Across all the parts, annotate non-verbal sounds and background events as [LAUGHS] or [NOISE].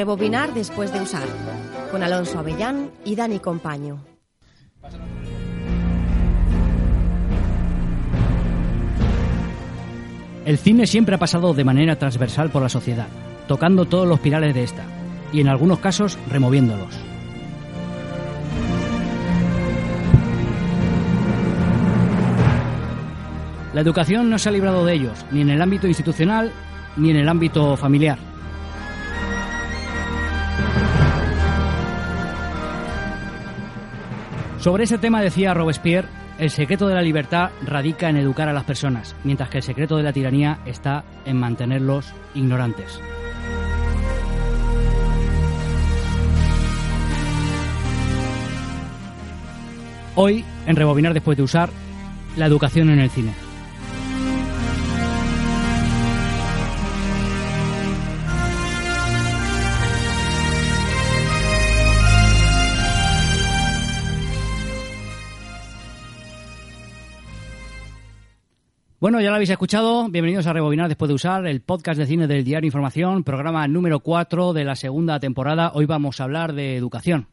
Rebobinar después de usar, con Alonso Avellán y Dani Compaño. El cine siempre ha pasado de manera transversal por la sociedad, tocando todos los pilares de esta, y en algunos casos removiéndolos. La educación no se ha librado de ellos, ni en el ámbito institucional ni en el ámbito familiar. Sobre ese tema decía Robespierre, el secreto de la libertad radica en educar a las personas, mientras que el secreto de la tiranía está en mantenerlos ignorantes. Hoy, en Rebobinar después de usar, la educación en el cine. Bueno, ya lo habéis escuchado. Bienvenidos a Rebobinar después de usar el podcast de cine del Diario Información, programa número 4 de la segunda temporada. Hoy vamos a hablar de educación.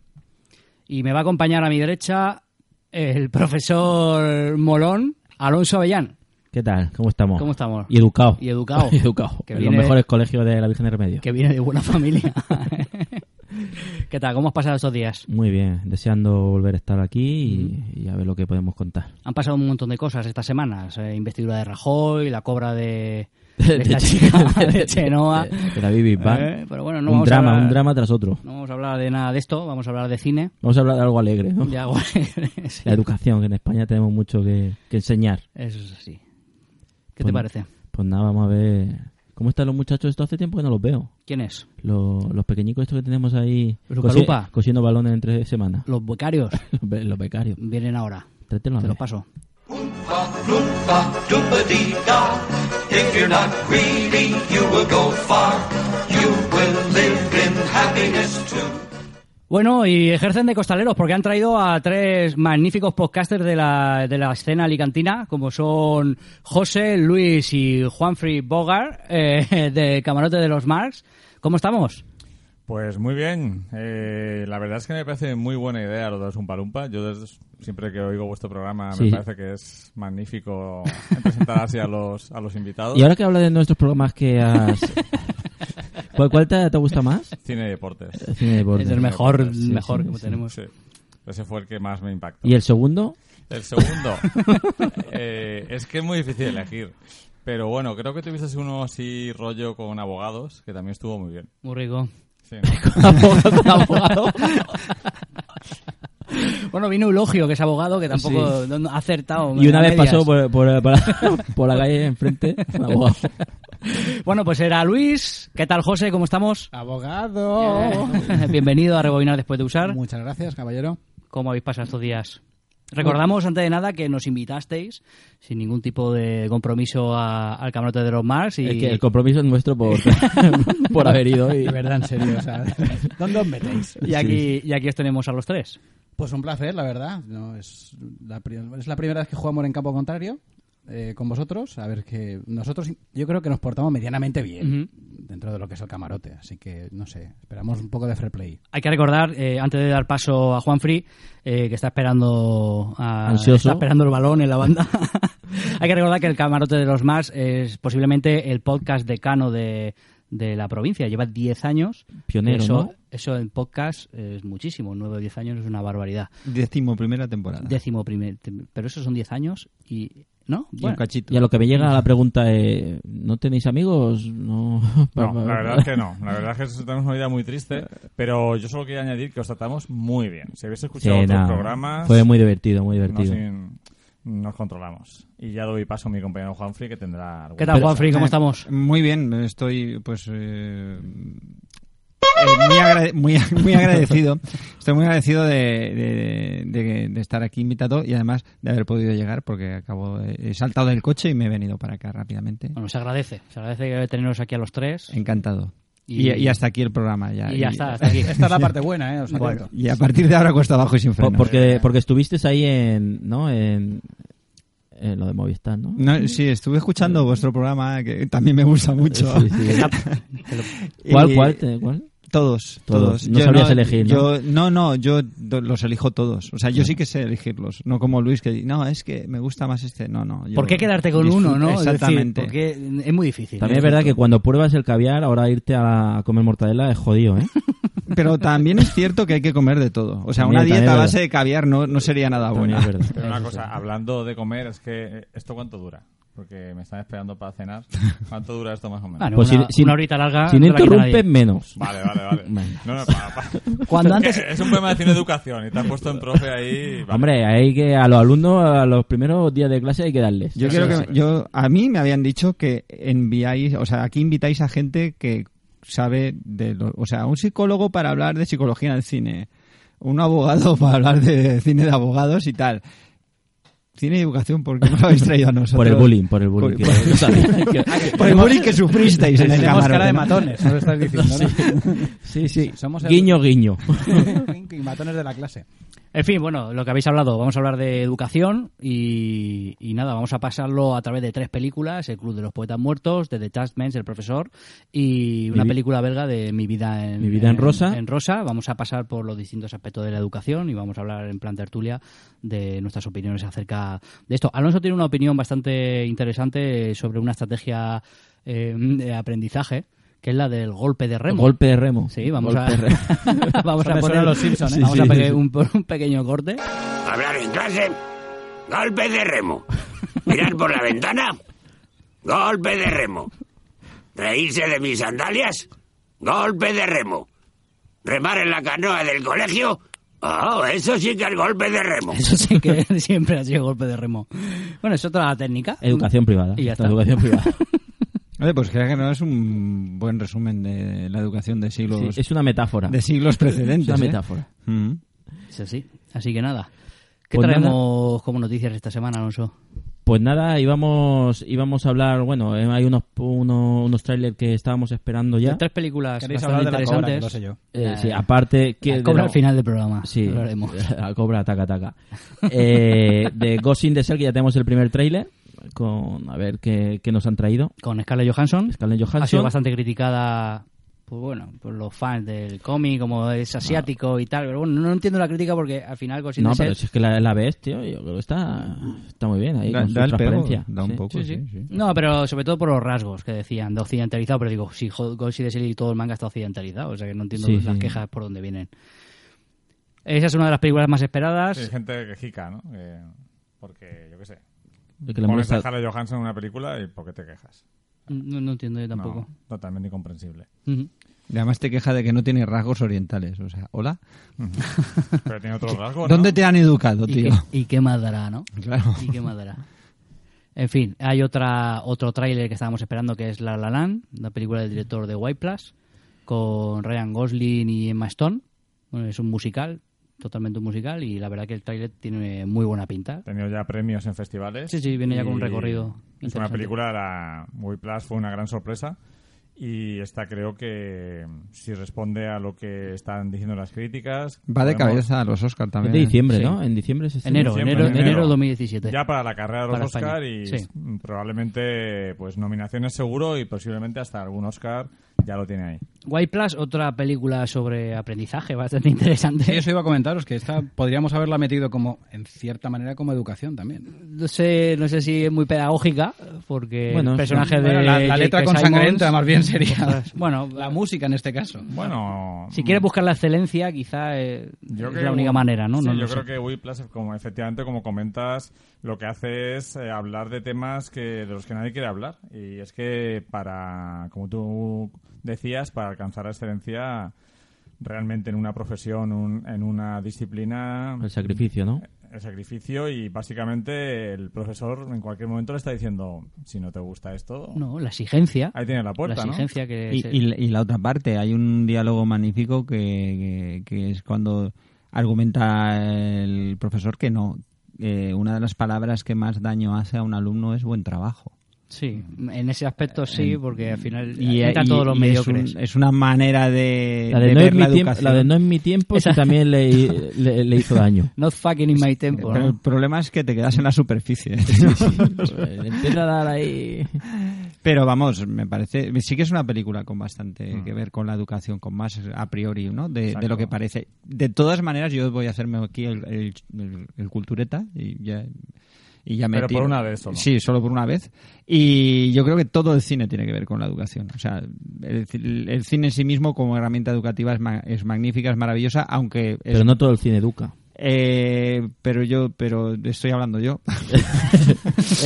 Y me va a acompañar a mi derecha el [LAUGHS] profesor Molón, Alonso Avellán. ¿Qué tal? ¿Cómo estamos? ¿Cómo estamos? Y educado. Y educado. [LAUGHS] Y educado. Que En viene- los mejores colegios de la Virgen de Remedio. Que viene de buena familia. [LAUGHS] [LAUGHS] ¿Qué tal? ¿Cómo has pasado estos días? Muy bien. Deseando volver a estar aquí Mm. y, y a ver lo que podemos contar. Han pasado un montón de cosas estas semanas. eh, investidura de Rajoy, la cobra de, [LAUGHS] De- de esta de- chica de- [LAUGHS] de Chenoa. De, de la Bibi. Eh, pero bueno, no un vamos a drama, hablar- un drama tras otro. No vamos a hablar de nada de esto, vamos a hablar de cine. Vamos a hablar de algo alegre, ¿no? Ya, bueno, sí. La educación, que en España tenemos mucho que, que enseñar. Eso es así. ¿Qué Pues- te parece? Pues nada, vamos a ver. ¿Cómo están los muchachos? Esto hace tiempo que no los veo. ¿Quién es? Los, los pequeñicos estos que tenemos ahí cosiendo balones entre semanas. Los becarios [LAUGHS] Los, be- los becarios. vienen ahora. Te los paso. Bueno, y ejercen de costaleros porque han traído a tres magníficos podcasters de la, de la escena alicantina, como son José, Luis y Juanfrey Bogart, eh, de Camarote de los Marx. ¿Cómo estamos? Pues muy bien. Eh, la verdad es que me parece muy buena idea lo de los Umpalumpa. Yo desde- siempre que oigo vuestro programa Sí. me parece que es magnífico [LAUGHS] presentar así a los, a los invitados. Y ahora que habla de nuestros programas que has... [LAUGHS] ¿Cuál, cuál te, te gusta más? Cine y deportes. Cine de deportes. Es el mejor, Sí, mejor sí, que sí. tenemos. Sí. Ese fue el que más me impactó. ¿Y el segundo? El segundo. [LAUGHS] eh, es que es muy difícil elegir. Pero bueno, creo que tuviste uno así rollo con abogados, que también estuvo muy bien. Muy rico. Sí, ¿no? [LAUGHS] abogado, abogado. [LAUGHS] [LAUGHS] bueno, vino Eulogio, que es abogado, que tampoco ha acertado. Y una vez medias. pasó por, por, por, por la [LAUGHS] calle enfrente un abogado. [LAUGHS] Bueno, pues era Luis. ¿Qué tal, José? ¿Cómo estamos? Abogado. Bienvenido a Rebobinar después de usar. Muchas gracias, caballero. ¿Cómo habéis pasado estos días? Recordamos, antes de nada, que nos invitasteis sin ningún tipo de compromiso a- al camarote de los Mars. Y... Es que el compromiso es nuestro por, por haber ido. Y... De verdad, en serio. O sea, ¿Dónde os metéis? y aquí, y aquí os tenemos a los tres. Pues un placer, la verdad. No, es, la, es la primera vez que jugamos en campo contrario eh, con vosotros. A ver que nosotros, yo creo que nos portamos medianamente bien dentro de lo que es el camarote. Así que, no sé, esperamos un poco de fair play. Hay que recordar, eh, antes de dar paso a Juan Free, que está esperando a- Ansioso. está esperando el balón en la banda. [LAUGHS] Hay que recordar que el camarote de los Mars es posiblemente el podcast decano de, de la provincia. Lleva 10 años. Pionero, eso, ¿no? Eso en podcast es muchísimo. 9 o 10 años es una barbaridad. Décimo primera temporada. Décimo primer. Pero esos son 10 años y... ¿No? Y un Bueno, cachito. Y a lo que me llega la pregunta es, ¿no tenéis amigos? No, [LAUGHS] No, la [LAUGHS] verdad es que no. La verdad es que tenemos una vida muy triste. Pero yo solo quería añadir que os tratamos muy bien. Si habéis Sí, escuchado otros programas, Fue muy divertido, muy divertido. Nos controlamos. Y ya doy paso a mi compañero Juanfrey, que tendrá... alguna ¿Qué tal, cosa. Juan Free? ¿Cómo Eh, estamos? Muy bien, estoy pues eh, eh, muy, agrade- muy, muy agradecido. Estoy muy agradecido de, de- de- de estar aquí invitado y además de haber podido llegar porque acabo de- he saltado del coche y me he venido para acá rápidamente. Bueno, se agradece. Se agradece teneros aquí a los tres. Encantado. Y- hasta aquí el programa. Ya, Y ya está, [LAUGHS] hasta aquí. Esta es la parte buena, ¿eh? Y a partir de ahora cuesta abajo y sin freno. porque, porque estuviste ahí en, ¿no? En, en lo de Movistar, ¿no? No, sí, estuve escuchando vuestro programa que también me gusta mucho. Sí, sí. [LAUGHS] ¿Cuál, cuál, te- cuál? Todos, Todos. todos. No sabrías elegir, ¿no? Yo, no, no, yo los elijo todos. O sea, yo sí que sé elegirlos. No como Luis que no, es que me gusta más este. No, no. yo ¿Por qué quedarte con disfruto- uno, no? Es decir, Exactamente. porque es muy difícil. También es verdad que cuando pruebas el caviar, ahora irte a comer mortadela es jodido, ¿eh? [LAUGHS] Pero también es cierto que hay que comer de todo. O sea, También- una dieta a base de caviar no, no sería nada buena. es verdad. Pero una cosa, hablando de comer, es que ¿esto cuánto dura? Porque me están esperando para cenar. [LAUGHS] ¿Cuánto dura esto más o menos? Bueno, Pues una, si- si- una horita larga. Si no interrumpes, menos. Vale, vale, vale. [LAUGHS] No, no, pa- pa- [LAUGHS] Cuando Es antes- que Es un problema de cine de educación y te has puesto en profe ahí. vale. Hombre, hay que a los alumnos, a los primeros días de clase hay que darles. Yo sí, que sí. yo a mí me habían dicho que enviáis, o sea, aquí invitáis a gente que sabe de lo, o sea, un psicólogo para hablar de psicología en el cine, un abogado para hablar de cine de abogados y tal. Cine y educación, ¿por qué no lo habéis traído a nosotros? Por el bullying, por el bullying. Por- que- yo sabía [LAUGHS] que- Por el bullying que sufristeis en el Tenemos camarote, cara de matones, ¿no lo estás diciendo? ¿no? Sí, sí. Somos el- Guiño, guiño. [LAUGHS] y matones de la clase. En fin, bueno, lo que habéis hablado, vamos a hablar de educación y, y nada, vamos a pasarlo a través de tres películas, El Club de los Poetas Muertos, de The Tastmans, El Profesor, y una película belga de Mi Vida en, Mi vida en rosa. En rosa, vamos a pasar por los distintos aspectos de la educación y vamos a hablar en plan tertulia de nuestras opiniones acerca de esto. Alonso tiene una opinión bastante interesante sobre una estrategia eh, de aprendizaje, que es la del golpe de remo. Golpe de remo. Sí, vamos Golpe a, remo. [LAUGHS] vamos a poner los Simpson, ¿eh? Vamos Sí, a sí, pegar sí. un, un pequeño corte. Hablar en clase. Golpe de remo. Mirar por la ventana. Golpe de remo. Reírse de mis sandalias. Golpe de remo. Remar en la canoa del colegio. Oh, eso sí que es golpe de remo. Eso sí que [LAUGHS] siempre ha sido golpe de remo. Bueno, es otra técnica. Educación privada. Y ya está. Educación privada. [LAUGHS] Oye, pues creo que no es un buen resumen de la educación de siglos Sí, es una metáfora. de siglos precedentes. Es una ¿eh? metáfora. Mm. Es así. Así que nada. ¿Qué Pues traemos como noticias esta semana, Alonso? Pues nada, íbamos, íbamos a hablar, bueno, eh, hay unos, uno- unos trailers que estábamos esperando ya. De tres películas ¿Queréis bastante de la cobra? Que interesantes. lo sé yo. Eh, sí, aparte que... La de cobra lo- al final del programa. Sí, Lo haremos. [LAUGHS] la cobra, taca, taca. Eh, de Ghost in the Shell, que ya tenemos el primer trailer, con a ver qué, qué nos han traído. Con Scarlett Johansson. Scarlett Johansson. Ha sido bastante criticada, pues bueno, por los fans del cómic, como es asiático y tal. Pero bueno, no entiendo la crítica porque al final in No, pero si es que la, la ves, tío, yo creo que está, está muy bien ahí, Da, con su pego, transparencia. da un Sí. poco, Sí, sí, sí. sí. No, pero sobre todo por los rasgos que decían, de occidentalizado, pero digo, si the Shell y todo el manga está occidentalizado, o sea que no entiendo Sí, las sí. quejas por dónde vienen. Esa es una de las películas más esperadas. Sí, hay gente quejica, ¿no? Que- porque, yo qué sé. El que le Pones molesta- a Scarlett Johansson en una película y ¿por qué te quejas? No, no entiendo yo tampoco. No, totalmente incomprensible. Ujú. Y además te queja de que no tiene rasgos orientales. O sea, ¿hola? Pero tiene otros [LAUGHS] rasgos, ¿no? ¿Dónde te han educado, ¿Y, tío? qué, y qué más dará, no? Claro. ¿Y qué más dará? En fin, hay otra otro tráiler que estábamos esperando que es La La Land, la película del director de White Plus, con Ryan Gosling y Emma Stone. Bueno, es un musical, totalmente un musical, y la verdad que el tráiler tiene muy buena pinta. Ha tenido ya premios en festivales. Sí, sí, viene ya con un recorrido Es una película, la Movie Plus fue una gran sorpresa. Y esta creo que si responde a lo que están diciendo las críticas. Va de podemos- cabeza a los Oscar Es también. de diciembre, Sí. ¿no? En diciembre se. Enero, Diciembre, enero, enero. enero 2017. Ya para la carrera de los Oscar España. y Sí. probablemente pues nominaciones seguro y posiblemente hasta algún Oscar ya lo tiene ahí. White Plus, otra película sobre aprendizaje bastante interesante. Sí, eso iba a comentaros, que esta podríamos haberla metido como, en cierta manera, como educación también. No sé, no sé si es muy pedagógica, porque Bueno, el personaje de Bueno, la, la letra con sangrienta más bien sería [LAUGHS] Bueno, la música en este caso. Bueno, si quieres buscar la excelencia, quizá eh, Yo es la única manera, ¿no? sí, no yo creo sé. que Whiplash, como efectivamente, como comentas, lo que hace es eh, hablar de temas que de los que nadie quiere hablar. Y es que para, como tú decías, para alcanzar la excelencia realmente en una profesión, un- en una disciplina, El sacrificio, ¿no? el sacrificio y básicamente el profesor en cualquier momento le está diciendo, si no te gusta esto, No, la exigencia. ahí tienes la puerta, la ¿no? exigencia que... Y, se- y la- y la otra parte, hay un diálogo magnífico que, que- que es cuando argumenta el profesor que no, eh, una de las palabras que más daño hace a un alumno es buen trabajo. Sí, en ese aspecto sí, porque al final Y, entran y- todos los y es, un- es una manera de, La de, de no ver es mi la tiempo, educación. la de no es mi tiempo sí [LAUGHS] también le, le- le hizo daño. [LAUGHS] Not fucking in my tempo, Pero ¿no? el problema es que te quedas en la superficie. [LAUGHS] Pues, empieza a dar ahí... Pero vamos, me parece, sí que es una película con bastante Mm. que ver con la educación, con más a priori, ¿no? De, de lo que parece. De todas maneras, yo voy a hacerme aquí el, el, el- el cultureta y ya, y ya me Pero por una vez solo. Sí, solo por una vez. Y yo creo que todo el cine tiene que ver con la educación. O sea, el, el cine en sí mismo como herramienta educativa es, ma- es magnífica, es maravillosa, aunque es Pero no todo el cine educa. eh, pero yo, pero estoy hablando yo. [LAUGHS]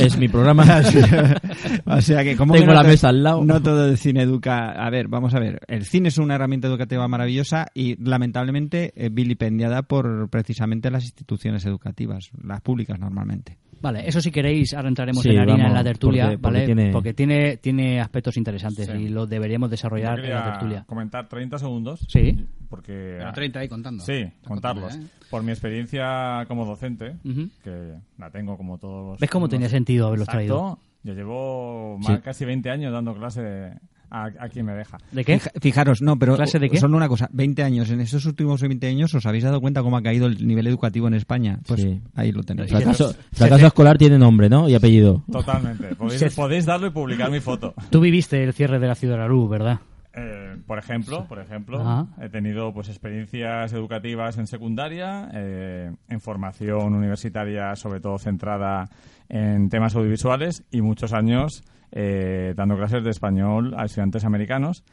Es mi programa. [LAUGHS] o sea que como Tengo que no la to- mesa al lado. No todo el cine educa. A ver, vamos a ver. El cine es una herramienta educativa maravillosa y lamentablemente eh, vilipendiada por precisamente las instituciones educativas, las públicas normalmente. Vale, eso si queréis, ahora entraremos Sí, en harina vamos, en la tertulia, porque- porque ¿vale? tiene- Porque tiene, tiene aspectos interesantes Sí. y lo deberíamos desarrollar en la tertulia. comentar 30 segundos. Sí. Porque... Pero 30 ahí contando. Sí, Está contarlos. contando, ¿eh? Por mi experiencia como docente, que la tengo como todos. ¿Ves cómo los- tenía sentido haberlos Exacto. traído? Yo llevo Sí. casi 20 años dando clase a, a quien me deja. ¿De qué? Fija- Fijaros, no, pero ¿Clase de qué? solo una cosa. 20 años. En estos últimos 20 años, ¿os habéis dado cuenta cómo ha caído el nivel educativo en España? Pues Sí. ahí lo tenéis. Fracaso, fracaso escolar tiene nombre, ¿no? Y apellido. Totalmente. [LAUGHS] Podéis, podéis darlo y publicar mi foto. Tú viviste el cierre de la Ciudad de la Luz, ¿verdad? Eh, por ejemplo, por ejemplo, Ajá. he tenido pues experiencias educativas en secundaria, eh, en formación universitaria, sobre todo centrada en temas audiovisuales y muchos años eh, dando clases de español a estudiantes americanos.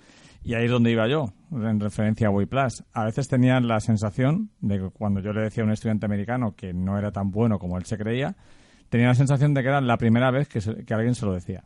Y ahí es donde iba yo, en referencia a Plus. A veces tenía la sensación de que cuando yo le decía a un estudiante americano que no era tan bueno como él se creía, tenía la sensación de que era la primera vez que, se- que alguien se lo decía.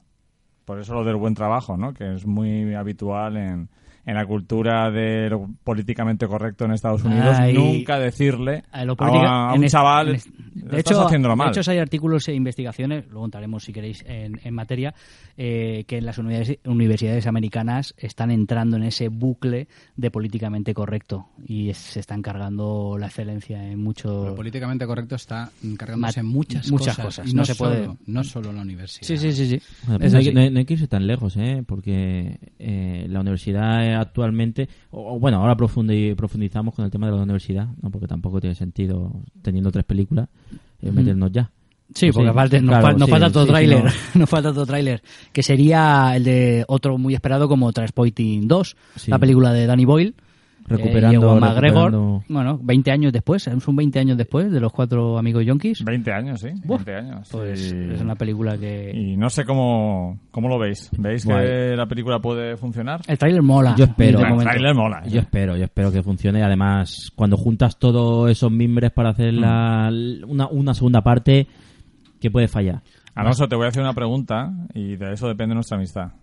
Por eso lo del buen trabajo, ¿no? Que es muy habitual en, en la cultura de lo políticamente correcto en Estados Unidos. Ay. nunca decirle A lo a, en un es- chaval, en "Estás de hecho, haciéndolo mal. de hecho, hay artículos e investigaciones, luego entraremos si queréis en, en materia, eh, que en las universidades, universidades americanas están entrando en ese bucle de políticamente correcto y es- se están cargando la excelencia en Lo mucho... políticamente correcto está encargándose Ma- muchas, muchas cosas. cosas, Y no no, se puede- Solo, no solo la universidad. Sí, sí, sí, sí. Bueno, Es pues no, hay, así. no hay- no hay que irse tan lejos, ¿eh? porque eh, la universidad eh, actualmente, o, bueno, ahora profundi- profundizamos con el tema de la universidad, ¿no? porque tampoco tiene sentido, teniendo tres películas, eh, meternos ya. Sí, Pues porque falte- nos, claro, nos sí, falta otro sí, sí, tráiler, no. [LAUGHS] nos falta otro tráiler, que sería el de otro muy esperado como Transporting 2, Sí. la película de Danny Boyle. Recuperando- eh, McGregor, recuperando- bueno, 20 años después, son 20 años después de los cuatro amigos yonkis. 20 años, sí. Buah, 20 años. Pues Y- es una película que... Y no sé cómo, cómo lo veis. ¿Veis que la película puede funcionar? El tráiler mola. Yo espero. El momento. tráiler mola. ¿eh? Yo espero, yo espero que funcione. Además, cuando juntas todos esos mimbres para hacer la, una, una segunda parte, ¿qué puede fallar? Alonso, te voy a hacer una pregunta y de eso depende nuestra amistad.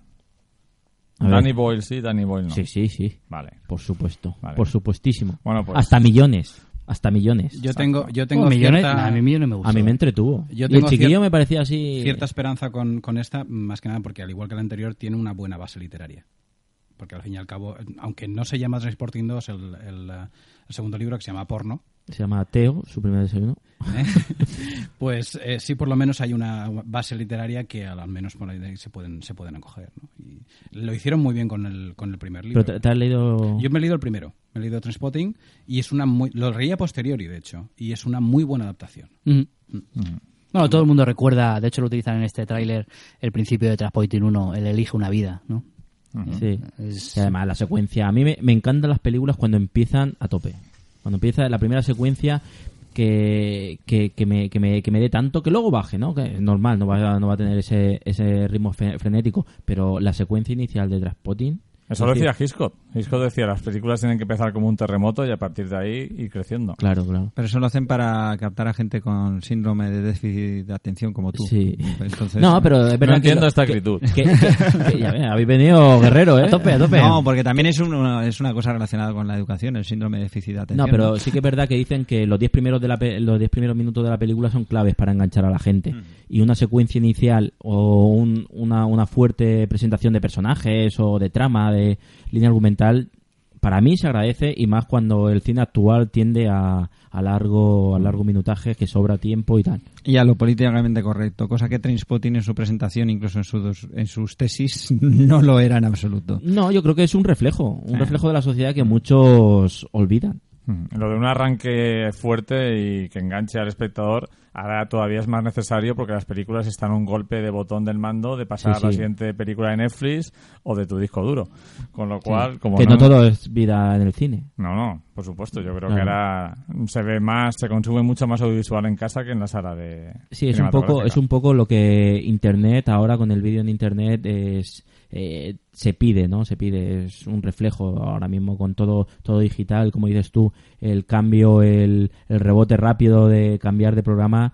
Danny Boyle sí, Danny Boyle no. Sí, sí, sí. Vale. Por supuesto. Vale. Por supuestísimo. Bueno, pues- Hasta millones. Hasta millones. Yo tengo, yo tengo Oh, millones, cierta, nah, a mí millones me gustan. A mí me entretuvo. Yo y el chiquillo cier- me parecía así. cierta esperanza con, con esta, más que nada porque al igual que la anterior, tiene una buena base literaria. Porque al fin y al cabo, aunque no se llama Transporting 2, el, el, eh, el segundo libro que se llama Porno, Se llama Teo, su primer desayuno. ¿eh? [LAUGHS] pues eh, sí por lo menos hay una base literaria que al, menos por ahí se pueden, se pueden acoger. ¿no? Y lo hicieron muy bien con el, con el primer libro. Pero te, te has leído. Yo me he leído el primero, me he leído Transpotting y es una muy, lo leí a posteriori de hecho y es una muy buena adaptación. Ujú. Bueno, todo el mundo recuerda, de hecho lo utilizan en este tráiler, el principio de Transporting 1, el elige una vida, ¿no? Sí. Es- Y además, la secuencia. A mí me, me encantan las películas cuando empiezan a tope. Cuando empieza la primera secuencia que, que, que me, que, me, que me dé tanto que luego baje, ¿no? Que es normal, no va, no va a tener ese, ese ritmo frenético. Pero la secuencia inicial de Transpotting. Eso lo decía Hitchcock. Hitchcock decía, las películas tienen que empezar como un terremoto y a partir de ahí ir creciendo. Claro, claro. Pero eso lo hacen para captar a gente con síndrome de déficit de atención como tú. Sí. Entonces, no, pero es verdad No entiendo esta actitud. que- que- que ya habéis venido guerrero, ¿eh? A tope, a tope. No, porque también es, un- una, es una cosa relacionada con la educación, el síndrome de déficit de No, atención. pero sí que es verdad que dicen que los 10 primeros de la pe- los 10 primeros minutos de la película son claves para enganchar a la gente y una secuencia inicial o un- una, una fuerte presentación de personajes o de trama de línea argumental para mí se agradece y más cuando el cine actual tiende a, a largo a largo minutaje que sobra tiempo y tal. Y a lo políticamente correcto, cosa que Trainspotting en su presentación, incluso en sus, en sus tesis, [LAUGHS] no lo era en absoluto. No, yo creo que es un reflejo, un reflejo de la sociedad que muchos olvidan. Mm, Lo de un arranque fuerte y que enganche al espectador ahora todavía es más necesario porque las películas están a un golpe de botón del mando de pasar Sí, a la siguiente película de Netflix o de tu disco duro. Con lo cual, como que no todo es vida en el cine. No, no, por supuesto. Yo creo Claro. que ahora se ve más, se consume mucho más audiovisual en casa que en la sala de. Sí, es un poco, es un poco lo que Internet, ahora con el vídeo en Internet, es, eh, se pide, ¿no? Se pide, es un reflejo ahora mismo con todo, todo digital, como dices tú, el cambio, el, el rebote rápido de cambiar de programa.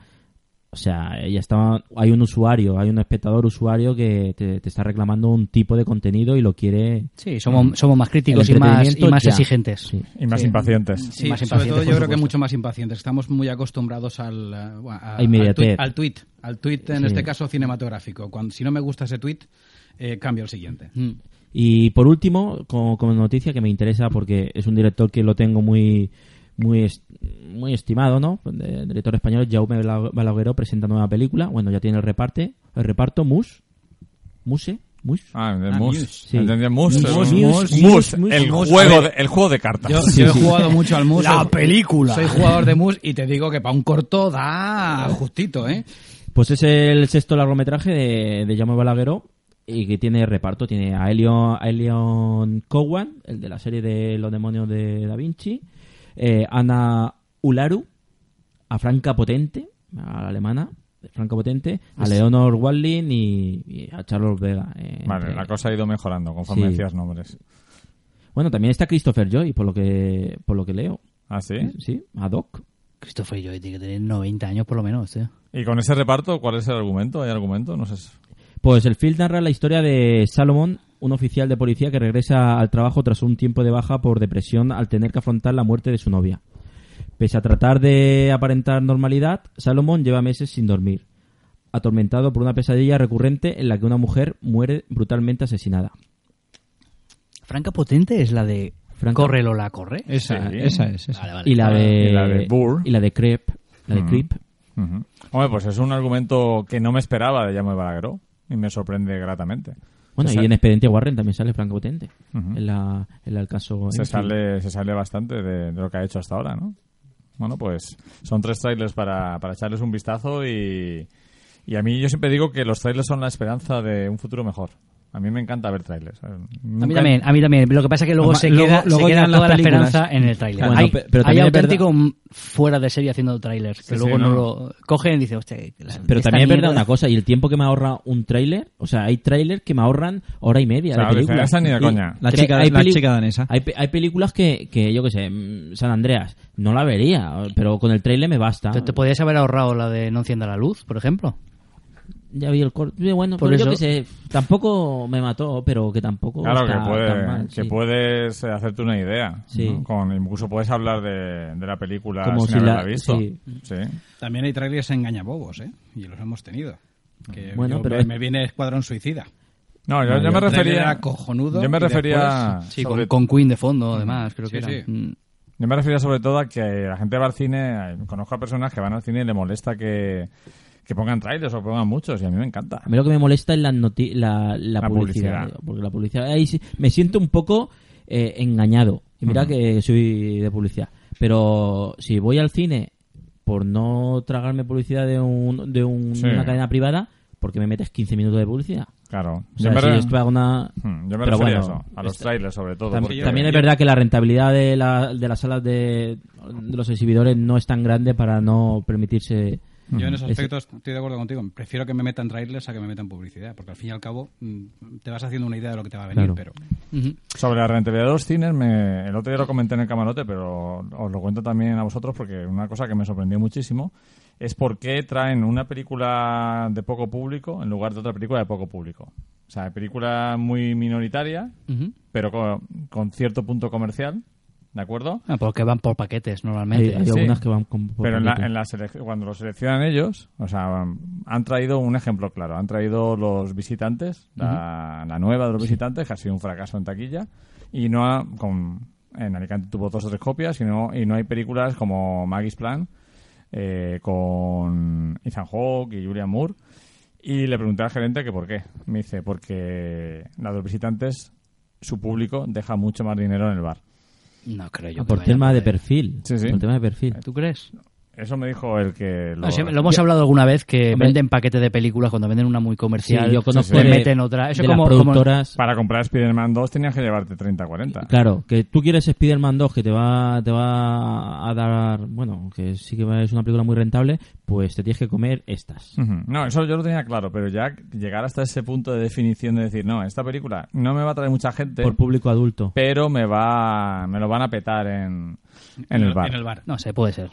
O sea, ya está, hay un usuario, hay un espectador usuario que te, te está reclamando un tipo de contenido y lo quiere. Sí, somos, somos más críticos y más, y más exigentes. Sí. Y más Sí. impacientes. Sí, más sobre todo yo creo que mucho más impacientes. Estamos muy acostumbrados al, eh, a- A inmediatez. al, tweet, al tweet, en Sí. este caso cinematográfico. Cuando, si no me gusta ese tweet, eh, cambio al siguiente. Mm. Y por último, como, como noticia que me interesa porque es un director que lo tengo muy muy est- muy estimado, ¿no? De- director español Jaume Bala- Balagueró presenta nueva película, bueno, ya tiene el reparte, el reparto Mus Muse, Mus. Ah, de Ah, Mus. Muse. Sí. ¿Entendí? Mus. Muse, Mus, Muse, Mus, Muse, Mus, el, juego A de, el juego de cartas. Yo, Sí, yo he jugado mucho al mus. La soy- película. Soy jugador de mus y te digo que para un corto da justito, ¿eh? Pues es el sexto largometraje de, de Jaume Balagueró y que tiene reparto, tiene a Elion, a Elion Cowan, el de la serie de Los demonios de Da Vinci, eh, Ana Ularu, a Franca Potente, a la alemana, Franca Potente, a Leonor Wallin y, y a Charles Vega. eh, Vale, entre- la cosa ha ido mejorando conforme Sí. decías nombres. Bueno, también está Christopher Joy, por lo que por lo que leo. ¿Ah, sí? Sí, a Doc. Christopher Joy tiene que tener 90 años por lo menos, tío. ¿Y con ese reparto cuál es el argumento? ¿Hay argumento? No sé. Pues el film narra la historia de Salomon, un oficial de policía que regresa al trabajo tras un tiempo de baja por depresión al tener que afrontar la muerte de su novia. Pese a tratar de aparentar normalidad, Salomon lleva meses sin dormir, atormentado por una pesadilla recurrente en la que una mujer muere brutalmente asesinada. Franca Potente es la de Franca- Corre Lola, corre. Esa, Sí. esa es. esa. Vale, vale. Y la de, Y la de Burr. y la de Creep, la de Ujú. Creep. Ujú. Hombre, pues es un argumento que no me esperaba de Jaume Balagueró y me sorprende gratamente. Bueno, Se y en Expediente Warren también sale Franco Potente, Ujú. en, la, en el caso... se sale, se sale bastante de, de lo que ha hecho hasta ahora, ¿no? Bueno, pues son tres trailers para, para echarles un vistazo y, y a mí yo siempre digo que los trailers son la esperanza de un futuro mejor. A mí me encanta ver trailers. A mí también, a mí también. Lo que pasa es que luego Además, se luego- queda, luego se queda toda la esperanza en el tráiler. Bueno, hay pe- pero hay auténtico m- fuera de serie haciendo trailers, que Sí, luego sí, no lo cogen y dicen, hostia, que la- Pero también es verdad una cosa, y el tiempo que me ahorra un tráiler, o sea, hay tráiler que me ahorran hora y media Claro, de película. dicen, "Esa ni de Y- coña". La chica, hay la chica danesa. Hay, hay películas que, que, yo qué sé, mm, San Andreas, no la vería, pero con el tráiler me basta. Te, te podías haber ahorrado la de No encienda la luz, por ejemplo. Ya vi el corte, bueno, Por pero yo eso- sé, tampoco me mató, pero que tampoco Claro, está que, puede- tan mal, que sí. puedes eh, hacerte una idea. Sí. ¿no? Con, incluso puedes hablar de, de la película Como sin si haberla la- visto. sí. Sí. También hay trailers engañabobos, ¿eh? Y los hemos tenido. Que Bueno, yo- pero me, viene Escuadrón Suicida. No, yo, No, yo yo- me refería. cojonudo yo me refería. después- Sí, sobre- con, con Queen de fondo, además, creo que Sí, era. sí. Mm. Yo me refería sobre todo a que la gente va al cine. eh, Conozco a personas que van al cine y le molesta que, que pongan trailers o pongan muchos, y a mí me encanta. A mí lo que me molesta es la, noti- la, la La publicidad, publicidad. Porque la publicidad, ahí sí- me siento un poco eh, engañado. Y mira que soy de publicidad. Pero si voy al cine por no tragarme publicidad de, un, de un- Sí. de una cadena privada, ¿por qué me metes 15 minutos de publicidad? Claro. O Yo me, si re- una... Hmm, yo me Pero refería bueno, a eso, a los trailers sobre todo. Tam- porque- También es verdad que la rentabilidad de, la, de las salas de, de los exhibidores no es tan grande para no permitirse... Yo en esos Ese- aspectos estoy de acuerdo contigo. Prefiero que me metan trailers a que me metan publicidad, porque al fin y al cabo mm, te vas haciendo una idea de lo que te va a venir, Claro. pero. Sobre la rentabilidad de los cines, me, el otro día lo comenté en el camarote, pero os lo cuento también a vosotros porque una cosa que me sorprendió muchísimo es por qué traen una película de poco público en lugar de otra película de poco público. O sea, película muy minoritaria, pero con, con cierto punto comercial, ¿de acuerdo? Ah, porque van por paquetes normalmente. hay Sí. algunas que van con... por Pero en la, en la cuando lo seleccionan ellos, o sea, han traído un ejemplo claro. Han traído los visitantes, la, la nueva de los visitantes, que ha sido un fracaso en taquilla, y no ha, con en Alicante tuvo dos o tres copias y no, y no hay películas como Maggie's Plan eh, con Ethan Hawke y Julian Moore. Y le pregunté al gerente que por qué. Me dice, porque la de los visitantes, su público deja mucho más dinero en el bar. No creo yo. Ah, por tema de perfil. Sí, sí. Por tema de perfil. ¿Tú crees? Eso me dijo el que lo... No, sí, lo hemos hablado alguna vez que Hombre. venden paquetes de películas cuando venden una muy comercial. Sí, yo conozco de- meten otra. Eso de como, las como- productoras. Para comprar Spider-Man 2 tenías que llevarte 30 40. Claro, que tú quieres Spider-Man 2 que te va, te va a dar, bueno, que sí que va- es una película muy rentable, pues te tienes que comer estas. No, eso yo lo tenía claro, pero ya llegar hasta ese punto de definición de decir, no, esta película no me va a traer mucha gente, Por público adulto. pero me va me lo van a petar en, en el bar. En el bar. No sé, puede ser.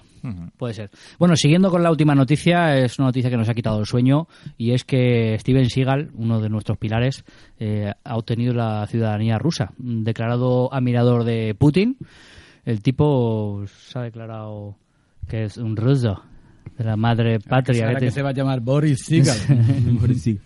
Puede ser. Bueno, siguiendo con la última noticia, es una noticia que nos ha quitado el sueño y es que Steven Seagal, uno de nuestros pilares, eh, ha obtenido la ciudadanía rusa. Declarado admirador de Putin, el tipo se ha declarado que es un ruso de la madre patria. Ahora que se va a llamar Boris Seagal. [LAUGHS]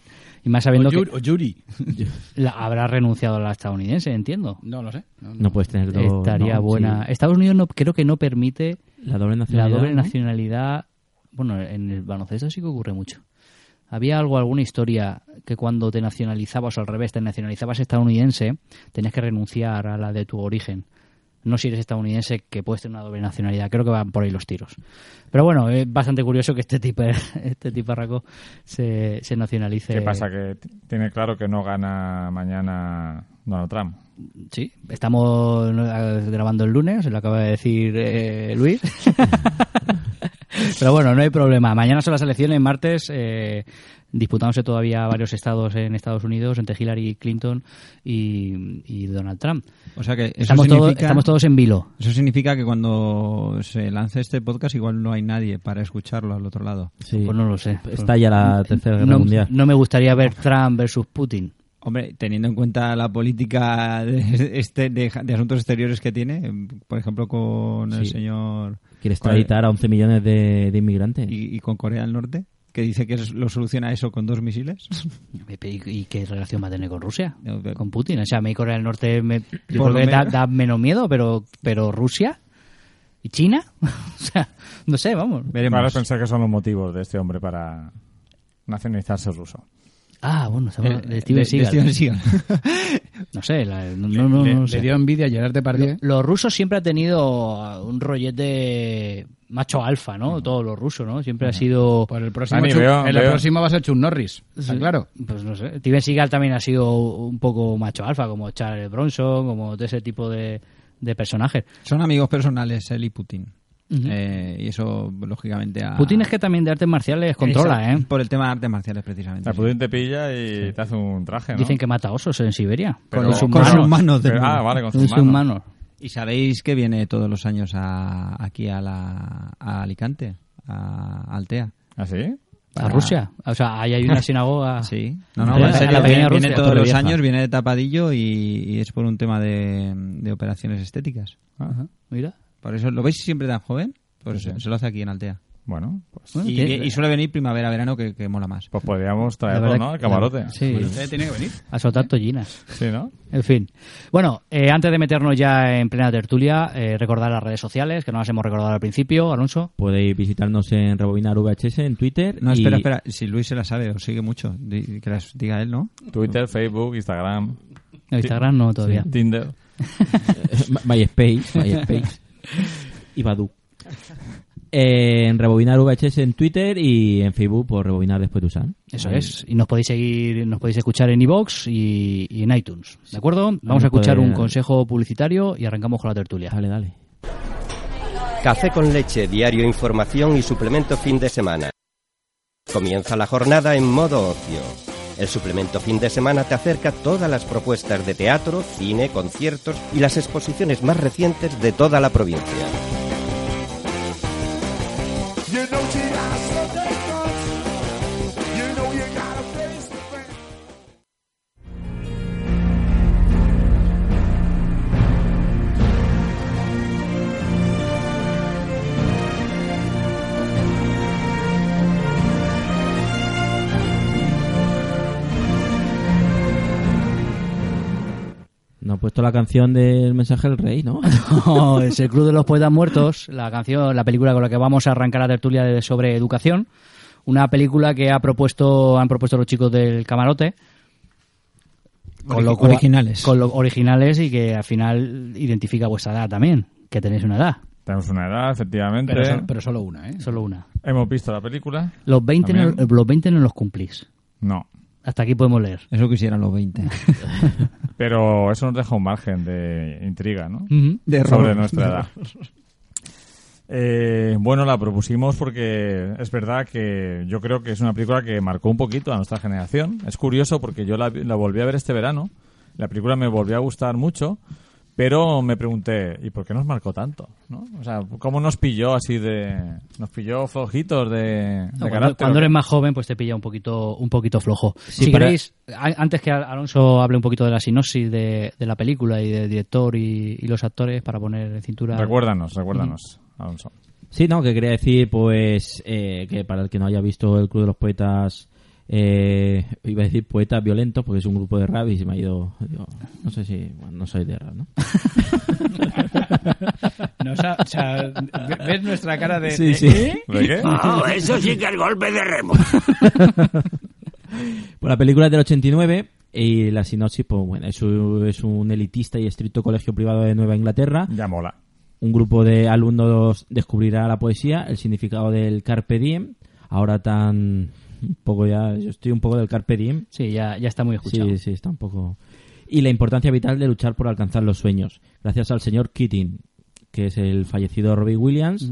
Y más o, sabiendo Yuri, que o Yuri. [LAUGHS] la- habrá renunciado a la estadounidense, entiendo. No lo sé. No, no. No puedes tener dos. Estaría no, buena. sí. Estados Unidos no, creo que no permite La doble la nacionalidad. doble ¿no? nacionalidad, bueno, en el baloncesto sí que ocurre mucho. Había algo, alguna historia que cuando te nacionalizabas o al revés, te nacionalizabas estadounidense, tenías que renunciar a la de tu origen. No si eres estadounidense, que puedes tener una doble nacionalidad. Creo que van por ahí los tiros. Pero bueno, es bastante curioso que este tipo, [LAUGHS] este tiparraco se, se nacionalice. ¿Qué pasa? Que tiene claro que no gana mañana Donald Trump. Sí, estamos grabando el lunes, lo acaba de decir eh, Luis. [LAUGHS] [LAUGHS] Pero bueno, no hay problema. Mañana son las elecciones, martes, eh, disputándose todavía varios estados en Estados Unidos entre Hillary Clinton y, y Donald Trump. O sea que Estamos, todos- significa, estamos todos en vilo. eso significa que cuando se lance este podcast igual no hay nadie para escucharlo al otro lado. Sí. Pues no lo sé. Está ya la tercera guerra no, mundial. no me gustaría ver Trump versus Putin. Hombre, teniendo en cuenta la política de, este, de, de asuntos exteriores que tiene, por ejemplo con el señor Quiere extraditar a 11 millones de, de inmigrantes. y, y con Corea del Norte, que dice que lo soluciona eso con dos misiles. [LAUGHS] ¿Y, qué relación va a tener con Rusia? Con Putin. O sea, a mí Corea del Norte me, yo creo que da, menos. da menos miedo, pero, pero Rusia y China, [LAUGHS] o sea, no sé, vamos. Veremos. Para pensar que son los motivos de este hombre para nacionalizarse ruso. Ah, bueno, estamos Eh, de Steven de- de Seagal. Steven Seagal. [LAUGHS] No sé, la- no, no, no, le, no le sé. dio envidia a Gerard Depardieu. Los rusos siempre han tenido un rollete macho alfa, ¿no? Todos los rusos, ¿no? Siempre ha sido... Por el próximo, Dani, veo- el veo- próximo va a ser Chuck Norris. ¿está Sí. claro? Pues no sé. Steven Seagal también ha sido un poco macho alfa, como Charles Bronson, como de ese tipo de, de personajes. Son amigos personales, él y Putin. Eh, y eso, lógicamente, a... Putin es que también de artes marciales controla, ¿eh? Por el tema de artes marciales, precisamente. Sí. Putin te pilla y te hace un traje, ¿no? Dicen que mata osos en Siberia. Pero- con sus con manos. sus manos de Pero- ah, vale, con Con sus sus manos. manos. Y sabéis que viene todos los años a, aquí a, la, a Alicante, a Altea. ¿Ah, sí? A Rusia. O sea, ahí hay una [LAUGHS] sinagoga. Sí, no, no. A en la serio, pequeña viene, todos los años, viene de tapadillo y, y es por un tema de, de operaciones estéticas. Ajá, Mira. Por eso, ¿lo veis siempre tan joven? Pues Sí, sí. se lo hace aquí en Altea. Bueno, pues, Bueno, Y, y suele venir primavera, verano, que, que mola más. pues podríamos traerlo, ¿no? El camarote. Sí, Usted tiene que venir. a soltar tollinas. Sí, ¿no? En fin. Bueno, eh, antes de meternos ya en plena tertulia, eh, recordar las redes sociales, que no las hemos recordado al principio, Alonso. Podéis visitarnos en Rebobinar VHS en Twitter. No, y- espera, espera. Si Luis se la sabe, os sigue mucho. Di- Que las diga él, ¿no? Twitter, Facebook, Instagram, En Instagram no todavía. Tinder. [LAUGHS] MySpace, MySpace [LAUGHS] y Badu. En Rebobinar VHS en Twitter y en Facebook por Rebobinar después de usar. Eso Ahí. es. Y nos podéis seguir, nos podéis escuchar en iVoox y, y en iTunes. ¿De acuerdo? Vamos a escuchar un consejo publicitario y arrancamos con la tertulia. Dale, dale. Café con leche, diario información y suplemento fin de semana. Comienza la jornada en modo ocio. El suplemento fin de semana te acerca todas las propuestas de teatro, cine, conciertos y las exposiciones más recientes de toda la provincia. No ha puesto la canción del mensaje del rey, ¿no? [LAUGHS] No, es el Club de los Poetas Muertos, la canción, la película con la que vamos a arrancar la tertulia de, sobre educación. Una película que ha propuesto, han propuesto los chicos del camarote. Origi- cual- originales. Con los originales y que al final identifica vuestra edad también, que tenéis una edad, Tenemos una edad, efectivamente. Pero, so- pero solo una, ¿eh? solo una. Hemos visto la película. Los 20, no, los 20 no los cumplís. No. Hasta aquí podemos leer. Eso quisieran los 20. [LAUGHS] Pero eso nos deja un margen de intriga, ¿no? Ujú. De error. Sobre nuestra edad. Eh, bueno, la propusimos porque es verdad que yo creo que es una película que marcó un poquito a nuestra generación. Es curioso porque yo la, la volví a ver este verano. La película me volvió a gustar mucho, pero me pregunté, ¿y por qué nos marcó tanto? ¿no? O sea, ¿cómo nos pilló así de... Nos pilló flojitos de, de No, cuando, carácter? cuando eres más joven, pues te pilla un poquito, un poquito flojo. Sí, si para- queréis, antes que Alonso hable un poquito de la sinopsis de, de la película y del director y, y los actores para poner en cintura. Recuérdanos, recuérdanos, Alonso. Sí, no, que quería decir, pues, eh, que para el que no haya visto el Club de los Poetas, eh, iba a decir poetas violentos, porque es un grupo de rap y se me ha ido. digo, no sé si. Bueno, no soy de rap, ¿no? [LAUGHS] O sea, ¿Ves nuestra cara de... Sí, de- sí. ¿eh? ¿De qué? [LAUGHS] Oh, eso sí que es golpe de remo. [LAUGHS] Pues la película es del 89 y la sinopsis, pues bueno, es un, es un elitista y estricto colegio privado de Nueva Inglaterra. Ya mola. Un grupo de alumnos descubrirá la poesía, el significado del carpe diem. Ahora tan un poco ya, yo estoy un poco del carpe diem. Sí, ya, ya está muy escuchado. Sí, sí, está un poco. Y la importancia vital de luchar por alcanzar los sueños. Gracias al señor Keating, que es el fallecido Robbie Williams,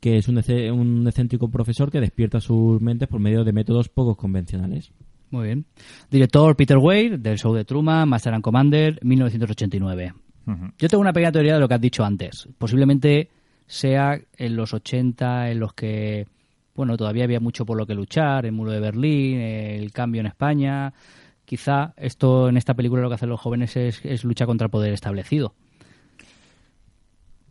que es un, un excéntrico profesor que despierta sus mentes por medio de métodos poco convencionales. Muy bien. Director Peter Weir, del show de Truman, Master and Commander, 1989. Ujú. Yo tengo una pequeña teoría de lo que has dicho antes. Posiblemente sea en los 80 en los que, bueno, todavía había mucho por lo que luchar, el muro de Berlín, el cambio en España. Quizá esto en esta película lo que hacen los jóvenes es, es lucha contra el poder establecido.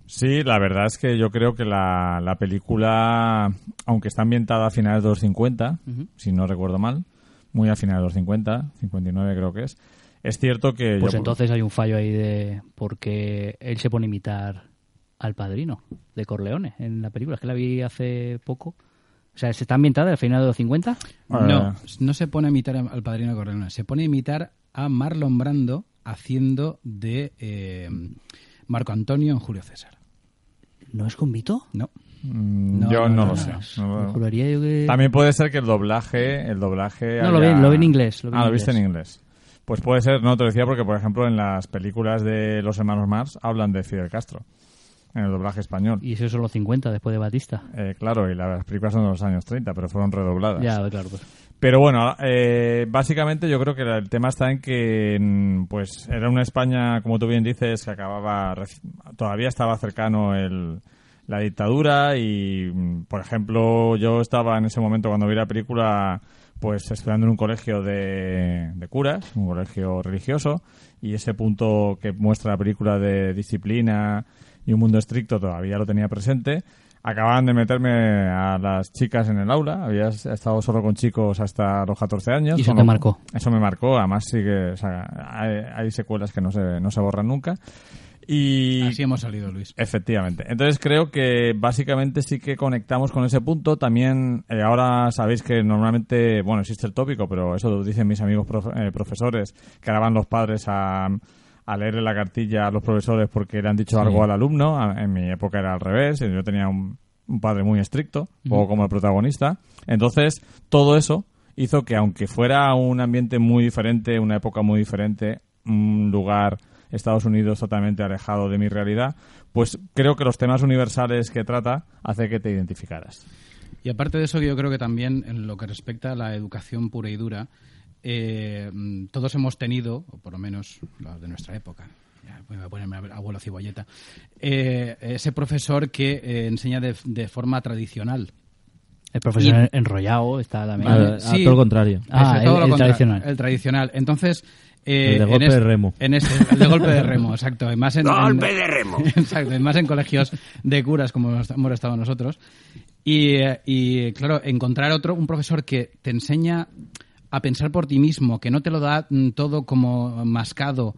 Sí, la verdad es que yo creo que la, la película, aunque está ambientada a finales de los 50, si no recuerdo mal, muy a finales de los 50, 59 creo que es, es cierto que... Pues yo- entonces hay un fallo ahí de porque él se pone a imitar al padrino de Corleone en la película. Es que la vi hace poco. O sea, ¿se está ambientada al final de los 50? No, Eh, no se pone a imitar al padrino Corleone, se pone a imitar a Marlon Brando haciendo de eh, Marco Antonio en Julio César. ¿No es con Vito? No. mm, No, yo no, no, no, lo no. sé. No- yo que... También puede ser que el doblaje, el doblaje. No, lo vi- lo vi en inglés, lo vi ah, en lo viste en inglés. inglés. Pues puede ser, no te lo decía porque, por ejemplo, en las películas de los hermanos Mars hablan de Fidel Castro en el doblaje español. Y eso son los 50 después de Batista. Eh, claro, y las películas son de los años 30, pero fueron redobladas. Ya, claro. Pues. Pero bueno, eh, básicamente yo creo que el tema está en que mm, pues era una España, como tú bien dices, que acababa, todavía estaba cercano el, la dictadura y, mm, por ejemplo, yo estaba en ese momento cuando vi la película pues estudiando en un colegio de, de curas, un colegio religioso, y ese punto que muestra la película de disciplina y un mundo estricto todavía lo tenía presente. Acababan de meterme a las chicas en el aula, había estado solo con chicos hasta los 14 años. Y eso con te marcó. Eso me marcó, además sí que o sea, hay, hay secuelas que no se, no se borran nunca. Y Así hemos salido, Luis. Efectivamente. Entonces creo que básicamente sí que conectamos con ese punto. También eh, ahora sabéis que normalmente, bueno, existe el tópico, pero eso lo dicen mis amigos profe- eh, profesores, que ahora van los padres a, a leerle la cartilla a los profesores porque le han dicho algo al alumno. A- En mi época era al revés. Yo tenía un, un padre muy estricto, un poco como el protagonista. Entonces, todo eso hizo que aunque fuera un ambiente muy diferente, una época muy diferente, un lugar Estados Unidos totalmente alejado de mi realidad, pues creo que los temas universales que trata hace que te identificaras. Y aparte de eso, yo creo que también en lo que respecta a la educación pura y dura, eh, mm, todos hemos tenido, o por lo menos los de nuestra época, ya voy a ponerme abuelo cibolleta, eh, ese profesor que eh, enseña de, de forma tradicional. El profesor enrollado está también. A- a todo lo contrario. Ah, el- lo el contra- tradicional. El tradicional. Entonces... eh, El de en golpe de remo. En este, el de golpe de remo, exacto. Y más en, [LAUGHS] en- Golpe de remo. [LAUGHS] Exacto, y más en colegios de curas como hemos estado nosotros. Y, eh, y, claro, encontrar otro, un profesor que te enseña a pensar por ti mismo, que no te lo da mm, todo como mascado,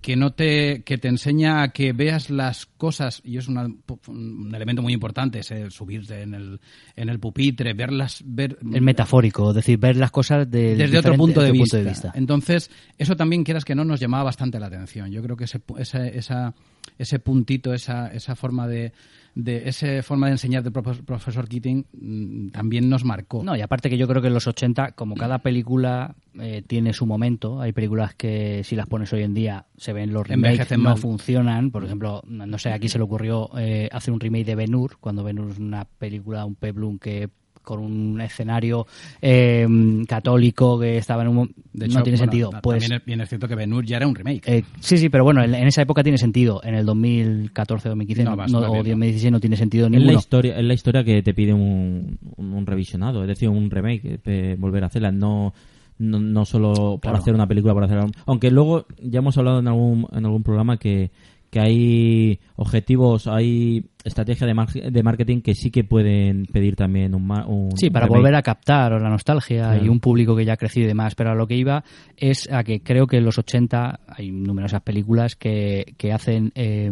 que no te que te enseña a que veas las cosas y es una- un elemento muy importante es el subirte en el en el pupitre verlas ver Es metafórico, es decir, ver las cosas de, desde otro punto de, desde vista. Entonces, eso también quieras que no nos llamaba bastante la atención. Yo creo que ese, esa, esa- ese puntito, esa, esa forma de, de esa forma de enseñar del profe- profesor Keating mm, también nos marcó. No, y aparte que yo creo que en los 80, como cada película eh, tiene su momento, hay películas que si las pones hoy en día se ven los remakes, no mal. funcionan. Por ejemplo, no sé, aquí se le ocurrió eh, hacer un remake de Ben Hur, cuando Ben Hur es una película, un peplum que con un escenario eh, católico que estaba en un... De hecho, no tiene bueno, sentido. Pues, también es, bien es cierto que Ben Hur ya era un remake. eh, sí, sí, pero bueno, en, en esa época tiene sentido. En el 2014, 2015 No, no, o bien, 2016 no tiene sentido Es la, historia, es la historia que te pide un, un, un revisionado, es decir, un remake, eh, volver a hacerla, no, no, no solo por Claro. hacer una película, por hacer Aunque luego ya hemos hablado en algún, en algún programa que, que hay objetivos, hay estrategia de, mar- de marketing que sí que pueden pedir también un, un Sí, para remake. volver a captar la nostalgia Claro. y un público que ya ha crecido y demás. Pero a lo que iba es a que creo que en los 80 hay numerosas películas que, que hacen eh,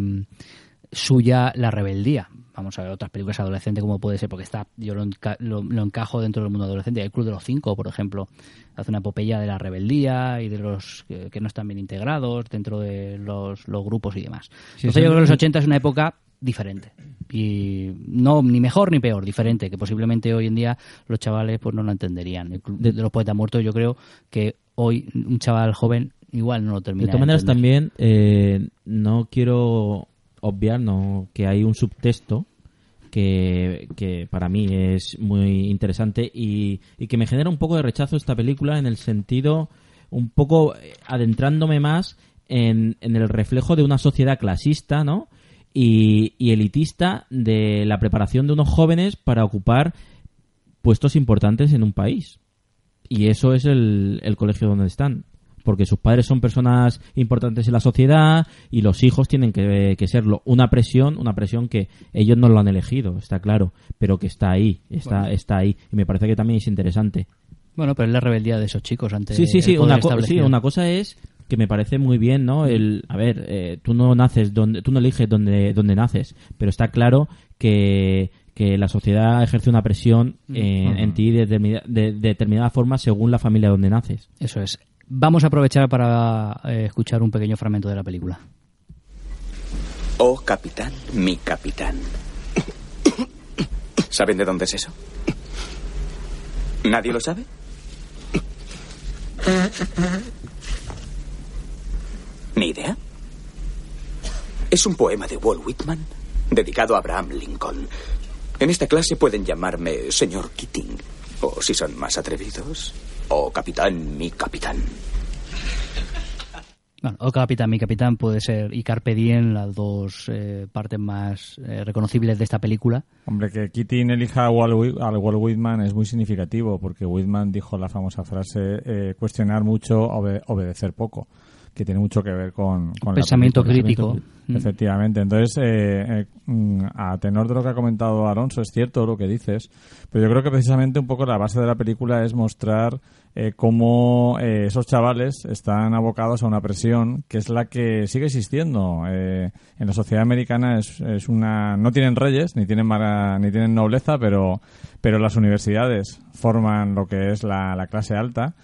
suya la rebeldía. Vamos a ver otras películas adolescentes como puede ser, porque está yo lo, enca- lo- lo encajo dentro del mundo adolescente. El Club de los Cinco, por ejemplo, hace una epopeya de la rebeldía y de los que, que no están bien integrados dentro de los, los grupos y demás. Sí, Entonces yo creo que los 80 es una época diferente y no ni mejor ni peor diferente que posiblemente hoy en día los chavales pues no lo entenderían el club de, los poetas muertos yo creo que hoy un chaval joven igual no lo termina De todas maneras, también eh, no quiero obviar no, que hay un subtexto que, que para mí es muy interesante y, y que me genera un poco de rechazo esta película en el sentido, un poco eh, adentrándome más en, en el reflejo de una sociedad clasista, ¿no? Y, y elitista de la preparación de unos jóvenes para ocupar puestos importantes en un país. Y eso es el, el colegio donde están. Porque sus padres son personas importantes en la sociedad y los hijos tienen que, que serlo. Una presión, una presión que ellos no lo han elegido, está claro, pero que está ahí, está, Bueno. está ahí. Y me parece que también es interesante. bueno pero es la rebeldía de esos chicos ante Sí, sí, sí. Una, co- sí, una cosa es que me parece muy bien, ¿no? El, a ver, eh, tú no naces donde, tú no eliges donde, donde naces, pero está claro que, que la sociedad ejerce una presión en, en ti de, de- de determinada forma según la familia donde naces. eso es vamos a aprovechar para eh, escuchar un pequeño fragmento de la película Oh, capitán, mi capitán. [COUGHS] ¿Saben de dónde es eso? ¿Nadie lo sabe? [COUGHS] ¿Ni idea? Es un poema de Walt Whitman dedicado a Abraham Lincoln. En esta clase pueden llamarme señor Keating. O si son más atrevidos, o capitán, mi capitán. Bueno, o Capitán, mi capitán puede ser y Carpe Diem, las dos eh, partes más eh, reconocibles de esta película. Hombre, que Keating elija a Walt, al Walt Whitman es muy significativo, porque Whitman dijo la famosa frase eh, cuestionar mucho, obe- obedecer poco, que tiene mucho que ver con, con la Pensamiento película. crítico. Mm. Efectivamente. Entonces, eh, eh, mm, a tenor de lo que ha comentado Alonso, es cierto lo que dices, pero yo creo que precisamente un poco la base de la película es mostrar eh, cómo eh, esos chavales están abocados a una presión que es la que sigue existiendo. Eh, en la sociedad americana es, es una no tienen reyes ni tienen mara- ni tienen nobleza, pero pero las universidades forman lo que es la, la clase alta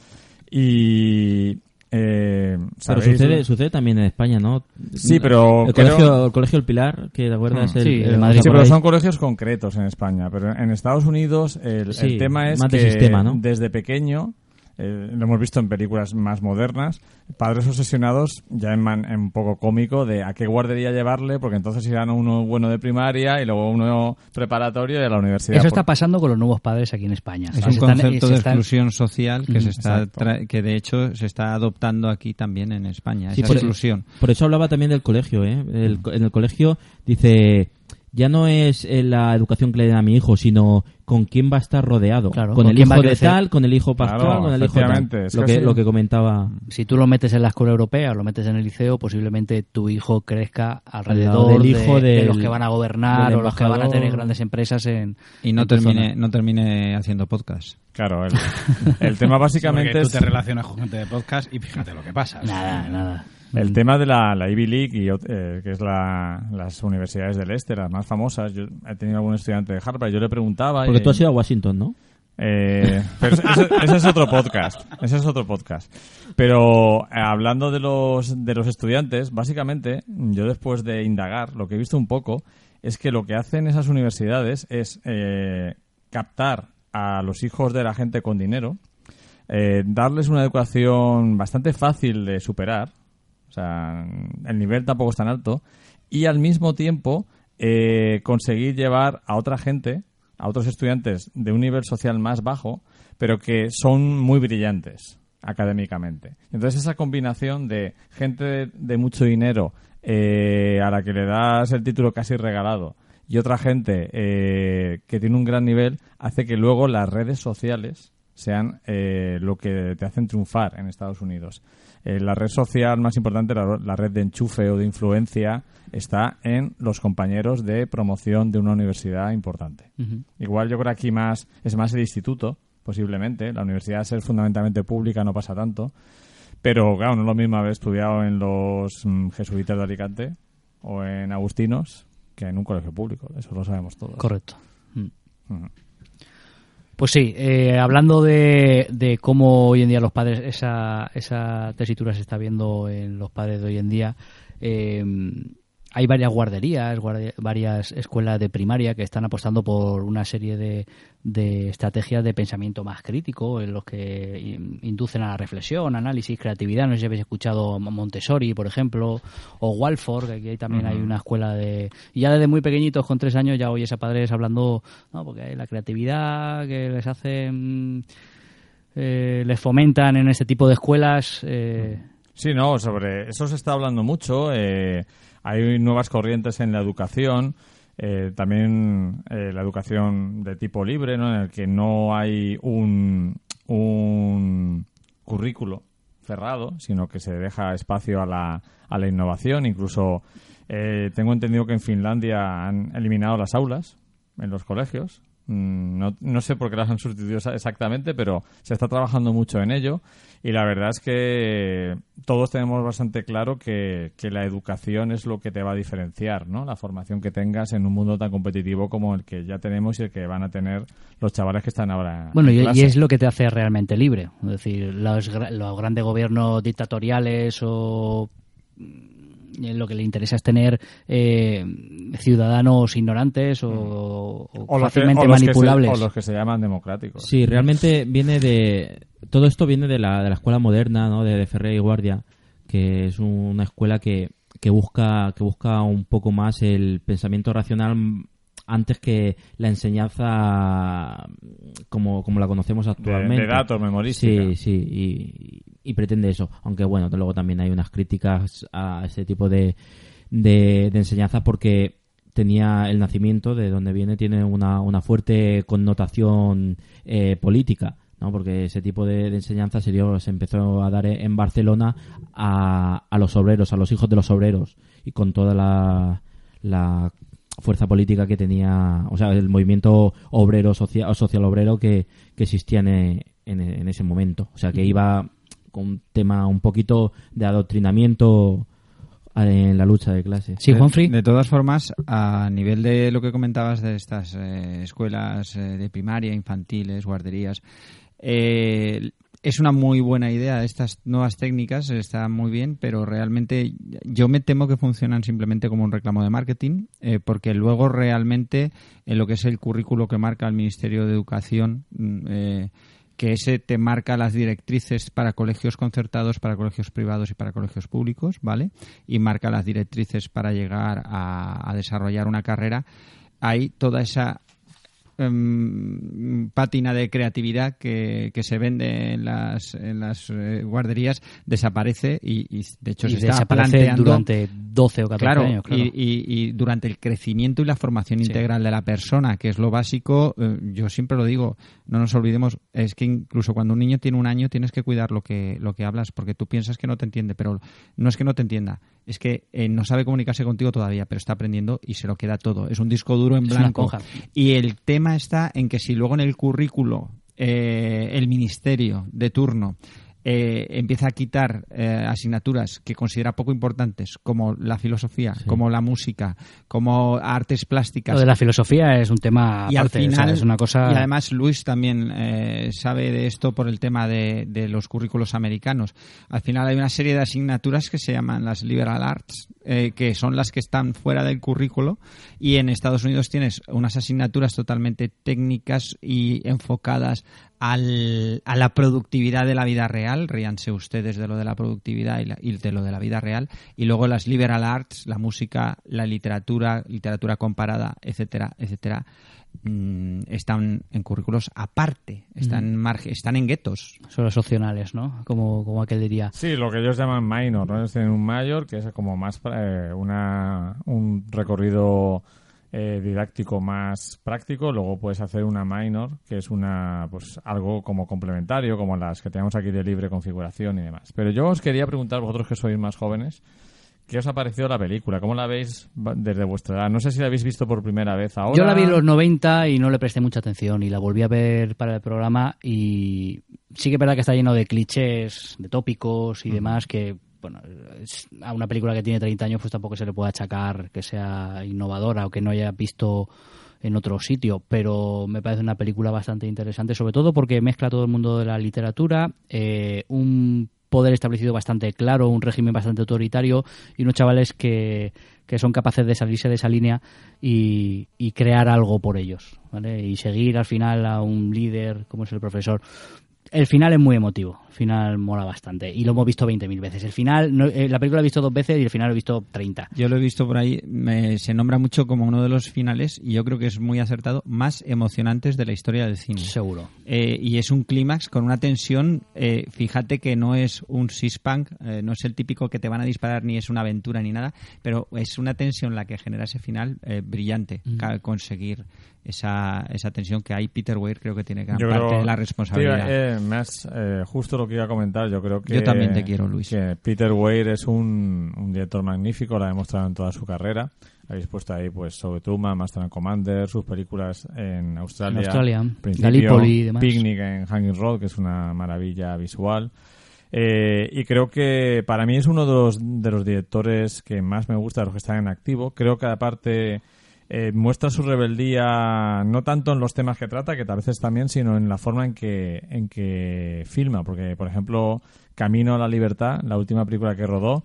y eh, Pero sucede, sucede también en España, ¿no? Sí, pero El creo- colegio, el colegio El Pilar, que te acuerdas, Hmm. el, Sí, el- Madrid. Sí, pero son colegios concretos en España. Pero en Estados Unidos el, Sí, el tema es más de que sistema, ¿no? desde pequeño, eh, lo hemos visto en películas más modernas, padres obsesionados ya en, man- en un poco cómico de a qué guardería llevarle, porque entonces irán a uno bueno de primaria y luego uno preparatorio y a la universidad. Eso está pasando con los nuevos padres aquí en España. Es un concepto se de están- exclusión social que Mm, se está tra- que de hecho se está adoptando aquí también en España Sí, esa por, exclusión. por eso hablaba también del colegio, ¿eh? El- en el colegio dice, ya no es eh, la educación que le den a mi hijo, sino con quién va a estar rodeado. Claro, con con el hijo de tal, con el hijo pastor, Claro, con el hijo de tal. es Lo que lo que comentaba. Si tú lo metes en la escuela europea o lo metes en el liceo, posiblemente tu hijo crezca alrededor del de, hijo de del- los que van a gobernar o los que van a tener grandes empresas en Y no en termine no termine haciendo podcast. Claro, el, [LAUGHS] el tema básicamente Porque tú es... te relacionas con gente de podcast y fíjate lo que pasa. Nada, nada. El tema de la, la Ivy League, y, eh, que es la- las universidades del este, las más famosas, yo he tenido algún estudiante de Harvard, yo le preguntaba... Porque y- tú has ido a Washington, ¿no? Eh, pero ese, ese es otro podcast. Ese es otro podcast. Pero eh, hablando de los, de los estudiantes, básicamente, yo después de indagar, lo que he visto un poco es que lo que hacen esas universidades es eh, captar a los hijos de la gente con dinero, eh, darles una educación bastante fácil de superar, o sea, el nivel tampoco es tan alto, y al mismo tiempo eh, conseguir llevar a otra gente, a otros estudiantes de un nivel social más bajo, pero que son muy brillantes académicamente. Entonces esa combinación de gente de, mucho dinero eh, a la que le das el título casi regalado y otra gente eh, que tiene un gran nivel hace que luego las redes sociales sean eh, lo que te hacen triunfar en Estados Unidos. Eh, la red social más importante, la, la red de enchufe o de influencia, está en los compañeros de promoción de una universidad importante. Igual yo creo que aquí más es más el instituto, posiblemente. La universidad al ser fundamentalmente pública no pasa tanto. Pero claro, no es lo mismo haber estudiado en los mm, jesuitas de Alicante o en Agustinos que en un colegio público. Eso lo sabemos todos. Correcto. Mm. Pues sí, eh, hablando de, de cómo hoy en día los padres, esa, esa tesitura se está viendo en los padres de hoy en día, eh, hay varias guarderías, guardia- varias escuelas de primaria que están apostando por una serie de, de estrategias de pensamiento más crítico, en los que in- inducen a la reflexión, análisis, creatividad. No sé si habéis escuchado Montessori, por ejemplo, o Walford, que aquí también hay una escuela de... Y ya desde muy pequeñitos, con tres años, ya oyes a padres hablando, no, porque hay la creatividad que les hace... mm, eh, les fomentan en este tipo de escuelas... eh, Sí, no, sobre eso se está hablando mucho. eh, hay nuevas corrientes en la educación, eh, también eh, la educación de tipo libre, ¿no? en el que no hay un, un currículo cerrado, sino que se deja espacio a la, a la innovación. Incluso eh, tengo entendido que en Finlandia han eliminado las aulas en los colegios. Mm, No, no sé por qué las han sustituido exa- exactamente, pero se está trabajando mucho en ello. Y la verdad es que todos tenemos bastante claro que, que la educación es lo que te va a diferenciar, ¿no? La formación que tengas en un mundo tan competitivo como el que ya tenemos y el que van a tener los chavales que están ahora. Bueno, en y, y es lo que te hace realmente libre. Es decir, los, los grandes gobiernos dictatoriales o lo que le interesa es tener eh, ciudadanos ignorantes o, o O los, que, fácilmente o se- manipulables. o los que se llaman democráticos. Sí, realmente viene de... Todo esto viene de la, de la escuela moderna, ¿no? De, de Ferrer y Guardia, que es una escuela que, que, busca, que busca un poco más el pensamiento racional mm, antes que la enseñanza como, como la conocemos actualmente. de datos, memorística. Sí, sí, y, y pretende eso. Aunque bueno, luego también hay unas críticas a ese tipo de, de, de enseñanza porque tenía el nacimiento de donde viene tiene una, una fuerte connotación eh, política ¿no? porque ese tipo de, de enseñanza se, dio- se empezó a dar en Barcelona a, a los obreros, a los hijos de los obreros y con toda la, la fuerza política que tenía, o sea, el movimiento obrero social, social obrero que, que existía en, en, en ese momento. O sea, que iba con un tema un poquito de adoctrinamiento en la lucha de clase. Sí, Juanfrey. De, de todas formas, a nivel de lo que comentabas de estas eh, escuelas eh, de primaria, infantiles, guarderías, eh, es una muy buena idea. Estas nuevas técnicas están muy bien, pero realmente yo me temo que funcionan simplemente como un reclamo de marketing, eh, porque luego realmente en lo que es el currículo que marca el Ministerio de Educación, mm, eh, que ese te marca las directrices para colegios concertados, para colegios privados y para colegios públicos, ¿vale? Y marca las directrices para llegar a, a desarrollar una carrera. Hay toda esa em, pátina de creatividad que, que se vende en las, en las eh, guarderías desaparece y, y, de hecho y se está planteando durante 12 o 14 Claro, años. Claro. Y, y- y durante el crecimiento y la formación Sí. integral de la persona, que es lo básico, eh, yo siempre lo digo, no nos olvidemos, es que incluso cuando un niño tiene un año tienes que cuidar lo que, lo que hablas, porque tú piensas que no te entiende, pero no es que no te entienda, es que eh, no sabe comunicarse contigo todavía, pero está aprendiendo y se lo queda todo. Es un disco duro en blanco. Y el tema está en que si luego en el currículo eh, el ministerio de turno eh, empieza a quitar eh, asignaturas que considera poco importantes, como la filosofía, como la música, como artes plásticas. Lo de la filosofía es un tema y al aparte, o sea, final es una cosa... y además Luis también eh, sabe de esto por el tema de, de los currículos americanos al final hay una serie de asignaturas que se llaman las liberal arts eh, que son las que están fuera del currículo y en Estados Unidos tienes unas asignaturas totalmente técnicas y enfocadas al- a la productividad de la vida real, ríanse ustedes de lo de la productividad y, la- y de lo de la vida real, y luego las liberal arts, la música, la literatura, literatura comparada, etcétera, etcétera, mm, están en currículos aparte, están, marge- están en guetos. Son los opcionales, ¿no? Como, como aquel diría. Sí, lo que ellos llaman minor, ¿no? Ellos tienen un mayor que es como más eh, una, un recorrido eh, didáctico más práctico, luego puedes hacer una minor, que es una pues algo como complementario, como las que tenemos aquí de libre configuración y demás. Pero yo os quería preguntar, vosotros que sois más jóvenes, ¿qué os ha parecido la película? ¿Cómo la veis desde vuestra edad? No sé si la habéis visto por primera vez ahora. Yo la vi en los 90 y no le presté mucha atención y la volví a ver para el programa y sí que es verdad que está lleno de clichés, de tópicos y demás que, bueno, a una película que tiene 30 años pues tampoco se le puede achacar que sea innovadora o que no haya visto en otro sitio, pero me parece una película bastante interesante, sobre todo porque mezcla todo el mundo de la literatura, eh, un poder establecido bastante claro, un régimen bastante autoritario y unos chavales que, que son capaces de salirse de esa línea y, y crear algo por ellos, ¿vale? Y seguir al final a un líder como es el profesor. El final es muy emotivo, el final mola bastante y lo hemos visto 20.000 veces. El final, no- eh, la película lo he visto dos veces y el final lo he visto 30. Yo lo he visto por ahí, me- se nombra mucho como uno de los finales, y yo creo que es muy acertado, más emocionantes de la historia del cine. Seguro. Eh, y es un clímax con una tensión, eh, fíjate que no es un six-punk, eh, no es el típico que te van a disparar ni es una aventura ni nada, pero es una tensión la que genera ese final brillante, Mm. conseguir esa, esa tensión que hay. Peter Weir creo que tiene gran Yo parte creo- de la responsabilidad. Tío, eh, has, eh, justo lo que iba a comentar. Yo creo que. Yo también te quiero, Luis. Que Peter Weir es un, un director magnífico, lo ha demostrado en toda su carrera. Habéis puesto ahí, pues, sobre Truman, Master and Commander, sus películas en Australia. En Australia, Gallipoli y demás. Picnic en Hanging Road, que es una maravilla visual. Eh, y creo que para mí es uno de los, de los directores que más me gusta de los que están en activo. Creo que aparte eh, muestra su rebeldía no tanto en los temas que trata, que tal vez también, sino en la forma en que, en que filma. Porque, por ejemplo, Camino a la Libertad, la última película que rodó,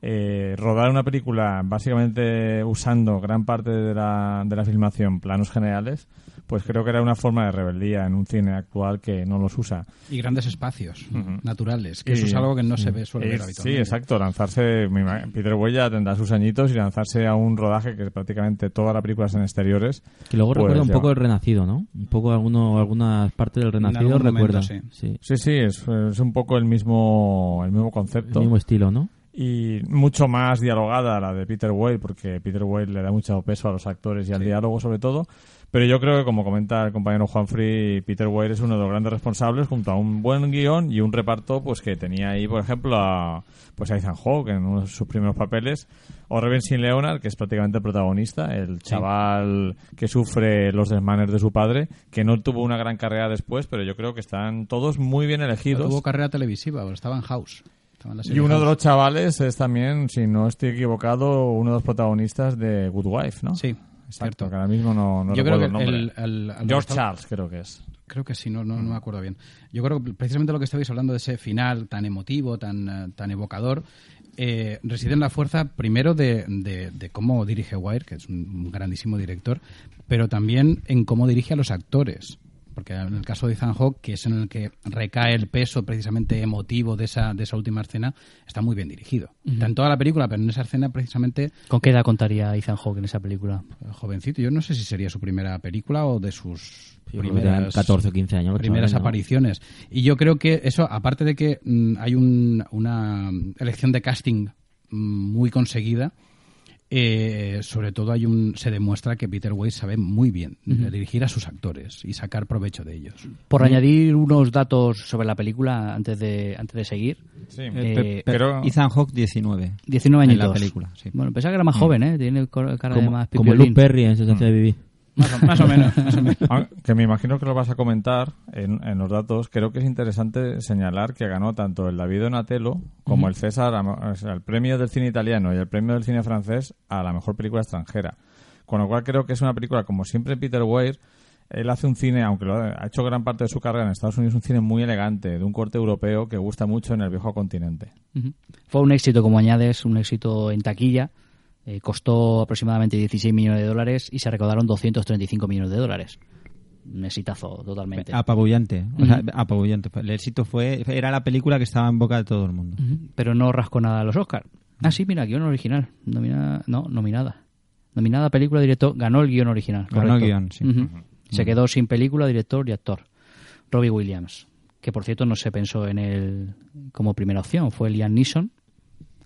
eh, rodar una película básicamente usando gran parte de la, de la filmación planos generales, pues creo que era una forma de rebeldía en un cine actual que no los usa. Y grandes espacios Ujú. naturales, que Y- eso es algo que no se ve, suele ver Sí, habitualmente. exacto. Lanzarse. Peter ya tendrá sus añitos y lanzarse a un rodaje que prácticamente toda la película es en exteriores. Que luego pues recuerda un ya- poco el Renacido, ¿no? Un poco alguno, algunas partes del Renacido algún momento, recuerda. sí. sí. Sí, sí, es, es un poco el mismo, el mismo El concepto. mismo estilo, ¿no? Y mucho más dialogada la de Peter Weir, porque Peter Weir le da mucho peso a los actores y al diálogo sobre todo. Pero yo creo que, como comenta el compañero Juan Free, Peter Weir es uno de los grandes responsables junto a un buen guion y un reparto pues que tenía ahí, por ejemplo, a, pues a Ethan Hawke en uno de sus primeros papeles, o Reven Sin Leonard, que es prácticamente el protagonista, el chaval que sufre los desmanes de su padre, que no tuvo una gran carrera después, pero yo creo que están todos muy bien elegidos. Tuvo carrera televisiva, estaba en House. Y uno de los chavales es también, si no estoy equivocado, uno de los protagonistas de Good Wife, ¿no? Sí, Exacto, cierto. que ahora mismo no, no Yo recuerdo creo el que nombre. el, el- el- George el- Charles creo que es. Creo que sí, no, no, no me acuerdo bien. Yo creo que precisamente lo que estabais hablando de ese final tan emotivo, tan, eh, tan evocador, eh, reside en la fuerza primero de, de- de cómo dirige Wire, que es un grandísimo director, pero también en cómo dirige a los actores. Porque en el caso de Ethan Hawke, que es en el que recae el peso precisamente emotivo de esa, de esa última escena, está muy bien dirigido. Está en toda la película, pero en esa escena precisamente ¿Con qué edad contaría Ethan Hawke en esa película? jovencito. Yo no sé si sería su primera película o de sus Yo primeras 14 o 15 años. primeras apariciones. Y yo creo que eso, aparte de que mm, hay un- una elección de casting mm, muy conseguida, eh, sobre todo hay un se demuestra que Peter Weir sabe muy bien dirigir a sus actores y sacar provecho de ellos. Por añadir unos datos sobre la película antes de, antes de seguir. Sí. Eh, Pe- pe- creo- Ethan Hawke 19. 19 En añitos. la película, sí. Bueno, pensaba que era más joven, ¿eh? Tiene cara de Como, más como pipiolín. Luke Perry en Sensación de Vivir. Más o, más o menos. más o menos. Ah, Que me imagino que lo vas a comentar en, en los datos. Creo que es interesante señalar que ganó tanto el David Donatello como el César, a- o sea, el premio del cine italiano y el premio del cine francés a la mejor película extranjera. Con lo cual creo que es una película, como siempre Peter Weir, él hace un cine, aunque lo ha ha hecho gran parte de su carrera en Estados Unidos, un cine muy elegante, de un corte europeo que gusta mucho en el viejo continente. Fue un éxito, como añades, un éxito en taquilla. Eh, costó aproximadamente 16 millones de dólares y se recaudaron 235 millones de dólares. Un exitazo totalmente. Apabullante. O sea, apabullante. El éxito fue. Era la película que estaba en boca de todo el mundo. Pero no rascó nada a los Oscars. Ah, sí, mira, guion original. Nominada, no, nominada. Nominada película, director. Ganó el guion original. Ganó correcto. el guion, sí. Se quedó sin película, director y actor. Robbie Williams. Que por cierto no se pensó en él como primera opción. Fue Liam Neeson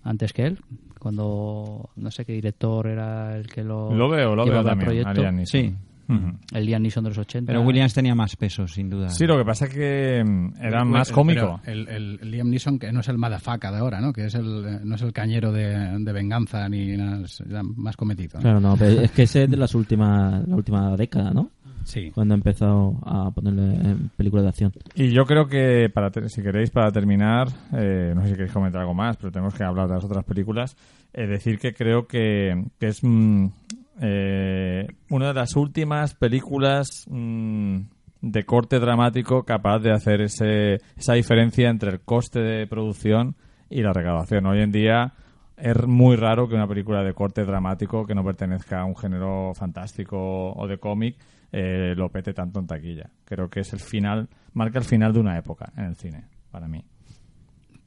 antes que él. Cuando no sé qué director era el que lo. Lo veo, lo veo también. proyecto. a Liam Neeson. Sí. Ujú. El Liam Neeson de los 80. Pero Williams tenía más peso, sin duda. Sí, lo que pasa es que mm, era más cómico. El, el- el Liam Neeson, que no es el madafaca de ahora, ¿no? Que es el, eh, no es el cañero de, de venganza ni nada, más cometido. ¿no? Claro, no, pero es que ese es de las últimas, la última década, ¿no? Sí. Cuando ha empezado a ponerle en películas de acción. Y yo creo que, para ter- si queréis, para terminar, eh, no sé si queréis comentar algo más, pero tenemos que hablar de las otras películas. eh, decir que creo que, que es mm, eh, una de las últimas películas mm, de corte dramático capaz de hacer ese, esa diferencia entre el coste de producción y la recaudación. Hoy en día es muy raro que una película de corte dramático que no pertenezca a un género fantástico o de cómic eh, lo pete tanto en taquilla. Creo que es el final, marca el final de una época en el cine, para mí.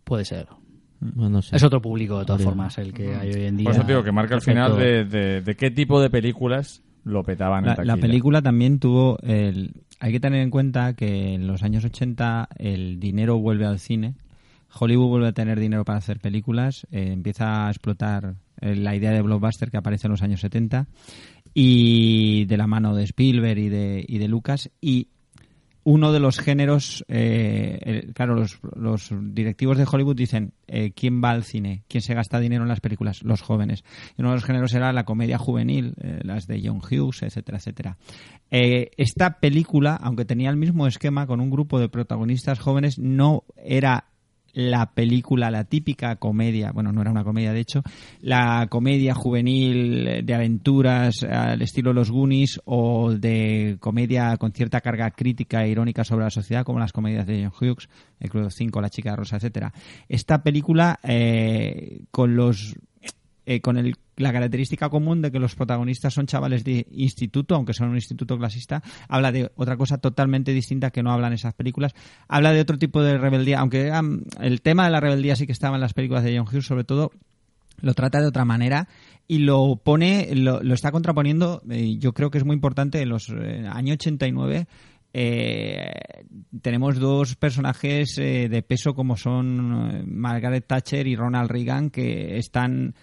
Puede ser. No sé. Es otro público, de todas formas, el que hay hoy en día. Por eso digo que marca el final de, de- de qué tipo de películas lo petaban en La, taquilla. la película también tuvo. El, hay que tener en cuenta que en los años 80 el dinero vuelve al cine. Hollywood vuelve a tener dinero para hacer películas. eh, empieza a explotar eh, la idea de blockbuster que aparece en los años 70 y de la mano de Spielberg y de, y de Lucas. Y uno de los géneros, eh, claro, los, directivos de Hollywood dicen, eh, ¿quién va al cine? ¿Quién se gasta dinero en las películas? Los jóvenes. Y uno de los géneros era la comedia juvenil, eh, las de John Hughes, etcétera, etcétera. Esta película, aunque tenía el mismo esquema con un grupo de protagonistas jóvenes, no era la película, la típica comedia, bueno, no era una comedia de hecho, la comedia juvenil de aventuras al estilo Los Goonies o de comedia con cierta carga crítica e irónica sobre la sociedad, como las comedias de John Hughes, El Club 5, La Chica Rosa, etcétera. Esta película, eh, con los eh, con el- la característica común de que los protagonistas son chavales de instituto, aunque son un instituto clasista, habla de otra cosa totalmente distinta que no hablan esas películas. Habla de otro tipo de rebeldía, aunque el tema de la rebeldía sí que estaba en las películas de John Hughes, sobre todo lo trata de otra manera y lo pone, lo, lo está contraponiendo, eh, yo creo que es muy importante, en los eh, años 89 eh, tenemos dos personajes eh, de peso como son eh, Margaret Thatcher y Ronald Reagan que están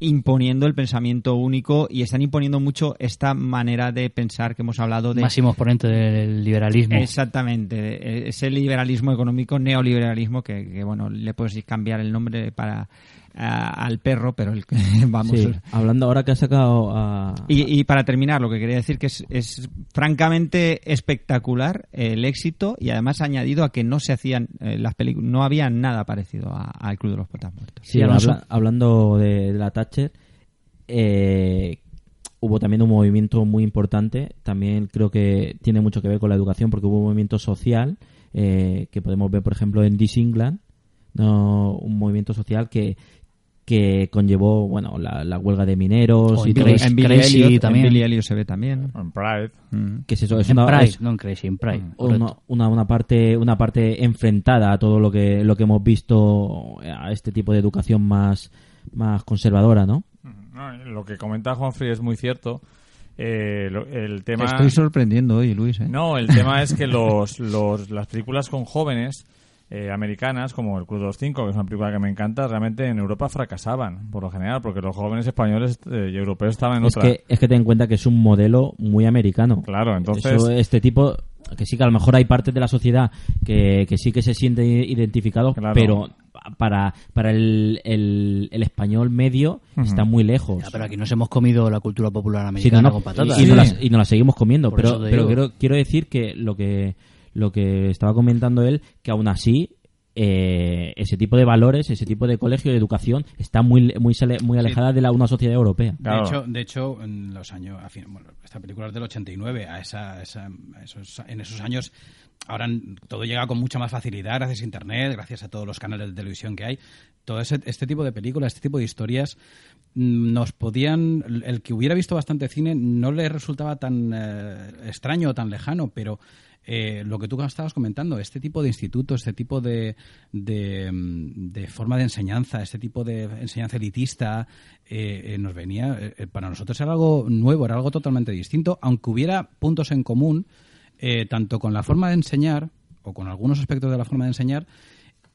imponiendo el pensamiento único y están imponiendo mucho esta manera de pensar que hemos hablado de Máximo exponente del liberalismo. Exactamente, ese liberalismo económico, neoliberalismo, que, que, bueno, le puedes cambiar el nombre para a- al perro, pero el, [LAUGHS] vamos. Sí, hablando ahora que ha sacado a... Y, y para terminar, lo que quería decir que es, es francamente espectacular el éxito y además añadido a que no se hacían eh, las películas, no había nada parecido al Club de los Poetas Muertos. Sí, habla- hablando de, de la Thatcher, eh, hubo también un movimiento muy importante, también creo que tiene mucho que ver con la educación, porque hubo un movimiento social eh, que podemos ver, por ejemplo, en This England, ¿no? un movimiento social que que conllevó bueno la, la huelga de mineros O y en Billy Crazy Elliot, también. en Billy Elliot se ve también. En Pride. Mm. que es eso es en una, Pride, es no en Crazy, en Pride. una, una, una parte una parte enfrentada a todo lo que lo que hemos visto a este tipo de educación más más conservadora no No, lo que comenta Juanfrey es muy cierto. Eh, lo- el Te tema... estoy sorprendiendo hoy, Luis. ¿eh? No, el tema es que los, los, las películas con jóvenes eh, americanas, como El Club de los Cinco, que es una película que me encanta, realmente en Europa fracasaban, por lo general, porque los jóvenes españoles eh, y europeos estaban en es otra. que es que ten en cuenta que es un modelo muy americano Claro, entonces... Eso, este tipo que sí que a lo mejor hay partes de la sociedad que, que sí que se siente identificado Claro. pero para, para el, el, el español medio está muy lejos. Ya, pero aquí nos hemos comido la cultura popular Sí, americana no, no, con patatas. y, y nos las, y nos las seguimos comiendo. Por Pero, pero quiero, quiero decir que lo que lo que estaba comentando él, que aún así eh, ese tipo de valores, ese tipo de colegio de educación está muy muy sale- muy alejada de la una sociedad europea. De hecho, de hecho, en los años, a fin- bueno, esta película es del 89, a esa, esa- a esos, en esos años ahora todo llega con mucha más facilidad gracias a internet, gracias a todos los canales de televisión que hay. Todo ese- este tipo de películas, este tipo de historias mm, nos podían, el que hubiera visto bastante cine no le resultaba tan eh, extraño o tan lejano, pero eh, lo que tú estabas comentando, este tipo de instituto, este tipo de, de, mm, forma de enseñanza, este tipo de enseñanza elitista, eh, eh, nos venía, eh, para nosotros era algo nuevo, era algo totalmente distinto, aunque hubiera puntos en común, eh, tanto con la forma de enseñar, o con algunos aspectos de la forma de enseñar,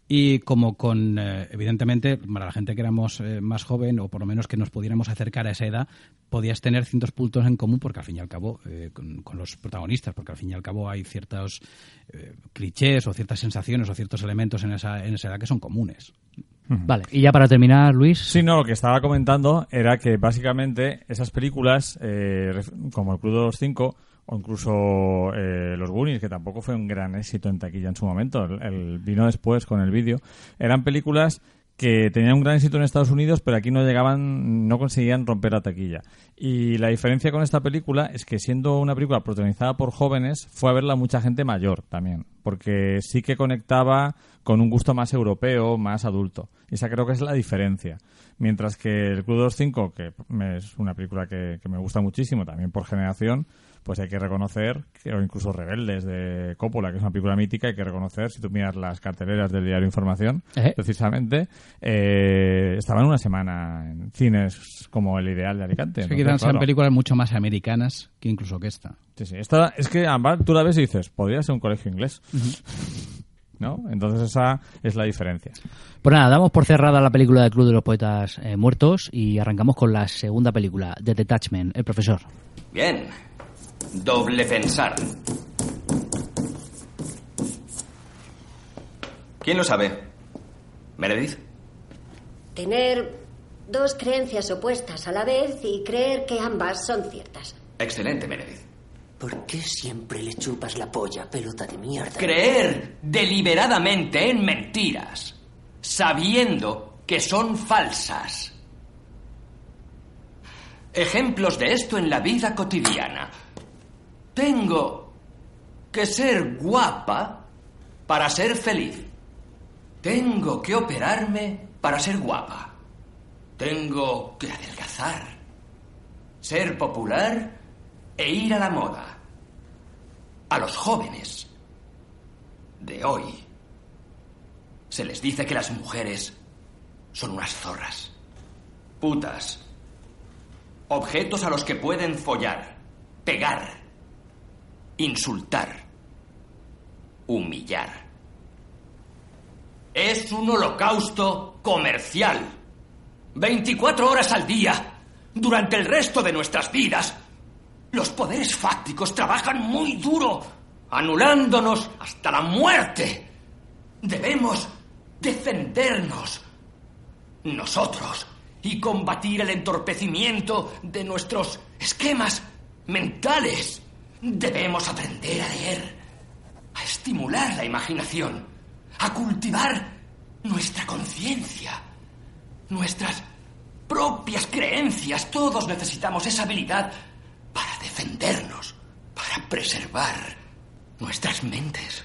y como con, eh, evidentemente, para la gente que éramos eh, más joven, o por lo menos que nos pudiéramos acercar a esa edad, podías tener ciertos puntos en común, porque al fin y al cabo, eh, con, con los protagonistas, porque al fin y al cabo hay ciertos eh, clichés o ciertas sensaciones o ciertos elementos en esa, en esa edad que son comunes. Vale, y ya para terminar, Luis. Sí, no, lo que estaba comentando era que básicamente esas películas, eh, como El Club de los Cinco, o incluso eh, Los Goonies, que tampoco fue un gran éxito en taquilla en su momento, el, vino después con el vídeo, eran películas que tenían un gran éxito en Estados Unidos, pero aquí no llegaban, no conseguían romper la taquilla. Y la diferencia con esta película es que siendo una película protagonizada por jóvenes, fue a verla mucha gente mayor también, porque sí que conectaba con un gusto más europeo, más adulto. Esa creo que es la diferencia. Mientras que El Club de los Cinco, que es una película que, que me gusta muchísimo, también por generación, pues hay que reconocer, que, o incluso Rebeldes de Coppola, que es una película mítica, hay que reconocer, si tú miras las carteleras del diario Información, Eh. precisamente, eh, estaban una semana en cines como el ideal de Alicante. Es que quizás sean películas mucho más americanas que incluso que esta. Sí, sí. Esta, es que además tú la ves y dices, podría ser un colegio inglés. [LAUGHS] ¿No? Entonces esa es la diferencia. Pues nada, damos por cerrada la película del Club de los Poetas eh, Muertos y arrancamos con la segunda película, The Detachment, El Profesor. Bien. Doble pensar. ¿Quién lo sabe? ¿Meredith? Tener dos creencias opuestas a la vez y creer que ambas son ciertas. Excelente, Meredith. ¿Por qué siempre le chupas la polla, pelota de mierda? Creer deliberadamente en mentiras, sabiendo que son falsas. Ejemplos de esto en la vida cotidiana. Tengo que ser guapa para ser feliz. Tengo que operarme para ser guapa. Tengo que adelgazar, ser popular e ir a la moda. A los jóvenes de hoy se les dice que las mujeres son unas zorras, putas, objetos a los que pueden follar, pegar, insultar, humillar. Es un holocausto comercial. 24 horas al día, durante el resto de nuestras vidas. Los poderes fácticos trabajan muy duro, anulándonos hasta la muerte. Debemos defendernos nosotros y combatir el entorpecimiento de nuestros esquemas mentales. Debemos aprender a leer, a estimular la imaginación, a cultivar nuestra conciencia, nuestras propias creencias. Todos necesitamos esa habilidad para defendernos, para preservar nuestras mentes.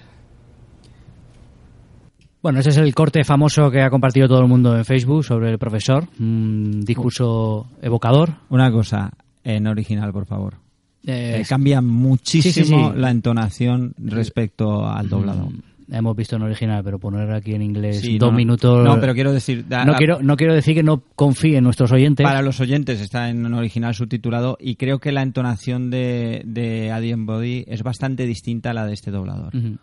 Bueno, ese es el corte famoso que ha compartido todo el mundo en Facebook sobre el profesor. Un discurso evocador. Una cosa, en original, por favor. Eh, Eh, cambia muchísimo sí, sí, sí. la entonación respecto al doblado. Hemos visto en original, pero poner aquí en inglés dos no, minutos. no, pero quiero decir, da- no da- quiero, no quiero decir que no confíe en nuestros oyentes. Para los oyentes está en original subtitulado y creo que la entonación de, de Adrien Body es bastante distinta a la de este doblador. Ujú.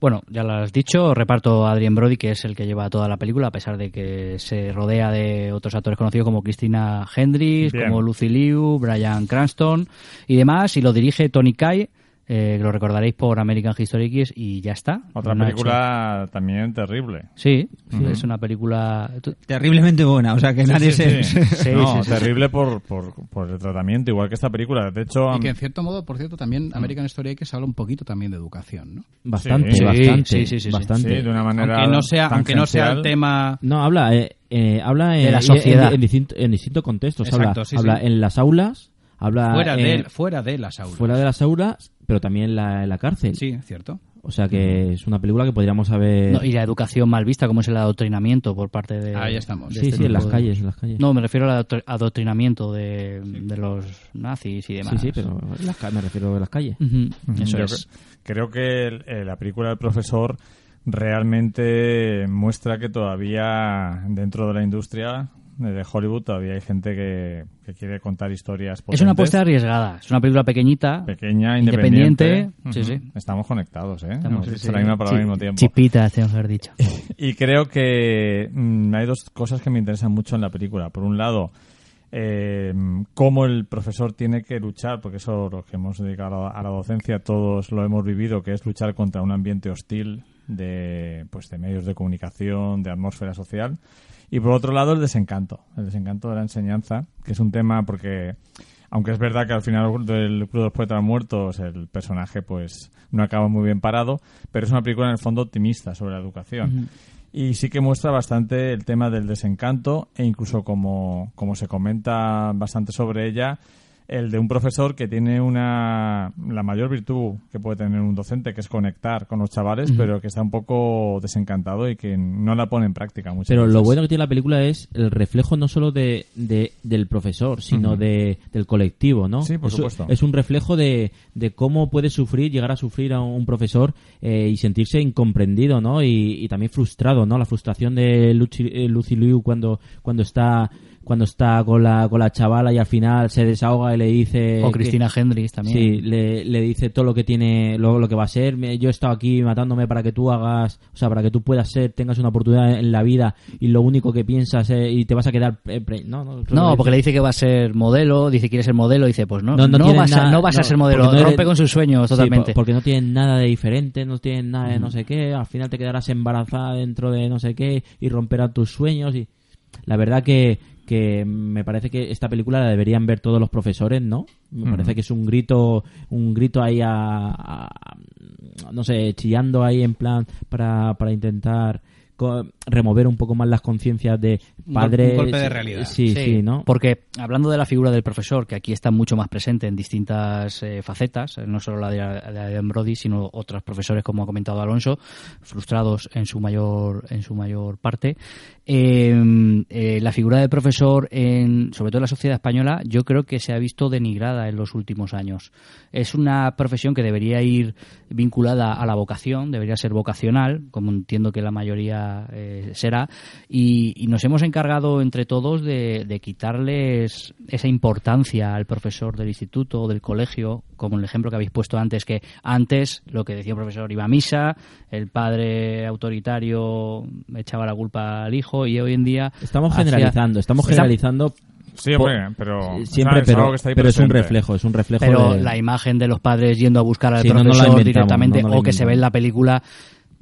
Bueno, ya lo has dicho, reparto a Adrien Brody, que es el que lleva toda la película, a pesar de que se rodea de otros actores conocidos como Christina Hendricks, Bien. como Lucy Liu, Brian Cranston y demás, y lo dirige Tony Kai, eh, lo recordaréis por American History X y ya está. Otra No película también terrible. Sí, sí, Ujú. es una película... Terriblemente buena, o sea que Sí, nadie sí, se... sí. [LAUGHS] Sí, no, sí, sí. terrible por, por, por el tratamiento, igual que esta película. De hecho, Y que en cierto modo, por cierto, también American Story X habla un poquito también de educación, ¿no? Bastante, Sí, bastante, sí, sí, sí, sí. bastante. sí, de una manera Aunque no sea, aunque no sea el tema... No, habla, eh, eh, habla en, De la en- sociedad. en, en distinto- en distintos contextos. Exacto, habla sí, habla sí. en las aulas, habla Fuera, en- de, fuera de las aulas. fuera de las aulas, pero también en la, en la cárcel. Sí, es cierto. O sea que es una película que podríamos haber... No, y la educación mal vista, como es el adoctrinamiento por parte de... Ahí estamos. de sí, este sí, en las de- calles, en las calles. No, me refiero al adoctr- adoctrinamiento de, de los nazis y demás. sí, sí, pero las me refiero a las calles. Ujú, Ujú. Eso Yo es. cre- Creo que el- eh, la película del profesor realmente muestra que todavía dentro de la industria de Hollywood todavía hay gente que, que quiere contar historias Es una potentes, apuesta arriesgada. Es una película pequeñita. pequeña, independiente. independiente. Sí, sí. Estamos conectados, ¿eh? Estamos- Hemos la misma palabra al mismo tiempo. Chipitas, tengo que haber dicho. [LAUGHS] Y creo que mm, hay dos cosas que me interesan mucho en la película. Por un lado, eh, cómo el profesor tiene que luchar, porque eso los que hemos dedicado a la docencia todos lo hemos vivido, que es luchar contra un ambiente hostil de, pues, de medios de comunicación, de atmósfera social. Y por otro lado, el desencanto, el desencanto de la enseñanza, que es un tema porque, aunque es verdad que al final del Club de los Poetas Muertos el personaje pues no acaba muy bien parado, pero es una película en el fondo optimista sobre la educación. Y sí que muestra bastante el tema del desencanto e incluso como, como se comenta bastante sobre ella, el de un profesor que tiene una la mayor virtud que puede tener un docente, que es conectar con los chavales, pero que está un poco desencantado y que no la pone en práctica muchas Pero lo bueno que tiene la película es el reflejo no solo de, de- del profesor, sino de, del colectivo, ¿no? Sí, por es, supuesto. es un reflejo de, de cómo puede sufrir, llegar a sufrir a un profesor eh, y sentirse incomprendido, ¿no? Y, y también frustrado, ¿no? La frustración de Lucy, eh, Lucy Liu cuando, cuando está cuando está con la, con la chavala y al final se desahoga y le dice... O Cristina Hendricks también. Sí, le, le dice todo lo que tiene, lo, lo que va a ser. Yo he estado aquí matándome para que tú hagas, o sea, para que tú puedas ser, tengas una oportunidad en la vida y lo único que piensas es, y te vas a quedar. eh, no, no, No, porque le dice que va a ser modelo, dice que quiere ser modelo, dice pues no, no, tienes vas, a, no vas a ser modelo, no rompe eres- con sus sueños totalmente. po- porque no tienen nada de diferente, no tienen nada de no sé qué, al final te quedarás embarazada dentro de no sé qué y romperán tus sueños y la verdad que, que me parece que esta película la deberían ver todos los profesores, ¿no? Me parece que es un grito, un grito ahí a, a- no sé, chillando ahí en plan para, para intentar remover un poco más las conciencias de padres. un golpe de realidad. Sí, sí, ¿no? Porque hablando de la figura del profesor, que aquí está mucho más presente en distintas eh, facetas, eh, no solo la de, la de Adam Brody, sino otros profesores, como ha comentado Alonso, frustrados en su mayor, en su mayor parte. Eh, eh, la figura del profesor, en, sobre todo en la sociedad española, yo creo que se ha visto denigrada en los últimos años. Es una profesión que debería ir vinculada a la vocación, debería ser vocacional, como entiendo que la mayoría eh, será, y, y nos hemos encargado entre todos de, de quitarles esa importancia al profesor del instituto o del colegio, como el ejemplo que habéis puesto antes, que antes lo que decía el profesor iba a misa, el padre autoritario echaba la culpa al hijo y hoy en día... Estamos hacia- generalizando, estamos generalizando. Sí, hombre, pero- siempre, claro, es pero, pero es un reflejo, es un reflejo Pero de- la imagen de los padres yendo a buscar al Sí, no profesor directamente no o que se ve en la película.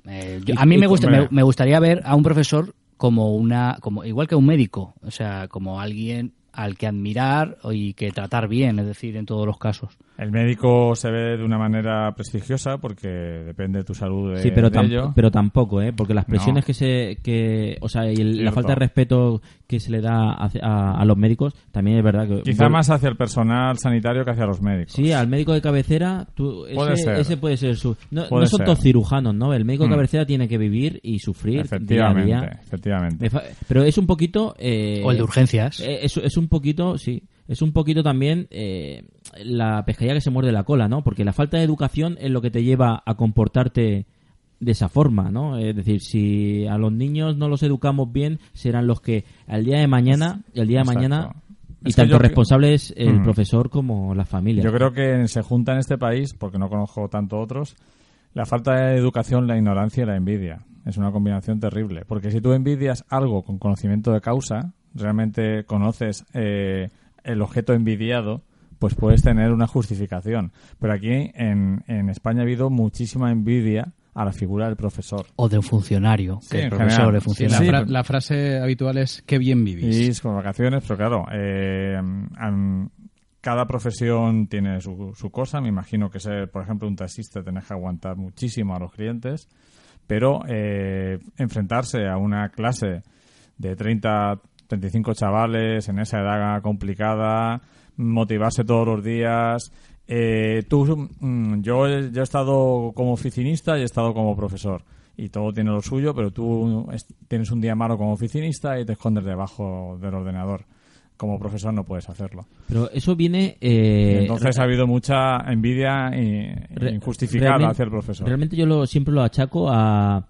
Eh, yo- a mí me, gusta, me, me gustaría ver a un profesor como una, como igual que un médico, o sea, como alguien al que admirar y que tratar bien, es decir, en todos los casos. El médico se ve de una manera prestigiosa porque depende de tu salud de, Sí, pero, de tam- ello. pero tampoco, ¿eh? Porque las No. presiones que se... Que, o sea, y el- la falta de respeto que se le da hacia- a, a los médicos, también es verdad que... Quizá más hacia el personal sanitario que hacia los médicos. Sí, al médico de cabecera, tú, ese, Puede ser. ese puede ser su... No, Puede no son ser. todos cirujanos, ¿no? El médico de Mm. cabecera tiene que vivir y sufrir día a Efectivamente, día. efectivamente. Pero es un poquito... eh, O el de urgencias. eh, Es, es un poquito, sí. Es un poquito también eh, la pescadilla que se muerde la cola, ¿no? Porque la falta de educación es lo que te lleva a comportarte de esa forma, ¿no? Es decir, si a los niños no los educamos bien, serán los que al día de mañana, el día de Exacto. mañana, y Es tanto yo responsable es el Mm. profesor como la familia. Yo creo que se junta en este país, porque no conozco tanto otros, la falta de educación, la ignorancia y la envidia. Es una combinación terrible. Porque si tú envidias algo con conocimiento de causa, realmente conoces eh, el objeto envidiado, pues puedes tener una justificación. Pero aquí en, en España ha habido muchísima envidia a la figura del profesor. O de un funcionario, Sí, que el profesor general. de Sí, funcionario. la, fra- la frase habitual es qué bien vivís. Y con vacaciones, pero claro, eh, cada profesión tiene su, su cosa. Me imagino que ser, por ejemplo, un taxista tenés que aguantar muchísimo a los clientes, pero eh, enfrentarse a una clase de 30, 35 chavales en esa edad complicada, motivarse todos los días. Eh, tú, mm, yo, yo he estado como oficinista y he estado como profesor. Y todo tiene lo suyo, pero tú es- tienes un día malo como oficinista y te escondes debajo del ordenador. Como profesor no puedes hacerlo. Pero eso viene... eh, Entonces ha habido mucha envidia y- injustificada hacia el profesor. Realmente yo lo, siempre lo achaco a,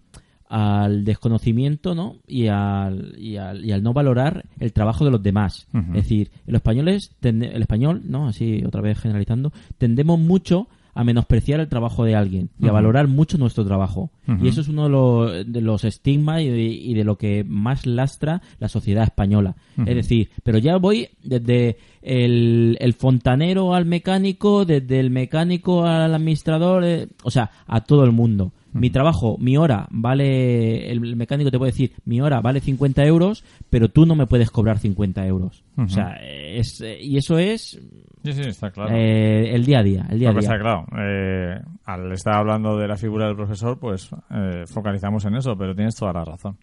al desconocimiento ¿no? y, al, y, al, y al no valorar el trabajo de los demás. Es decir, los españoles, el español, ¿no? así otra vez generalizando, tendemos mucho a menospreciar el trabajo de alguien y a valorar mucho nuestro trabajo. Y eso es uno de los, de los estigmas y de, y de lo que más lastra la sociedad española. Es decir, pero ya voy desde el, el fontanero al mecánico, desde el mecánico al administrador, eh, o sea, a todo el mundo. Mi trabajo, mi hora vale, el mecánico te puede decir, mi hora vale 50 euros, pero tú no me puedes cobrar 50 euros. O Ujú. sea, es, y eso es Sí, sí, está claro. eh, el día a día, el día a día. está claro, eh, al estar hablando de la figura del profesor, pues eh, focalizamos en eso, pero tienes toda la razón.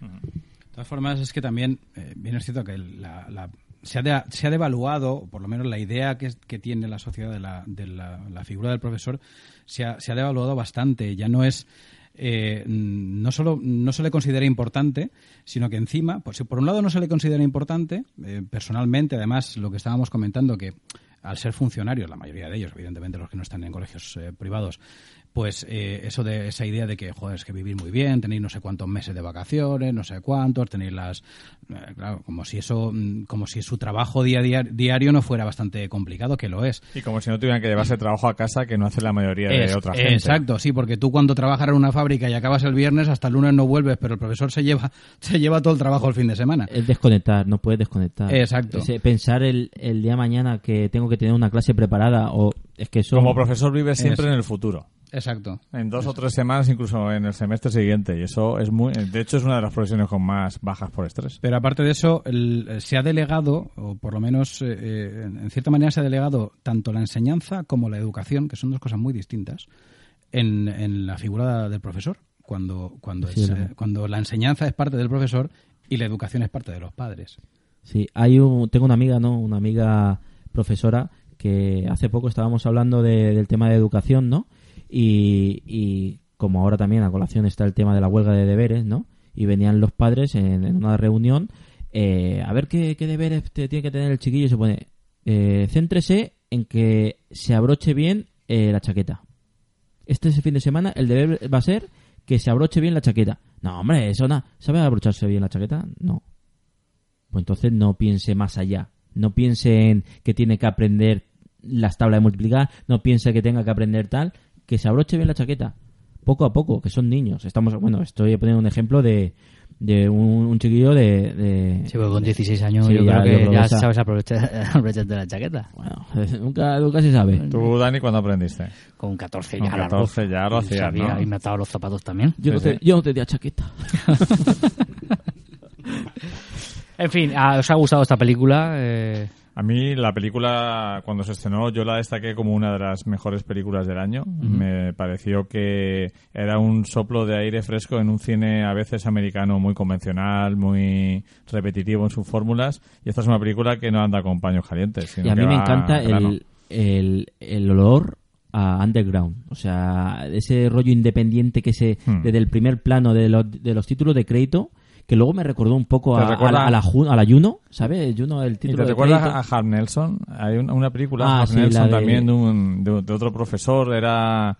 De todas formas, es que también, eh, bien es cierto que la- la- se, ha de- se ha devaluado, por lo menos la idea que, que tiene la sociedad de, la, de la- figura del profesor, se ha, se ha devaluado bastante. Ya no es. eh, no solo no se le considera importante, sino que encima, pues por un lado no se le considera importante, eh, personalmente, además, lo que estábamos comentando, que al ser funcionarios, la mayoría de ellos, evidentemente los que no están en colegios eh, privados, pues eh, eso de esa idea de que, joder, es que vivir muy bien, tenéis no sé cuántos meses de vacaciones, no sé cuántos, tenéis las... eh, claro, como si eso, mm, como si su trabajo día, día- diario no fuera bastante complicado, que lo es. Y como si no tuvieran que llevarse trabajo a casa, que no hace la mayoría de Es- otra gente. Exacto, sí, porque tú cuando trabajas en una fábrica y acabas el viernes, hasta el lunes no vuelves, pero el profesor se lleva, [LAUGHS] se lleva todo el trabajo el fin de semana. Es desconectar, no puedes desconectar. Exacto. Pensar el, el día de mañana que tengo que tener una clase preparada o es que eso... Como profesor vives siempre Es- en el futuro. Exacto. En dos o tres semanas, incluso en el semestre siguiente. Y eso es muy. De hecho, es una de las profesiones con más bajas por estrés. Pero aparte de eso, el- eh, se ha delegado, o por lo menos eh, eh, en cierta manera se ha delegado tanto la enseñanza como la educación, que son dos cosas muy distintas, en, en la figura del profesor. Cuando, cuando, Sí, es, la- eh, cuando la enseñanza es parte del profesor y la educación es parte de los padres. Sí, hay un, tengo una amiga, ¿no? Una amiga profesora que hace poco estábamos hablando de- del tema de educación, ¿no? Y, y como ahora también a colación está el tema de la huelga de deberes, ¿no? Y venían los padres en, una reunión eh, a ver qué, qué deberes tiene que tener el chiquillo y se pone, eh, céntrese en que se abroche bien eh, la chaqueta. Este fin de semana el deber va a ser que se abroche bien la chaqueta. No, hombre, eso nada. ¿Sabe abrocharse bien la chaqueta? No. Pues entonces no piense más allá. No piense en que tiene que aprender las tablas de multiplicar, no piense que tenga que aprender tal, que se abroche bien la chaqueta. Poco a poco, que son niños. Estamos, bueno, estoy poniendo un ejemplo de, de un, un chiquillo de, de- Sí, porque con 16 años Sí, yo ya- creo que ya que sabes aprovechar, [LAUGHS] aprovecharte la chaqueta. Bueno, [LAUGHS] nunca, nunca se sabe. ¿Tú, Dani, cuándo aprendiste? Con 14 Con ya. 14 ya lo Y hacías, sabía, ¿no? Y me ataba los zapatos también. Yo, no te, sí. yo no tenía chaqueta. [LAUGHS] En fin, ¿a- ¿os ha gustado esta película? Eh, A mí la película, cuando se estrenó, yo la destaqué como una de las mejores películas del año. Me pareció que era un soplo de aire fresco en un cine a veces americano muy convencional, muy repetitivo en sus fórmulas. Y esta es una película que no anda con paños calientes. sino Y a que mí me encanta el, el, el olor a underground. O sea, ese rollo independiente que se, Hmm. desde el primer plano de los, de los títulos de crédito, que luego me recordó un poco ¿Te a, recuerda- la, a la Ju- a la Juno, ¿sabes? Juno, el ¿Y título te de recuerdas a Harv Nelson? Hay un- una película, Ah, sí, la Nelson, de- también de, un- de- de otro profesor, era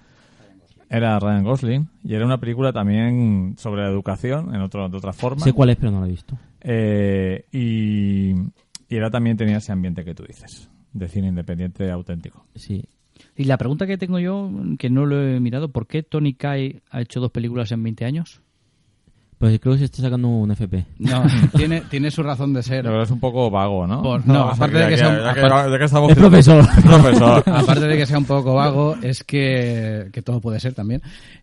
era Ryan Gosling, y era una película también sobre la educación, en otro, de otra forma. Sé cuál es, pero no la he visto. Eh, y, y era también tenía ese ambiente que tú dices, de cine independiente auténtico. Sí. y la pregunta que tengo yo, que no lo he mirado, ¿por qué Tony Kai ha hecho dos películas en 20 años? Pues creo que se está sacando un FP. No, [LAUGHS] tiene, tiene su razón de ser. Pero es un poco vago, ¿no? Por- no, aparte de que sea un- profesor. [LAUGHS] [LAUGHS] Aparte de que sea un poco vago, es que, que todo puede ser también.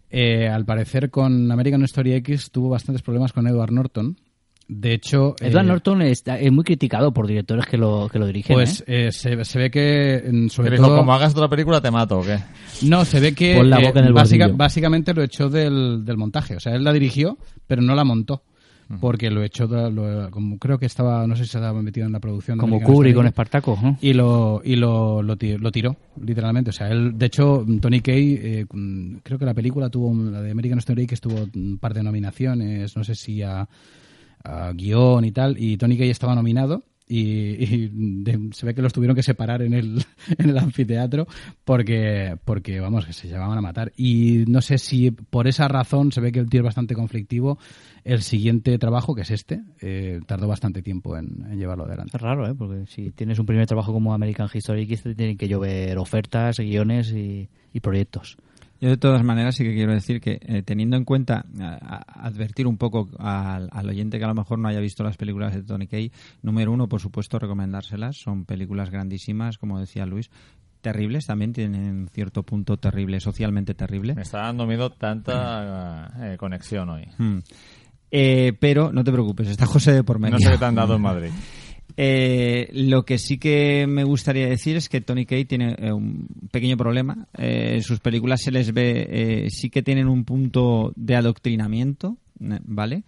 Eh, al parecer, con American Story X tuvo bastantes problemas con Edward Norton. De hecho, Edward eh, Norton está- es muy criticado por directores que lo, que lo dirigen. pues ¿eh? eh, se, se ve que, mm, sobre todo, como hagas otra película te mato, ¿o qué? no, se ve que Pon la eh, boca en el básica- básicamente lo echó del, del montaje. O sea, él la dirigió, pero no la montó. Mm. Porque lo echó, de- lo- como creo que estaba, no sé si se estaba metido en la producción. de Como Kubrick con. Espartaco. ¿no? y lo y lo, lo, ti- lo tiró literalmente o sea él de hecho Tony Kay eh, creo que la película tuvo un- la de American Story que estuvo un par de nominaciones no sé si a, a guion y tal y Tony Kay estaba nominado y, de- se ve que los tuvieron que separar en el, [LAUGHS] en el anfiteatro porque porque vamos que se llevaban a matar y no sé si por esa razón se ve que el tío es bastante conflictivo el siguiente trabajo que es este eh, tardó bastante tiempo en, llevarlo adelante Es raro, ¿eh? Porque si tienes un primer trabajo como American History X, tienen que llover ofertas, guiones y proyectos. Yo de todas maneras sí que quiero decir que eh, teniendo en cuenta, a- a- advertir un poco al, al oyente que a lo mejor no haya visto las películas de Tony Kay, número uno, por supuesto, recomendárselas. Son películas grandísimas, como decía Luis, terribles, también tienen cierto punto terrible, socialmente terrible. Me está dando miedo tanta eh, conexión hoy. Mm. Eh, pero no te preocupes, está José de por medio. No sé qué te han dado en Madrid. [LAUGHS] Eh, lo que sí que me gustaría decir es que Tony Kay tiene eh, un pequeño problema. Eh, en sus películas se les ve, eh, sí que tienen un punto de adoctrinamiento, eh, ¿vale?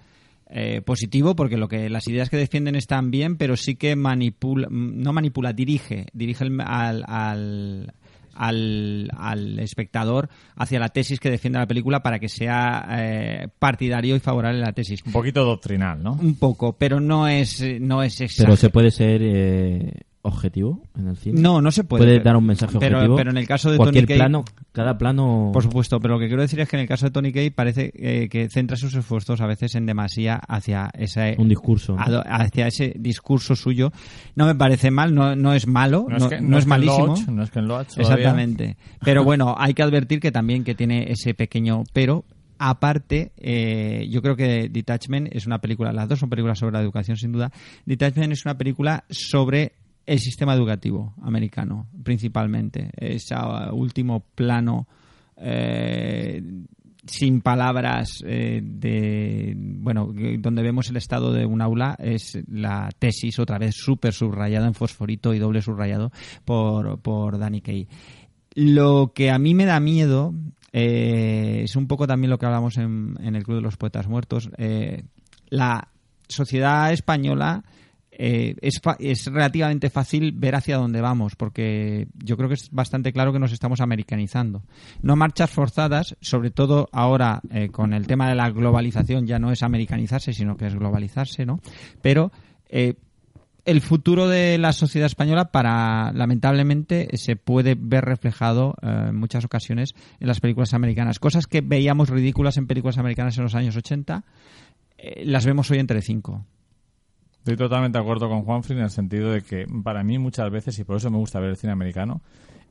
Positivo porque lo que las ideas que defienden están bien, pero sí que manipula, no manipula, dirige, dirige al, al, al, al espectador hacia la tesis que defiende la película para que sea eh, partidario y favorable a la tesis. Un poquito doctrinal, ¿no? Un poco, pero no es, no es exacto. Pero se puede ser eh, objetivo en el cine. No, no se puede. Puede pero- dar un mensaje pero- objetivo. pero en el caso de cualquier Tony Kay- plano, cada plano. Por supuesto, pero lo que quiero decir es que en el caso de Tony Kay parece eh, que centra sus esfuerzos a veces en demasía hacia ese Un discurso, hacia ese discurso suyo. No me parece mal, no, no es malo, no, No es que- no no es es que malísimo. Loach, no es que en Loach todavía. Exactamente. Pero bueno, hay que advertir que también que tiene ese pequeño pero. Aparte, eh, yo creo que Detachment es una película, las dos son películas sobre la educación sin duda. Detachment es una película sobre el sistema educativo americano, principalmente. Ese uh, último plano eh, sin palabras eh, de bueno donde vemos el estado de un aula es la tesis otra vez súper subrayada en fosforito y doble subrayado por, por Danny Kay lo que a mí me da miedo eh, es un poco también lo que hablamos en, en el Club de los Poetas Muertos. La sociedad española eh, es, es relativamente fácil ver hacia dónde vamos, porque yo creo que es bastante claro que nos estamos americanizando. No marchas forzadas, sobre todo ahora eh, con el tema de la globalización, ya no es americanizarse, sino que es globalizarse, ¿no? Pero eh, el futuro de la sociedad española para lamentablemente se puede ver reflejado en muchas ocasiones en las películas americanas cosas que veíamos ridículas en películas americanas en los años 80 eh, las vemos hoy entre cinco Estoy totalmente de acuerdo con Juanfrey en el sentido de que para mí muchas veces, y por eso me gusta ver el cine americano,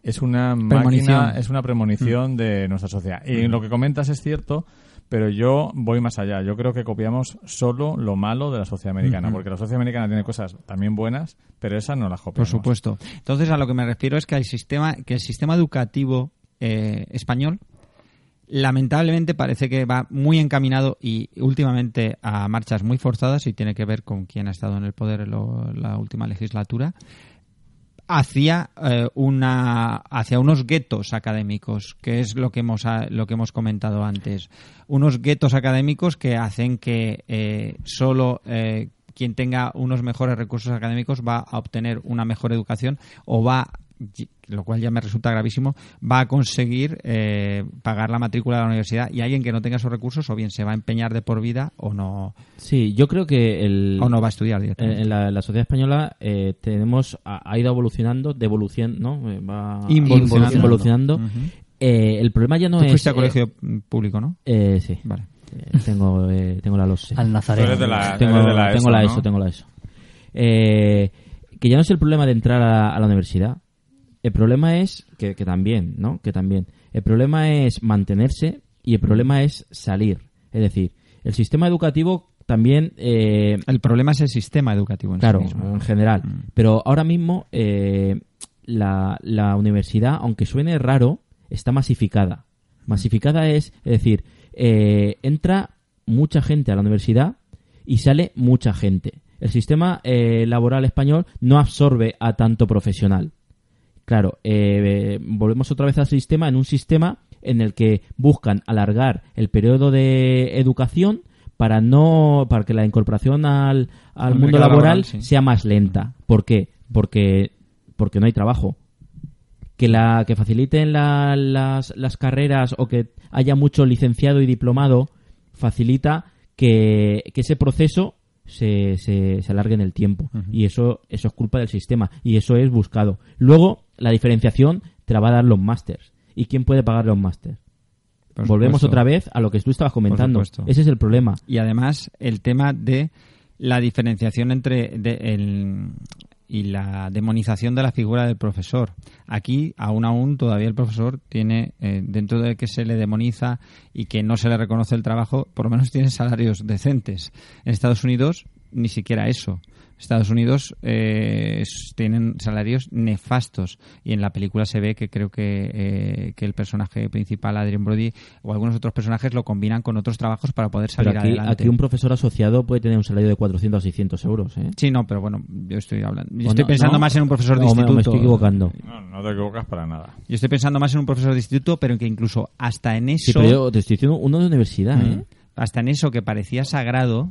es una máquina, es una premonición de nuestra sociedad. Y Mm. lo que comentas es cierto, pero yo voy más allá. Yo creo que copiamos solo lo malo de la sociedad americana, Ujú. porque la sociedad americana tiene cosas también buenas, pero esas no las copiamos. Por supuesto. Entonces, a lo que me refiero es que el sistema, que el sistema educativo eh, español lamentablemente parece que va muy encaminado y últimamente a marchas muy forzadas y tiene que ver con quién ha estado en el poder en la última legislatura hacia eh, una hacia unos guetos académicos que es lo que hemos lo que hemos comentado antes. Unos guetos académicos que hacen que eh, solo eh, quien tenga unos mejores recursos académicos va a obtener una mejor educación o va lo cual ya me resulta gravísimo, va a conseguir eh, pagar la matrícula de la universidad y alguien que no tenga esos recursos o bien se va a empeñar de por vida o no Sí, yo creo que el, o no va a estudiar en, directamente. en la, la sociedad española eh, tenemos ha, ha ido evolucionando, de evolución, ¿no? Eh, Va Involucionando. Eh, el problema ya no Tú es. fuiste a eh, colegio público, ¿no? Eh, sí. Vale. Eh, tengo, eh, tengo la LOS. Al Nazareno. Tú eres de la- tengo, eres de la tengo ESO, ¿no? ESO, tengo la ESO. Eh, que ya no es el problema de entrar a, a la universidad. El problema es que, que también, ¿no? Que también. El problema es mantenerse y el problema es salir. Es decir, El sistema educativo también... eh, El problema es el sistema educativo en Claro, sí mismo. en general. Pero ahora mismo eh, la, la universidad, aunque suene raro, está masificada. Masificada es, es decir, eh, entra mucha gente a la universidad y sale mucha gente. El sistema laboral español no absorbe a tanto profesional. Claro, eh, volvemos otra vez al sistema, en un sistema en el que buscan alargar el periodo de educación para no para que la incorporación al, al mundo laboral, laboral, sí. sea más lenta. ¿Por qué? Porque porque no hay trabajo. Que la que faciliten la- las, las carreras o que haya mucho licenciado y diplomado facilita que, que ese proceso se, se, se alargue en el tiempo. Y eso, eso es culpa del sistema. Y eso es buscado. Luego, la diferenciación te la va a dar los másters. ¿Y quién puede pagar los másters? Volvemos otra vez a lo que tú estabas comentando. Ese es el problema. Y además el tema de la diferenciación entre de- el- y la demonización de la figura del profesor. Aquí, aún aún, todavía el profesor tiene, eh, dentro de que se le demoniza y que no se le reconoce el trabajo, por lo menos tiene salarios decentes. En Estados Unidos, ni siquiera eso. Estados Unidos eh, tienen salarios nefastos y en la película se ve que creo que, eh, que el personaje principal, Adrien Brody, o algunos otros personajes lo combinan con otros trabajos para poder Pero salir aquí, adelante. aquí un profesor asociado puede tener un salario de 400 o 600 euros. ¿eh? Sí, no, pero bueno, yo estoy hablando. Yo ¿O estoy no? pensando ¿No? más en un profesor de O me- me instituto. estoy equivocando. No, no te equivocas para nada. Yo estoy pensando más en un profesor de instituto, pero que incluso hasta en eso. Sí, pero yo te estoy diciendo uno de universidad. Mm. ¿eh? Hasta en eso que parecía sagrado,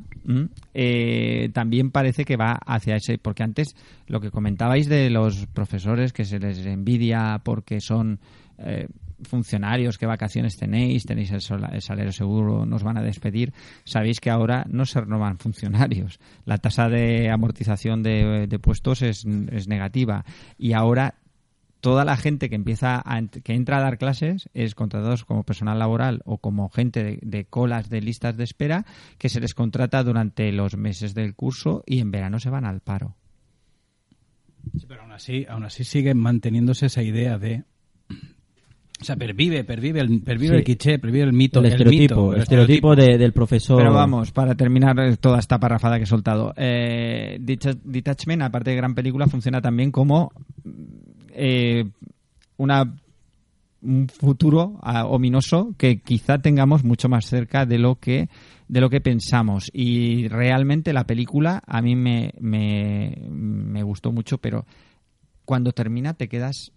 eh, también parece que va hacia ese. Porque antes lo que comentabais de los profesores que se les envidia porque son eh, funcionarios, qué vacaciones tenéis, tenéis el, sola- el salario seguro, nos van a despedir. Sabéis que ahora no se renovan funcionarios. La tasa de amortización de, puestos es, es negativa. Y ahora toda la gente que empieza a, que entra a dar clases es contratados como personal laboral o como gente de, de colas de listas de espera que se les contrata durante los meses del curso y en verano se van al paro. Sí, pero aún así, aún así sigue manteniéndose esa idea de... O sea, pervive, pervive el, pervive Sí. el cliché, pervive el mito. el estereotipo, mito, el estereotipo de- del profesor. Pero vamos, para terminar eh, toda esta parrafada que he soltado. Eh, Deta- Detachment, aparte de gran película, funciona también como eh, una un futuro ah, ominoso que quizá tengamos mucho más cerca de lo que de lo que pensamos y realmente la película a mí me, me, me gustó mucho pero cuando termina te quedas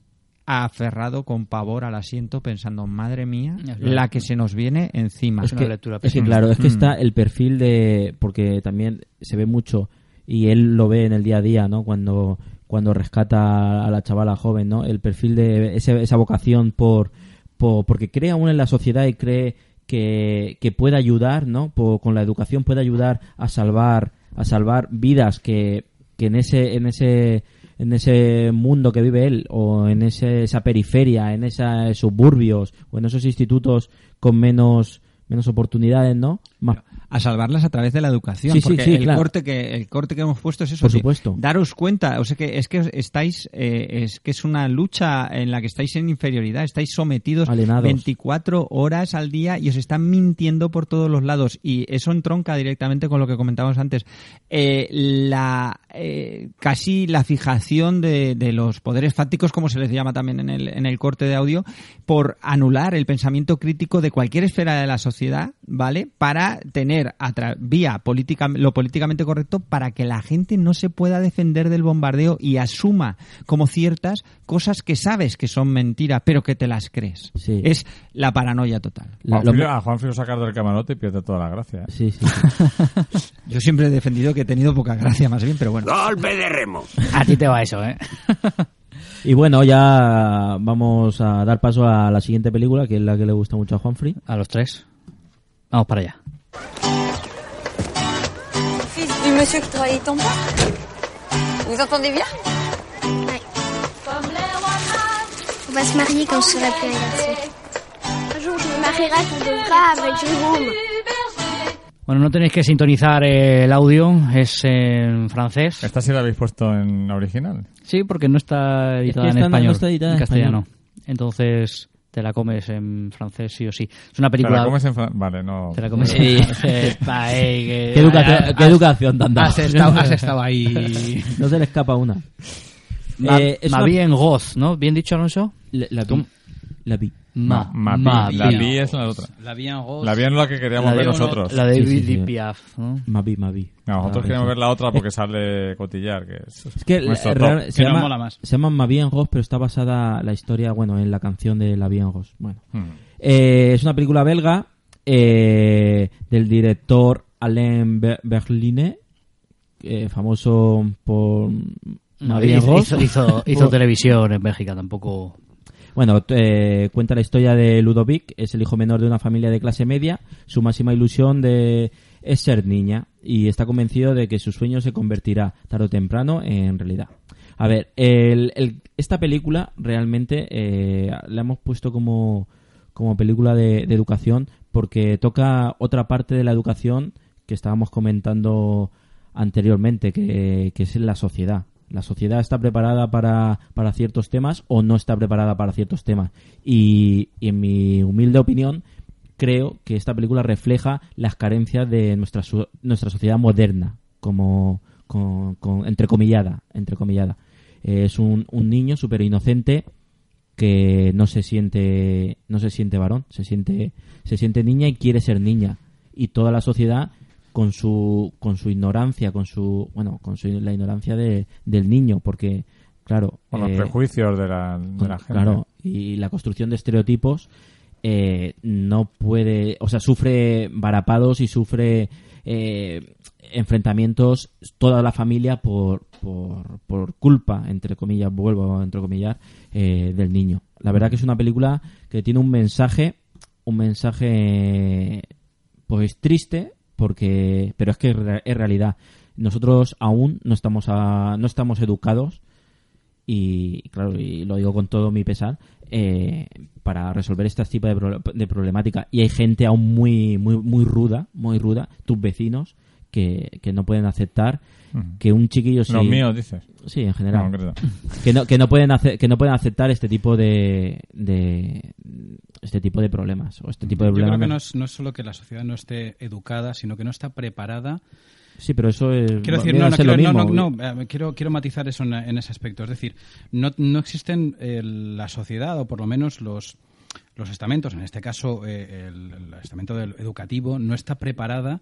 aferrado con pavor al asiento pensando madre mía la que se nos viene encima es que, es que, claro, es que Mm. está el perfil de... Porque también se ve mucho y él lo ve en el día a día, ¿no? Cuando, cuando rescata a la chavala joven, ¿no? El perfil de ese- esa vocación por, por... Porque cree aún en la sociedad y cree que, que puede ayudar, ¿no? Por- con la educación puede ayudar a salvar a salvar vidas que, que en ese en ese en ese mundo que vive él o en ese- esa periferia, en esos suburbios o en esos institutos con menos menos oportunidades, ¿no? Más- a salvarlas a través de la educación Sí, porque sí, el claro. corte que el corte que hemos puesto es eso Por supuesto. daros cuenta o sea que es que estáis eh, es que es una lucha en la que estáis en inferioridad estáis sometidos Alienados. 24 horas al día y os están mintiendo por todos los lados y eso entronca directamente con lo que comentábamos antes Eh, la eh, casi la fijación de, de los poderes fácticos como se les llama también en el, en el corte de audio por anular el pensamiento crítico de cualquier esfera de la sociedad vale para tener a tra- vía política lo políticamente correcto para que la gente no se pueda defender del bombardeo y asuma como ciertas cosas que sabes que son mentira pero que te las crees Sí. es la paranoia total Juanfrío- a Juanfrío sacar del camarote pierde toda la gracia. ¿eh? Sí, sí. [LAUGHS] yo siempre he defendido que he tenido poca gracia más bien pero bueno Golpe de remo. A ti te va eso, ¿eh? Y bueno, ya vamos a dar paso a la siguiente película, que es la que le gusta mucho a Juanfrey. A los tres. Vamos para allá. Monsieur qui travaille ton père Vous entendez bien On va se marier quand je serai plus un garçon. Un jour, je me marierai pour de vrai avec Jérôme. Bueno, no tenéis que sintonizar eh, el audio, es en francés. ¿Esta sí la habéis puesto en original? Sí, porque no está editada que en esta no- no español, está editada en en castellano. español. Entonces te la comes en francés sí o sí. Es una Te película... la comes en fran- Vale, no. Te la comes Sí. en francés. [LAUGHS] Eh, que- ¿Qué educación, qué educación te han dado? has estado- has estado ahí. [LAUGHS] no se le escapa una. Ma, Eh, es ma una- bien goz, ¿no? ¿Bien dicho, Alonso? La, la vi. La vi. Ma, Ma- ma- la vi es la otra. La vi en. La vi en la que queríamos La ver nosotros. La de Sí, sí, Edith sí. Piaf, ¿no? Mavi, Mavi. No, nosotros queríamos ver la otra porque sale Cotillar, que es, Es que real- se, Que llama, mola más. se llama Ma Vie en Rose, pero está basada la historia, bueno, en la canción de La Vie en Rose. Bueno. Hmm. Eh, es una película belga eh, del director Alain Be- Berline, eh, famoso por Ma Vie en hizo, hizo, hizo- [LAUGHS] televisión en Bélgica, tampoco... Bueno, eh, cuenta la historia de Ludovic, es el hijo menor de una familia de clase media, su máxima ilusión de es ser niña y está convencido de que su sueño se convertirá tarde o temprano en realidad. A ver, el- esta película realmente eh, la hemos puesto como, como película de, de educación porque toca otra parte de la educación que estábamos comentando anteriormente, que, que es la sociedad. La sociedad está preparada para, para ciertos temas o no está preparada para ciertos temas. Y, en mi humilde opinión, creo que esta película refleja las carencias de nuestra, nuestra sociedad moderna, como con, con- entrecomillada. entrecomillada. Eh, es un, un niño súper inocente que no se siente no se siente varón, se siente se siente niña y quiere ser niña y toda la sociedad con su con su ignorancia, con su bueno, con su, la ignorancia de, del niño porque claro, Con los eh, prejuicios de la, de con- la gente. Claro, y la construcción de estereotipos eh, no puede, o sea, sufre varapados y sufre eh, enfrentamientos toda la familia por, por, por culpa, entre comillas, vuelvo a entrecomillar, eh, del niño. La verdad que es una película que tiene un mensaje, un mensaje pues triste, porque pero es que es re- es realidad. Nosotros aún no estamos a- no estamos educados y claro y lo digo con todo mi pesar eh, para resolver este tipo de, de problemática y hay gente aún muy muy muy ruda muy ruda tus vecinos que, que no pueden aceptar que un chiquillo sí- Los míos, dices. sí en general No, que no que no pueden hacer que no pueden aceptar este tipo de, de este tipo de problemas o este tipo de Yo problemas creo que no es, no es solo que la sociedad no esté educada, sino que no está preparada sí pero eso es Quiero decir, no, no, quiero, no, mismo. no, no, eh, quiero, quiero matizar eso en, en ese aspecto. Es decir, no, no existen eh, la sociedad, o por lo menos los, los estamentos, en este caso eh, el, el estamento del- educativo, no está preparada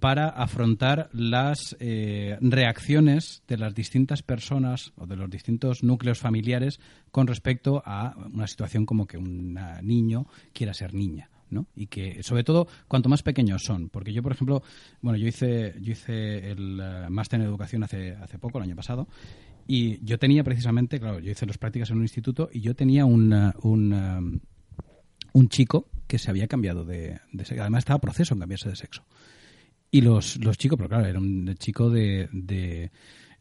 para afrontar las eh, reacciones de las distintas personas o de los distintos núcleos familiares con respecto a una situación como que un niño quiera ser niña. ¿no? Y que, sobre todo, cuanto más pequeños son. Porque yo, por ejemplo, bueno, yo hice, yo hice el eh, máster en educación hace, hace poco, el año pasado, y yo tenía precisamente, claro, yo hice las prácticas en un instituto y yo tenía un, eh, un, un chico que se había cambiado de, de sexo. Además, estaba proceso en cambiarse de sexo. Y los, los chicos, pero claro, era un chico de, de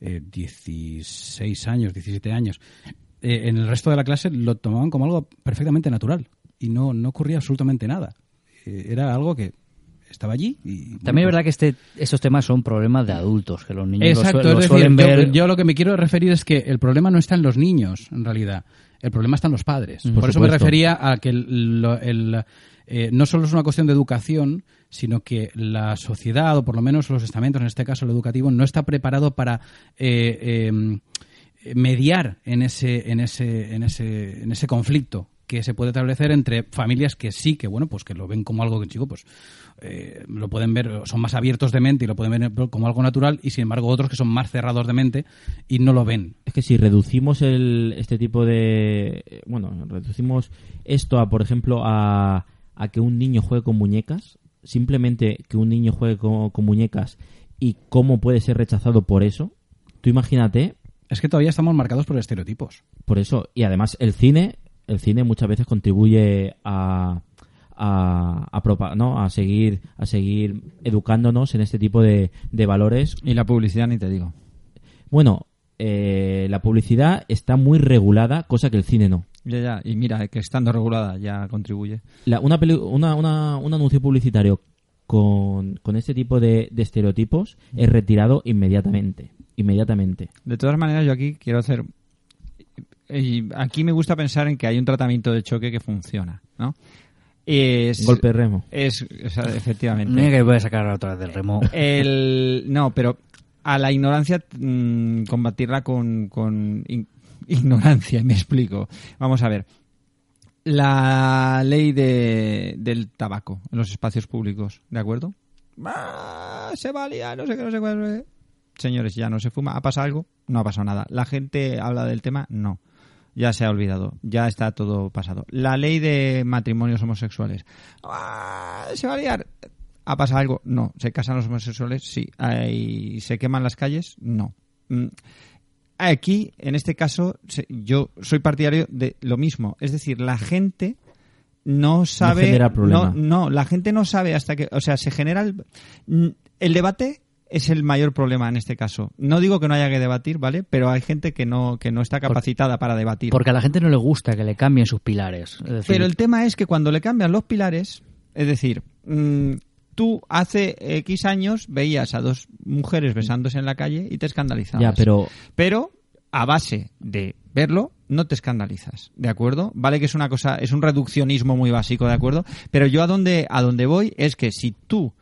eh, 16 años, 17 años. Eh, en el resto de la clase lo tomaban como algo perfectamente natural y no, no ocurría absolutamente nada. Eh, era algo que estaba allí y... También es verdad que este, estos temas son problemas de adultos, que los niños los Exacto, sue- los es suelen decir, ver... yo, yo lo que me quiero referir es que el problema no está en los niños, en realidad. El problema está en los padres. Mm. Por, Por eso me refería a que el- el, eh, no solo es una cuestión de educación, sino que la sociedad, o por lo menos los estamentos, en este caso el educativo, no está preparado para eh, eh, mediar en ese, en ese, en ese, en ese conflicto que se puede establecer entre familias que sí, que bueno, pues que lo ven como algo que chico, pues eh, lo pueden ver, son más abiertos de mente y lo pueden ver como algo natural, y sin embargo otros que son más cerrados de mente y no lo ven. Es que si reducimos el, este tipo de... Bueno, reducimos esto a, por ejemplo, a, a que un niño juegue con muñecas, simplemente que un niño juegue con, con muñecas y cómo puede ser rechazado por eso, tú imagínate... Es que todavía estamos marcados por estereotipos. Por eso, y además el cine, el cine muchas veces contribuye a... A, a, propa- ¿no? a seguir a seguir educándonos en este tipo de, de valores Y la publicidad ni te digo. bueno eh, la publicidad está muy regulada cosa que el cine no Ya, ya. Y mira, que estando regulada ya contribuye. La- una, peli- una, una- un anuncio publicitario con, con este tipo de, de estereotipos es retirado inmediatamente. Inmediatamente. De todas maneras, yo aquí quiero hacer y aquí me gusta pensar en que hay un tratamiento de choque que funciona, ¿no? Es, Golpe de remo. Es, o sea, efectivamente. Mira que voy a sacar otra vez del remo. El, no, pero a la ignorancia mm, combatirla con, con in- ignorancia, [LAUGHS] me explico. Vamos a ver. La ley de, del tabaco en los espacios públicos, ¿de acuerdo? Ah, se valía, no sé qué, no sé cuál. Señores, ya no se fuma. ¿Ha pasado algo? No ha pasado nada. ¿La gente habla del tema? No. Ya se ha olvidado. Ya está todo pasado. La ley de matrimonios homosexuales. Ah, ¿Se va a liar? ¿Ha pasado algo? No. ¿Se casan los homosexuales? Sí. ¿Y ¿Se queman las calles? No. Mm, Aquí, en este caso, yo soy partidario de lo mismo. Es decir, la gente no sabe. genera problema. No, no, la gente no sabe hasta que. O sea, se genera. El, mm, el debate es el mayor problema en este caso. No digo que no haya que debatir, ¿vale? Pero hay gente que no, que no está capacitada para debatir. Porque a la gente no le gusta que le cambien sus pilares. Decir, Pero el tema es que cuando le cambian los pilares, es decir, mm, tú hace X años veías a dos mujeres besándose en la calle y te escandalizabas. Ya, pero Pero a base de verlo, no te escandalizas, ¿de acuerdo? Vale que es una cosa, es un reduccionismo muy básico, ¿de acuerdo? Pero yo a donde, a donde voy es que si tú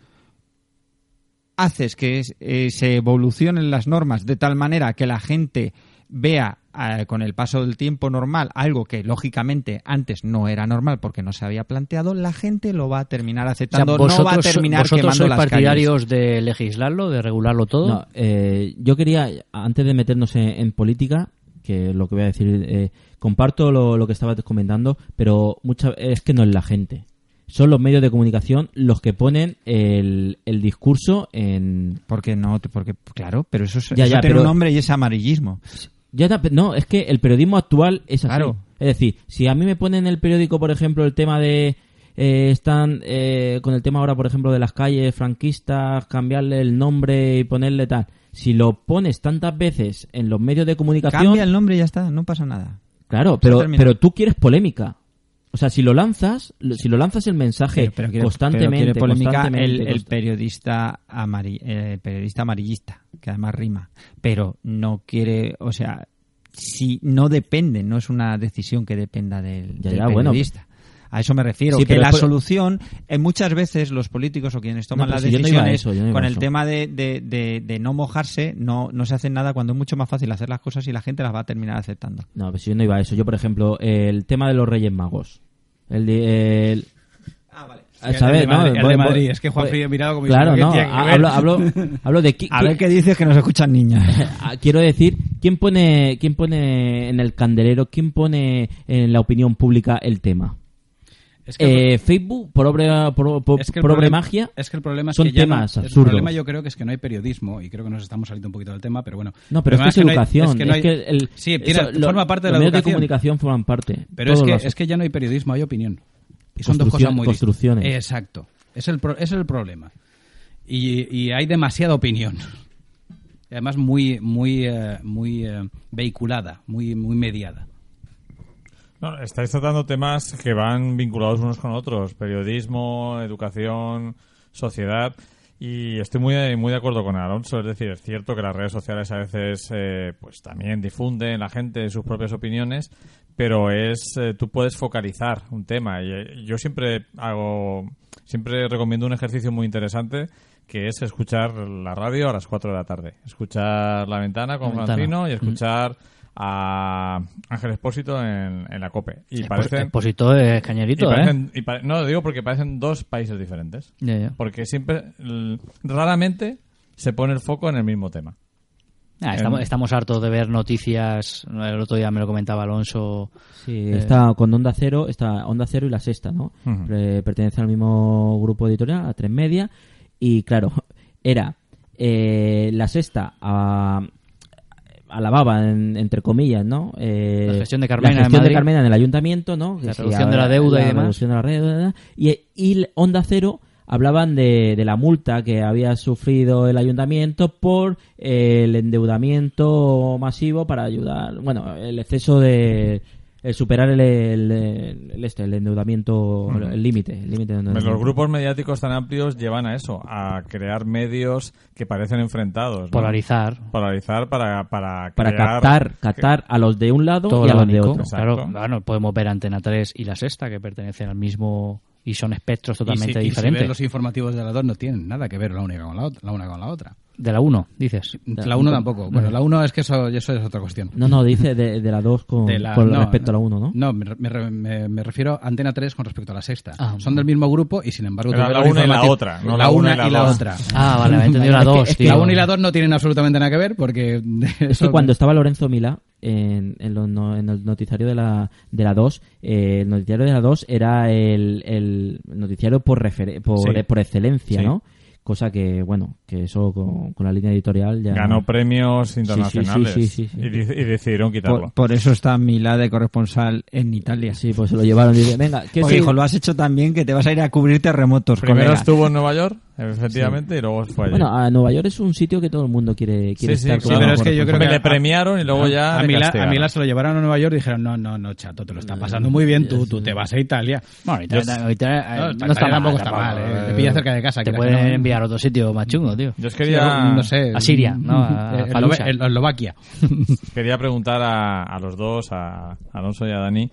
haces que eh, se evolucionen las normas de tal manera que la gente vea eh, con el paso del tiempo normal algo que lógicamente antes no era normal porque no se había planteado, la gente lo va a terminar o sea, aceptando, vosotros, no va a terminar vosotros quemando sois las partidarios de legislarlo, de regularlo todo. No, eh, yo quería, antes de meternos en, en política, que lo que voy a decir, eh, comparto lo, lo que estabas comentando, pero mucha, es que no es la gente. Son los medios de comunicación los que ponen el, el discurso en... Porque no, porque claro, pero eso, es, Ya, eso ya, tiene pero- un nombre y es amarillismo. Ya, no, es que el periodismo actual es así. Claro. Es decir, si a mí me ponen en el periódico, por ejemplo, el tema de... eh, están eh, con el tema ahora, por ejemplo, de las calles franquistas, cambiarle el nombre y ponerle tal. Si lo pones tantas veces en los medios de comunicación... Cambia el nombre y ya está, no pasa nada. Claro, pero, pero tú quieres polémica. O sea, si lo lanzas, si lo lanzas el mensaje Pero- pero quiere- constantemente, pero quiere polémica constantemente, el, periodista amari- eh, el periodista amarillista, que además rima, pero no quiere, o sea, si no depende, no es una decisión que dependa del, Ya, del ya, bueno. A eso me refiero, Sí, que pero la después- solución, eh, muchas veces los políticos o quienes toman No, las pero si yo no iba a decisiones eso, no iba con a el eso. tema de, de, de- de no mojarse, no, no se hacen nada cuando es mucho más fácil hacer las cosas y la gente las va a terminar aceptando. No, pues yo no iba a eso. Yo, por ejemplo, el tema de los Reyes Magos. El de... El... El ¿sabes? de No, Madrid- el voy- de voy- Madrid. Es que Juan Frío ha mirado como Claro, no. Hablo, [LAUGHS] hablo, hablo de... qui- A ver qué dices que nos escuchan niños. [LAUGHS] Ah, Quiero decir, ¿quién pone, ¿quién pone en el candelero, quién pone en la opinión pública el tema? Es que- Eh, Facebook, por obra, por, por, Es que el por obra magia, es que el problema es son que ya no- temas el absurdos. problema yo creo que es que no hay periodismo y creo que nos estamos saliendo un poquito del tema, pero bueno. No, pero El es que es no educación. no el- sí, forma parte de la los medios de educación. comunicación forman parte. Pero es que, los- es que ya no hay periodismo, hay opinión. Y son dos cosas muy construcciones. Exacto. Es el, pro- es el problema. Y, y hay demasiada opinión. Y además muy, muy, eh, muy eh, vehiculada, muy, muy mediada. No, estáis tratando temas que van vinculados unos con otros, periodismo, educación, sociedad, y estoy muy, muy de acuerdo con Alonso, es decir, es cierto que las redes sociales a veces eh, pues también difunden la gente sus propias opiniones, pero es eh, tú puedes focalizar un tema. Y eh, yo siempre hago siempre recomiendo un ejercicio muy interesante que es escuchar la radio a las 4 de la tarde, escuchar La Ventana con. Francino y Mm. escuchar a Ángel Expósito en, en la COPE. Y Expos- parecen, Expósito es cañerito, y ¿eh? parecen- y pare- no, digo porque parecen dos países diferentes. Porque siempre, raramente se pone el foco en el mismo tema. Ah, estamos, estamos hartos de ver noticias. El otro día me lo comentaba Alonso. Sí, eh, está con Onda Cero, está Onda Cero y La Sexta, ¿no? Pre- pertenece al mismo grupo editorial, a Tres Media, y claro, [LAUGHS] era eh, La Sexta a, alababa, en- entre comillas, ¿no? Eh, La gestión de Carmena la gestión de. Carmena en el ayuntamiento, ¿no? La reducción de la deuda y demás. reducción de la deuda, y, y Onda Cero hablaban de, de la multa que había sufrido el ayuntamiento por eh, el endeudamiento masivo para ayudar, bueno, el exceso de el superar el, el, el este, el endeudamiento, el límite. El límite Los grupos mediáticos tan amplios llevan a eso, a crear medios que parecen enfrentados. ¿no? Polarizar. Polarizar para, para, Para crear- captar, captar a los de un lado Todo y a los de otro. Claro, bueno, podemos ver Antena 3 y La Sexta, que pertenecen al mismo y son espectros totalmente y si, y si diferentes. ves los informativos de las dos no tienen nada que ver la única con la otra. La una con la otra. De la 1, dices. La 1 tampoco. Bueno, la 1 es que eso, eso es otra cuestión. No, no, dice de, de la 2 con, De la- con no, respecto a la 1, ¿no? No, me, me- me- refiero a Antena 3 con respecto a la sexta. Ah, Son del mismo grupo y sin embargo... Ves la los una y la otra, no la la una una y la y la otra. Ah, vale, he entendido la [LAUGHS] Es que- dos, es que. La 1 y la 2 no tienen absolutamente nada que ver porque... Es que cuando estaba Lorenzo Milá en, en, lo- no- en el noticiario de la, de la 2, eh, el noticiario de la 2 era el, el noticiario por, refer- por, Sí. por excelencia, Sí. ¿no? Cosa que, bueno, que eso con, con la línea editorial ya... Ganó premios Sí, sí, internacionales sí, sí, sí, sí. Y, y decidieron quitarlo. Por, por eso está Milá de corresponsal en Italia. Sí, pues se lo llevaron y dice, venga, ¿qué sí? dijo, lo has hecho tan bien que te vas a ir a cubrir terremotos, Primero colega. estuvo en Nueva York, efectivamente, y luego fue allí. Bueno, a Nueva York es un sitio que todo el mundo quiere, quiere Sí, sí, estar sí, pero es que yo creo que le premiaron y luego ya A le Milá, a. Milá se lo llevaron a Nueva York y dijeron, no, no, no, chato, te lo estás pasando muy bien, tú, tú te vas a Italia. Bueno, Italia- Italia- eh, No, está mal. tampoco está mal, eh. Te pilla cerca de casa. Te pueden no. enviar a otro sitio más chungo, tío. Yo os quería... no sé. A Siria, ¿no? A. Eslovaquia. Eslovaquia. [LAUGHS] Quería preguntar a, a los dos, a Alonso y a Dani.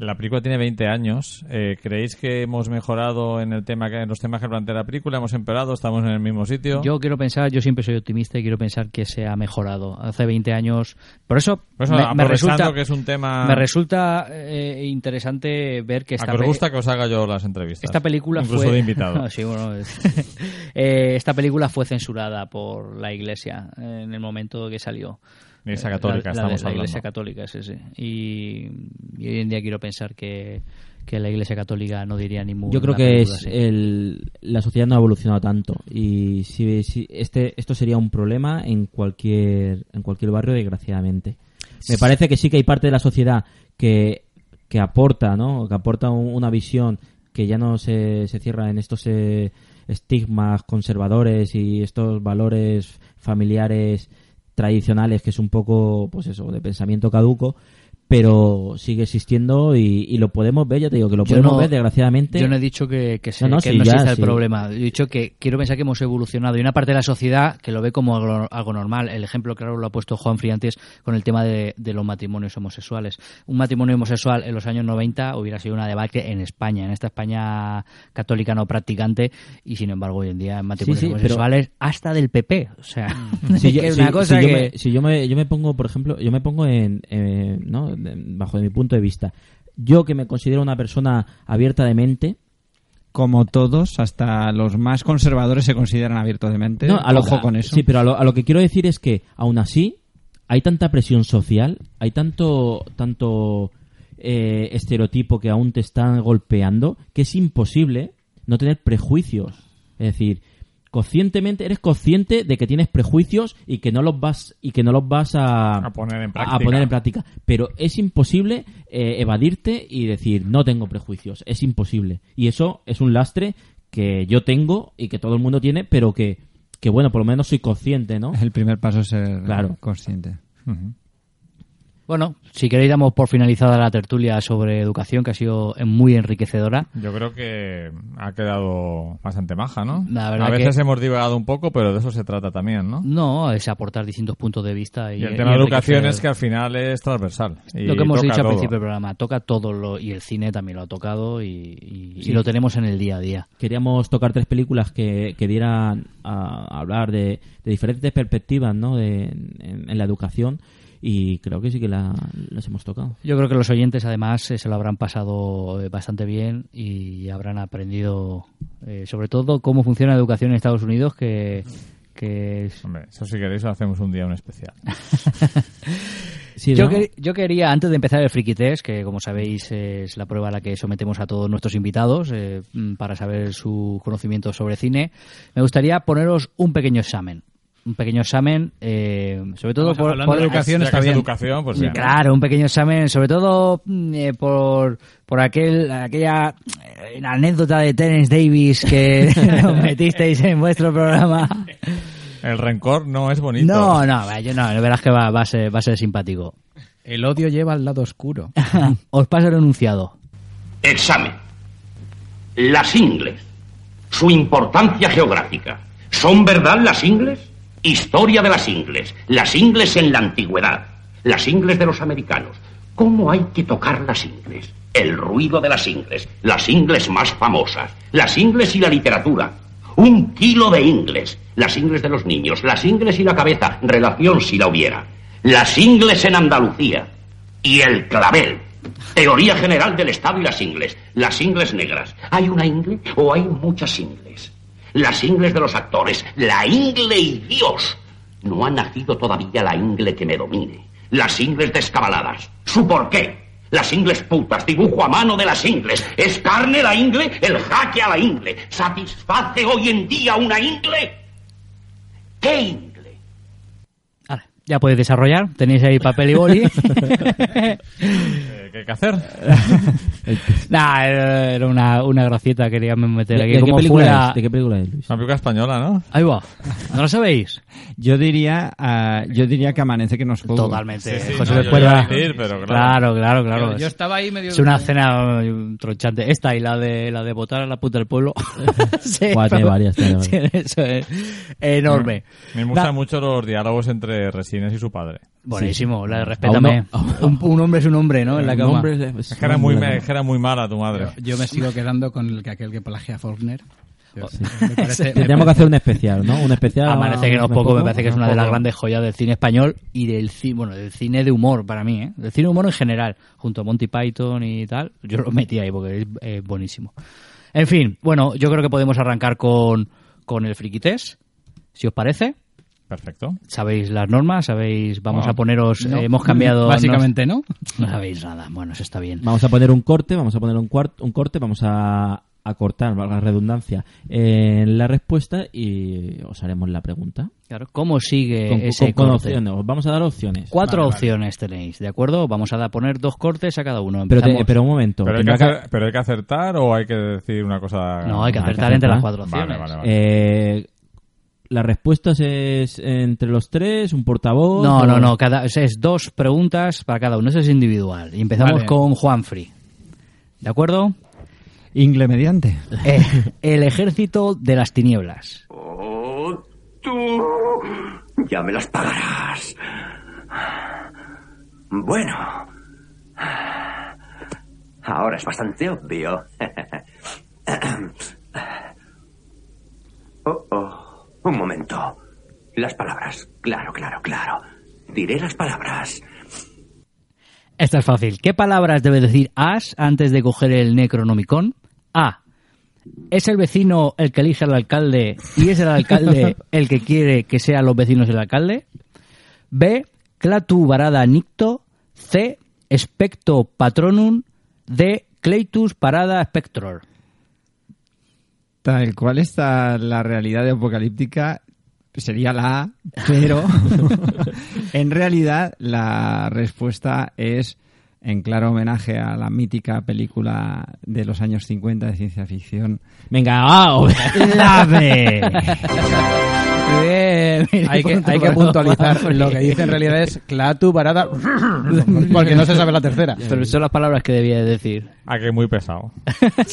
La película tiene 20 años. Eh, ¿Creéis que hemos mejorado en el tema que, en los temas que plantea la película? ¿Hemos empeorado? ¿Estamos en el mismo sitio? Yo quiero pensar, yo siempre soy optimista y quiero pensar que se ha mejorado. Hace 20 años. Por eso, Por eso, me, resulta, que es un tema- me resulta eh, interesante ver que ¿A esta que os pe- gusta que os haga yo las entrevistas? Esta película Incluso fue de invitado. [LAUGHS] Sí, bueno, es- [LAUGHS] Eh, esta película fue censurada por la Iglesia en el momento que salió. Iglesia Eh, Católica, la, la de- estamos la Iglesia. Católica, sí, sí. Y, y hoy en día quiero pensar que, que la Iglesia Católica no diría ni mu Yo creo que es el, la sociedad no ha evolucionado tanto y si, si este esto sería un problema en cualquier en cualquier barrio desgraciadamente. Me parece que sí que hay parte de la sociedad que, que aporta, ¿no? Que aporta un- una visión que ya no se, se cierra en estos eh, estigmas conservadores y estos valores familiares tradicionales que es un poco pues eso de pensamiento caduco pero sigue existiendo y, y lo podemos ver, ya te digo que lo podemos no- ver desgraciadamente. Yo no he dicho que, que, se- No, no, que sí, no ya, exista el sí. problema. He dicho que quiero pensar que hemos evolucionado. Y una parte de la sociedad que lo ve como algo, algo normal. El ejemplo claro lo ha puesto Juan Friantes con el tema de, de los matrimonios homosexuales. Un matrimonio homosexual en los años 90 hubiera sido una debacle en España, en esta España católica no practicante. Y sin embargo, hoy en día matrimonios Sí, sí, pero- homosexuales hasta del PP. O sea, Si [LAUGHS] yo, que es si- yo si yo me, yo me pongo, por ejemplo, yo me pongo en, eh, ¿no? Bajo de mi punto de vista, yo que me considero una persona abierta de mente, Como todos, hasta los más conservadores se consideran abiertos de mente. no, a lo Ojo que- con eso. Sí, pero a lo, a lo que quiero decir es que, aún así, hay tanta presión social, hay tanto, tanto eh, estereotipo que aún te están golpeando, que es imposible no tener prejuicios. Es decir, conscientemente eres consciente de que tienes prejuicios y que no los vas y que no los vas a, A poner en a práctica. poner en práctica. Pero es imposible eh, evadirte y decir no tengo prejuicios. Es imposible. Y eso es un lastre que yo tengo y que todo el mundo tiene, pero que, que bueno, por lo menos soy consciente, ¿no? El primer paso es ser Claro. consciente. Bueno, si queréis damos por finalizada la tertulia sobre educación, que ha sido muy enriquecedora. Yo creo que ha quedado bastante maja, ¿no? La verdad a veces que- hemos divagado un poco, pero de eso se trata también, ¿no? No, es aportar distintos puntos de vista. Y, Y el y tema de educación es que al final es transversal. y lo que hemos dicho al todo. principio del programa, toca todo lo, y el cine también lo ha tocado y, y- y Sí. lo tenemos en el día a día. Queríamos tocar tres películas que, que dieran a, a hablar de, de diferentes perspectivas ¿no? de, en, en la educación y creo que sí que la, las hemos tocado. Yo creo que los oyentes además eh, se lo habrán pasado eh, bastante bien y habrán aprendido eh, sobre todo cómo funciona la educación en Estados Unidos que, que es- Hombre, eso si queréis lo hacemos un día un especial. [LAUGHS] Sí, yo, yo quería, antes de empezar el Friki Test, que como sabéis es la prueba a la que sometemos a todos nuestros invitados eh, para saber su conocimiento sobre cine, me gustaría poneros un pequeño examen. Un pequeño examen, eh, sobre todo por, por- de educación está bien. educación, pues bien. Claro, un pequeño examen, sobre todo mm, eh, por, por aquel, aquella eh, anécdota de Terence Davis que [LAUGHS] nos metisteis en vuestro programa. El rencor no es bonito. No, no, yo no, verás que va, va, a ser, va a ser simpático. El odio lleva al lado oscuro. [LAUGHS] Os paso el enunciado. Examen. Las ingles. Su importancia geográfica. ¿Son verdad las ingles? Historia de las ingles. Las ingles en la antigüedad. Las ingles de los americanos. ¿Cómo hay que tocar las ingles? El ruido de las ingles. Las ingles más famosas. Las ingles y la literatura. Un kilo de ingles. Las ingles de los niños. Las ingles y la cabeza. Relación si la hubiera. Las ingles en Andalucía. Y el clavel. Teoría general del Estado y las ingles. Las ingles negras. ¿Hay una ingle o hay muchas ingles? Las ingles de los actores. La ingle y Dios. No ha nacido todavía la ingle que me domine. Las ingles descabaladas. ¿Su por qué? Las ingles putas, dibujo a mano de las ingles. ¿Es carne la ingle? El jaque a la ingle. ¿Satisface hoy en día una ingle? ¿Qué ingle? Ya podéis desarrollar. Tenéis ahí papel y boli. [LAUGHS] Eh, ¿Qué hay que hacer? [LAUGHS] nah, era una, una gracieta que quería meter ¿De, aquí. de qué como película fuera... es? ¿De qué película es, Luis? Una película española, ¿no? Ahí va. ¿No lo sabéis? [LAUGHS] Yo diría, ah, yo diría que amanece que nos juego. Totalmente. Sí, sí, José no, decir, pero claro. claro, claro, claro. Yo- yo estaba ahí medio- Es una escena eh, tronchante. Esta y la de la de votar a la puta del pueblo. [LAUGHS] sí, Buah, tiene pero- varias, tiene varias. Sí, eso es enorme. Me gustan mucho los diálogos entre Resines y su padre. Buenísimo, la de respétame. Un, un hombre es un hombre, ¿no? En la Un cama. hombre es- Es que era muy, es que era muy mala tu madre. Yo me sigo quedando con el que aquel que plagia a Faulkner. Oh, parece- [LAUGHS] me Tendríamos que hacer un especial, ¿no? Un especial. Amanece que no es poco, me parece que es una de las poco. grandes joyas del cine español y del cine, bueno, del cine de humor para mí, ¿eh? Del cine de humor en general, junto a Monty Python y tal. Yo lo metí ahí porque es, buenísimo. En fin, bueno, yo creo que podemos arrancar con, con el friquités, si os parece. Perfecto. ¿Sabéis las normas? ¿Sabéis? Vamos a poneros, No. eh, hemos cambiado... [LAUGHS] Básicamente, ¿no? No sabéis nada, bueno, eso está bien. Vamos a poner un corte, vamos a poner un, cuart- un corte, vamos a, a cortar, valga la redundancia, en la respuesta y os haremos la pregunta. Claro, ¿cómo sigue Con, ese con- con opciones. Os Vamos a dar opciones. Cuatro Vale, vale. opciones tenéis, ¿de acuerdo? Vamos a da- poner dos cortes a cada uno. Pero, te- pero un momento. Pero hay, que tendrá que- hacer- pero hay que acertar o hay que decir una cosa. No, hay que hay que acertar entre las cuatro Vale, opciones. vale, vale. Eh, las respuestas es entre los tres, un portavoz. No, o- no, no, cada, es, es dos preguntas para cada uno, eso es individual. Y empezamos Vale. con Juanfrey. ¿De acuerdo? Ingle mediante. Eh, el ejército de las tinieblas. Oh, tú ya me las pagarás. Bueno. Ahora es bastante obvio. [LAUGHS] Oh, oh. Un momento. Las palabras. Claro, claro, claro. Diré las palabras. Esta es fácil. ¿Qué palabras debe decir Ash antes de coger el Necronomicon? A. ¿Es el vecino el que elige al alcalde y es el alcalde [LAUGHS] el que quiere que sean los vecinos el alcalde? B. Clatu varada nicto. C. Specto patronum. D. Cleitus parada spectror. Tal cual está la realidad de apocalíptica, sería la A, pero [LAUGHS] en realidad la respuesta es en claro homenaje a la mítica película de los años 50 de ciencia ficción. Venga, ah, La B. [LAUGHS] Bien, Hay que, hay que puntualizar. [LAUGHS] Lo que dice en realidad es Clatu Barada. [LAUGHS] Porque no se sabe la tercera. Pero son las palabras que debía de decir. Ah, que muy pesado. [LAUGHS]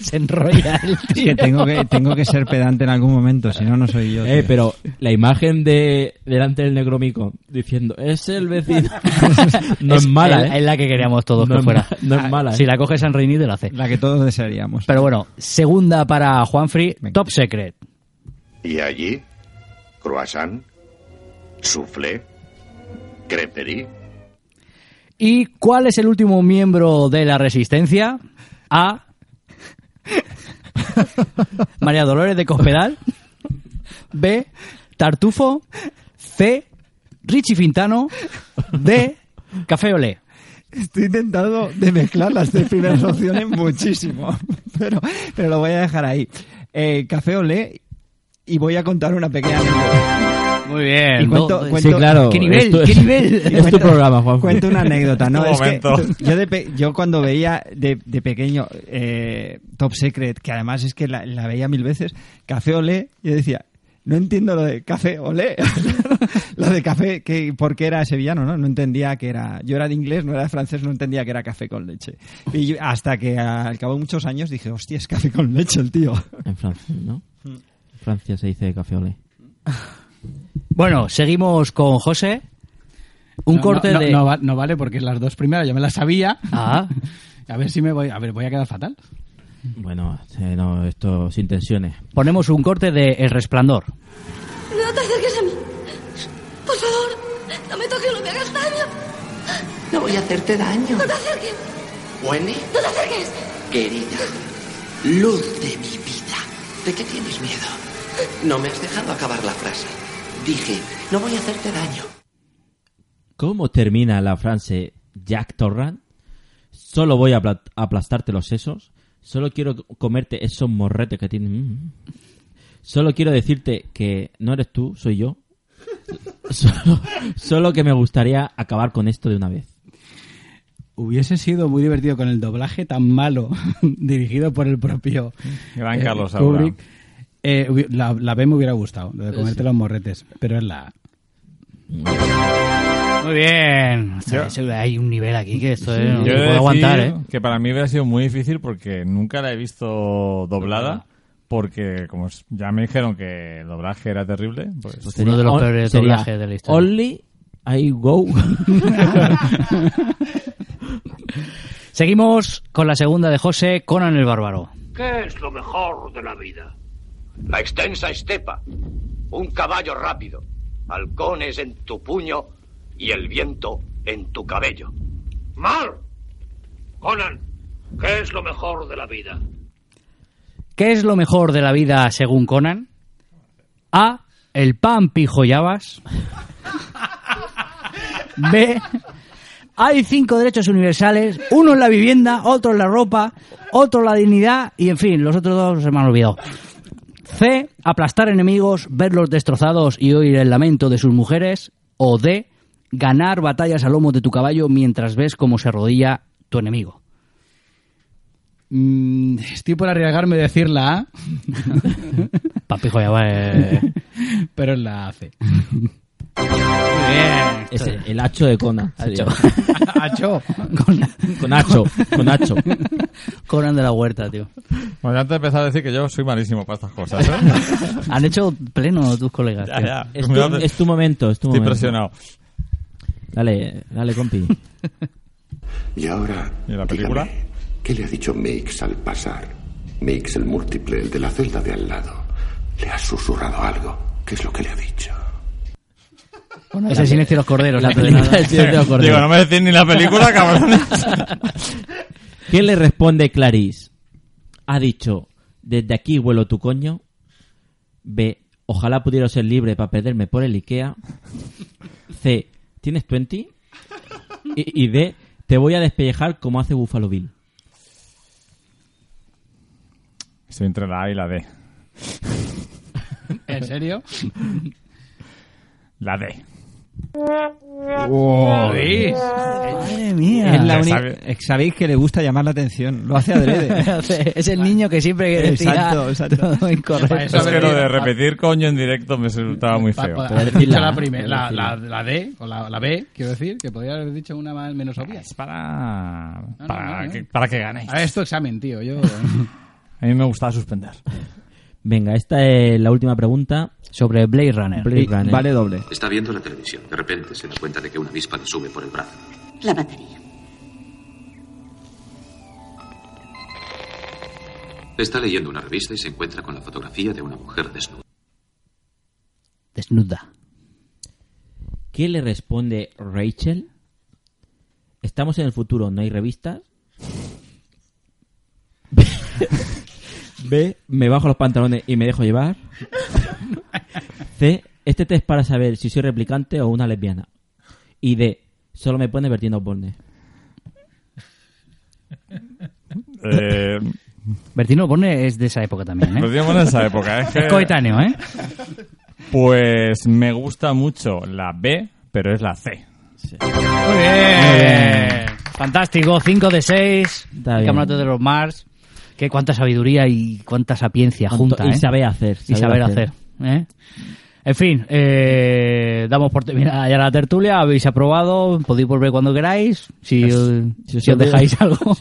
Se enrolla el Es tío. que tengo que tengo que ser pedante en algún momento, si no no soy yo. Eh, tío. pero la imagen de delante del Necromico diciendo es el vecino no es, mala, es, ¿eh? es la que queríamos todos No que es fuera. no es mala, ¿eh? Si la coge San Reini, te la hace. la que todos desearíamos. Pero bueno, segunda para Juanfrey, Venga. Top Secret. Y allí, croissant, soufflé, creperie. ¿Y cuál es el último miembro de la Resistencia? A. [LAUGHS] María Dolores de Cospedal. B. Tartufo. C. Richie Fintano. D. Café Olé. Estoy intentando de mezclar las tres primeras opciones muchísimo, [LAUGHS] pero, pero lo voy a dejar ahí. Eh, café olé y voy a contar una pequeña anécdota. Muy bien. Y cuento- cuento- Sí, claro. ¿Qué nivel? esto ¿Qué nivel? [LAUGHS] Es tu programa, Juan. Cuento una anécdota, ¿no? [LAUGHS] Un es que [LAUGHS] yo, de pe- yo cuando veía de, de pequeño eh, Top Secret, que además es que la, la veía mil veces, Café Olé, yo decía, no entiendo lo de café olé. lo de café, que, ¿por qué era sevillano? ¿no? no entendía que era. Yo era de inglés, no era de francés, no entendía que era café con leche. Y yo- hasta que al cabo de muchos años dije, hostia, es café con leche el tío. En Francia, ¿no? Francia se dice café olé. [LAUGHS] Bueno, seguimos con José. Un No, corte no, no, de... No vale porque las dos primeras ya me las sabía. Ah. [LAUGHS] A ver si me voy. A ver, voy a quedar fatal. Bueno, eh, no, esto sin tensiones. Ponemos un corte de El Resplandor. No te acerques a mí. Por favor, no me toques, no me hagas daño. No voy a hacerte daño. No te acerques. Wendy, No te acerques. querida, luz de mi vida. ¿De qué tienes miedo? No me has dejado acabar la frase. Dije, no voy a hacerte daño. ¿Cómo termina la frase Jack Torrant? Solo voy a apla- aplastarte los sesos. Solo quiero comerte esos morretes que tienen. Mm. Solo quiero decirte que no eres tú, soy yo. [LAUGHS] Solo, solo que me gustaría acabar con esto de una vez. Hubiese sido muy divertido con el doblaje tan malo [LAUGHS] dirigido por el propio Gran eh, Carlos. Kubrick. Eh, la, la B me hubiera gustado, lo de comerte Sí. los morretes, pero es la A. Muy bien. Hay un nivel aquí que esto eh, no puede aguantar, ¿eh? que para mí hubiera sido muy difícil porque nunca la he visto doblada. Porque como ya me dijeron que el doblaje era terrible, pues... Uno de los peores doblajes de la historia. Only I go. [LAUGHS] Seguimos con la segunda de José, Conan el Bárbaro. ¿Qué es lo mejor de la vida? La extensa estepa, un caballo rápido, halcones en tu puño y el viento en tu cabello. ¡Mal! Conan, ¿qué es lo mejor de la vida? ¿Qué es lo mejor de la vida según Conan? A. El pan pijo. B. Hay cinco derechos universales, uno en la vivienda, otro en la ropa, otro en la dignidad y en fin, los otros dos se me han olvidado. C. Aplastar enemigos, verlos destrozados y oír el lamento de sus mujeres. O D. Ganar batallas a lomo de tu caballo mientras ves cómo se arrodilla tu enemigo. Mm, estoy por arriesgarme a decir la A, Pan pijo y habas. eh. pero es la C. [LAUGHS] bien. Es el, el hacho de Conan. Hacho. [LAUGHS] Con hacho, con hacho. [LAUGHS] Conan de la huerta, tío. Bueno, antes de empezar a decir que yo soy malísimo para estas cosas, ¿eh? [LAUGHS] Han hecho pleno tus colegas. Ya, ya. Es tu, de- es tu momento, es tu Estoy momento. presionado. Dale, dale, compi. Y ahora, ¿Y la película? dígame, ¿qué le ha dicho Mix al pasar? Mix, el múltiple, el de la celda de al lado. ¿Le ha susurrado algo? ¿Qué es lo que le ha dicho? Es el silencio de los corderos. La película del silencio de los corderos. Digo, no me decís ni la película, [LAUGHS] cabrones. ¿Qué le responde Clarice? Ha dicho, desde aquí vuelo tu coño. B, ojalá pudiera ser libre para perderme por el Ikea. C, ¿tienes 20? Y, y D, te voy a despellejar como hace Buffalo Bill. Estoy entre la A y la D. ¿En serio? La D. ¿Veis? Madre mía. Es la eh, Sabéis que le gusta llamar la atención. Lo hace adrede. [LAUGHS] es el niño que siempre decía Exacto, exacto. todo [LAUGHS] incorrecto. Eso Es que lo de repetir coño en directo me resultaba muy Pa- feo. pa- dicho la la, A, primer- podría la, D, o la, la B, quiero decir, que podría haber dicho una más, menos obvia. Es para, no, para, no, que, para que ganéis. Ahora es tu examen, tío. Yo... [LAUGHS] A mí me gustaba suspender. Venga, esta es la última pregunta. Sobre Blade Runner. Blade Runner. Vale doble. Está viendo la televisión. De repente se da cuenta de que una avispa le sube por el brazo. La batería. Está leyendo una revista y se encuentra con la fotografía de una mujer desnuda. Desnuda. ¿Qué le responde Rachel? Estamos en el futuro, ¿no hay revistas? [LAUGHS] B. Me bajo los pantalones y me dejo llevar. [LAUGHS] C. Este test para saber si soy replicante o una lesbiana. Y D. Solo me pone vertiendo porno. Eh, Bertino Borne es de esa época también, ¿eh? lo en esa época. Es, [LAUGHS] que, Es coetáneo, ¿eh? Pues me gusta mucho la B, pero es la C. Muy bien. Fantástico, 5 de 6. Está bien. Campeonato de los Mars. Que cuánta sabiduría y cuánta sapiencia junta, y ¿eh? saber hacer, Y saber saber hacer. hacer. ¿eh? En fin, eh, damos por terminada ya la tertulia, habéis aprobado, podéis volver cuando queráis, si, Es- os- si si os os dejáis algo.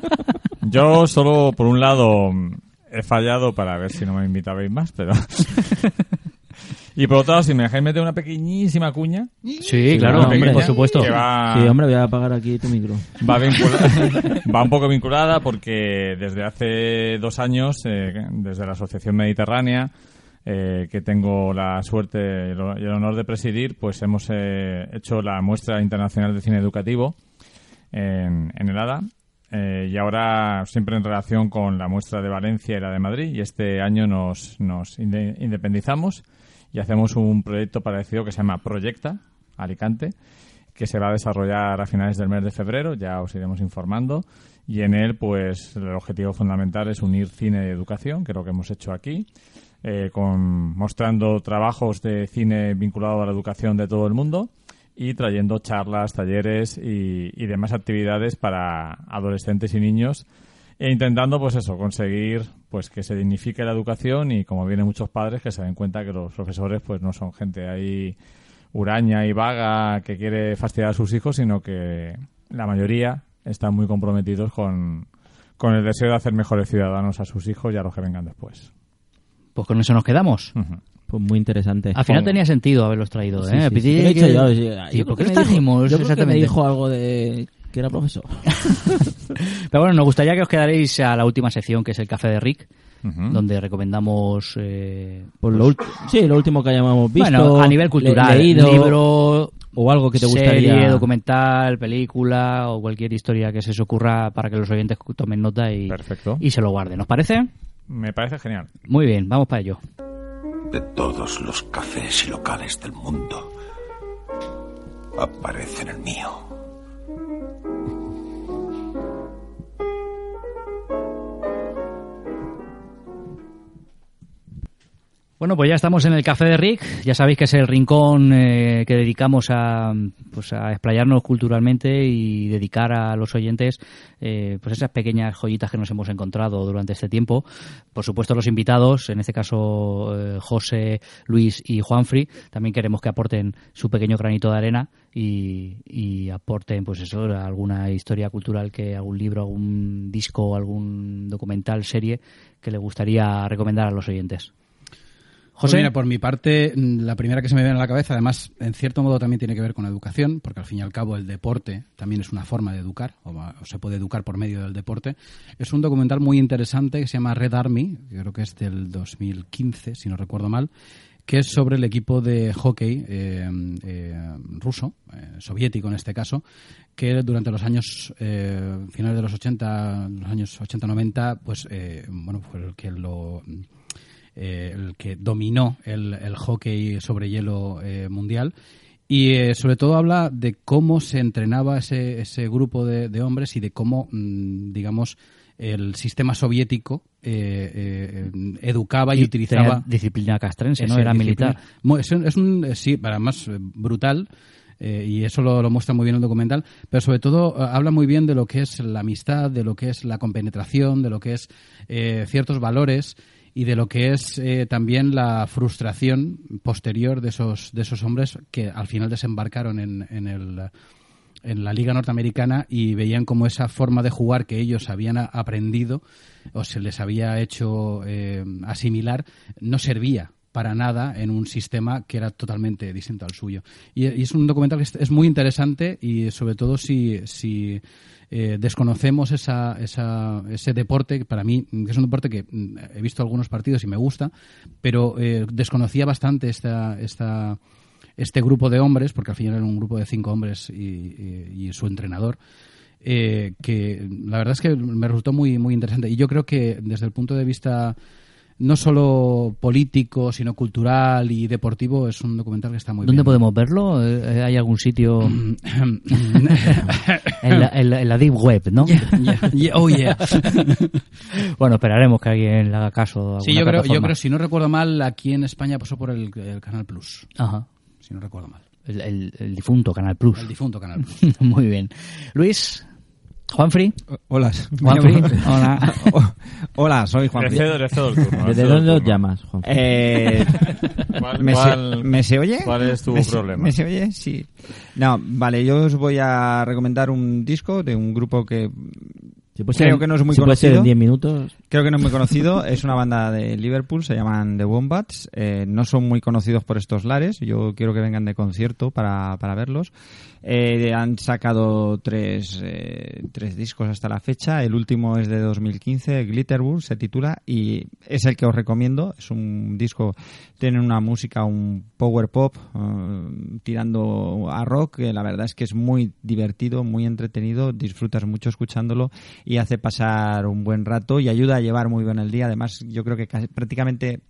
[LAUGHS] Yo solo, por un lado, he fallado para ver si no me invitabais más, pero... [LAUGHS] y por otro lado, si me dejáis meter una pequeñísima cuña... Sí, claro, hombre, pequeña, por supuesto. va- Sí, hombre, voy a apagar aquí tu micro. va, vincula- [LAUGHS] va un poco vinculada porque desde hace dos años, eh, desde la Asociación Mediterránea, eh, que tengo la suerte y el honor de presidir, pues hemos eh, hecho la muestra internacional de cine educativo en, el ADA. eh, y ahora siempre en relación con la muestra de Valencia y la de Madrid. Y este año nos, nos inde- independizamos y hacemos un proyecto parecido que se llama Proyecta Alicante, que se va a desarrollar a finales del mes de febrero, ya os iremos informando. Y en él, pues, el objetivo fundamental es unir cine y educación, que es lo que hemos hecho aquí, eh, con, mostrando trabajos de cine vinculado a la educación de todo el mundo y trayendo charlas, talleres y, demás actividades para adolescentes y niños e intentando pues eso conseguir pues que se dignifique la educación y como vienen muchos padres que se den cuenta que los profesores pues no son gente ahí huraña y vaga que quiere fastidiar a sus hijos sino que la mayoría están muy comprometidos con, con el deseo de hacer mejores ciudadanos a sus hijos y a los que vengan después. Pues con eso nos quedamos. Pues muy interesante. Al final tenía sentido haberlos traído, Sí, ¿eh? sí, sí, he que- yo, Yo ¿por creo qué que lo me dijo- trajimos? yo creo que me dijo algo de que era profesor. [LAUGHS] Pero bueno, nos gustaría que os quedaréis a la última sección, que es el Café de Rick, donde recomendamos... eh, Pues lo ulti- sí, lo último que hayamos visto. Bueno, a nivel cultural, le- leído, libro o algo que te serie, gustaría. documental, película o cualquier historia que se os ocurra para que los oyentes tomen nota y, y se lo guarden. ¿Os parece? Me parece genial. Muy bien, vamos para ello. De todos los cafés y locales del mundo, aparece en el mío. Bueno, pues ya estamos en el Café de Rick. Ya sabéis que es el rincón eh, que dedicamos a, pues a explayarnos culturalmente y dedicar a los oyentes eh, pues esas pequeñas joyitas que nos hemos encontrado durante este tiempo. Por supuesto, los invitados, en este caso eh, José, Luis y Juanfri, también queremos que aporten su pequeño granito de arena y, aporten, pues eso, alguna historia cultural, que algún libro, algún disco, algún documental, serie que le gustaría recomendar a los oyentes. Pues José. mira, por mi parte, mm, la primera que se me viene a la cabeza, además, en cierto modo también tiene que ver con educación, porque al fin y al cabo el deporte también es una forma de educar, o, se puede educar por medio del deporte. Es un documental muy interesante que se llama Red Army, que creo que es del 2015, si no recuerdo mal, que es sobre el equipo de hockey eh, eh, ruso, eh, soviético en este caso, que durante los años eh, finales de los 80, los años 80-90, pues eh, bueno, fue el que lo eh, el que dominó el, el hockey sobre hielo eh, mundial. Y eh, sobre todo habla de cómo se entrenaba ese, ese grupo de, de hombres y de cómo, mm, digamos, el sistema soviético eh, eh, educaba y, Y utilizaba disciplina castrense, ¿no? Era disciplina. militar. Es un, es un- eh, sí, además eh, brutal. eh, y eso lo, lo muestra muy bien el documental, pero sobre todo habla muy bien de lo que es la amistad, de lo que es la compenetración, de lo que es ciertos valores y de lo que es eh, también la frustración posterior de esos, de esos hombres que al final desembarcaron en, en el, en la Liga Norteamericana y veían como esa forma de jugar que ellos habían aprendido o se les había hecho eh, asimilar no servía para nada en un sistema que era totalmente distinto al suyo. Y, y es un documental que es muy interesante y sobre todo si, si eh, desconocemos esa, esa- ese deporte, que para mí que es un deporte que mm, he visto algunos partidos y me gusta, pero eh, desconocía bastante esta, esta, este grupo de hombres, porque al final era un grupo de cinco hombres y, y- su entrenador, eh, que la verdad es que me resultó muy, muy interesante. Y yo creo que desde el punto de vista no solo político, sino cultural y deportivo, es un documental que está muy ¿Dónde bien. podemos verlo? Eh, ¿Hay algún sitio [CLEARS THROAT] en, la, en la- en la deep web, no? Yeah, yeah, oh, yeah. [LAUGHS] bueno, esperaremos que alguien le haga caso. a Sí, yo creo, yo creo, si no recuerdo mal, aquí en España pasó por el, el Canal Plus. Ajá. Si no recuerdo mal. El, el- el difunto Canal Plus. El difunto Canal [LAUGHS] Plus. Muy bien. Luis. Juanfrey. Hola. Hola. [LAUGHS] Hola, soy Juan. Le cedo- le cedo el turno, le ¿Desde dónde turno. llamas, Juan? Eh, ¿Cuál- ¿me, cuál- se, ¿Me se oye? cuál es tu ¿Me se- problema? ¿Me se oye? Sí. No, vale, yo os voy a recomendar un disco de un grupo que puede creo ser- que no es muy si puede ser conocido. en 10 minutos. Creo que no es muy conocido. [LAUGHS] Es una banda de Liverpool, se llaman The Wombats. Eh, no son muy conocidos por estos lares. Yo quiero que vengan de concierto para, para verlos. Eh, han sacado tres, eh, tres discos hasta la fecha. El último es de 2015, Glitterwood se titula, y es el que os recomiendo. Es un disco, tiene una música, un power pop, eh, tirando a rock, la verdad es que es muy divertido, muy entretenido, disfrutas mucho escuchándolo y hace pasar un buen rato y ayuda a llevar muy bien el día. Además, yo creo que casi- prácticamente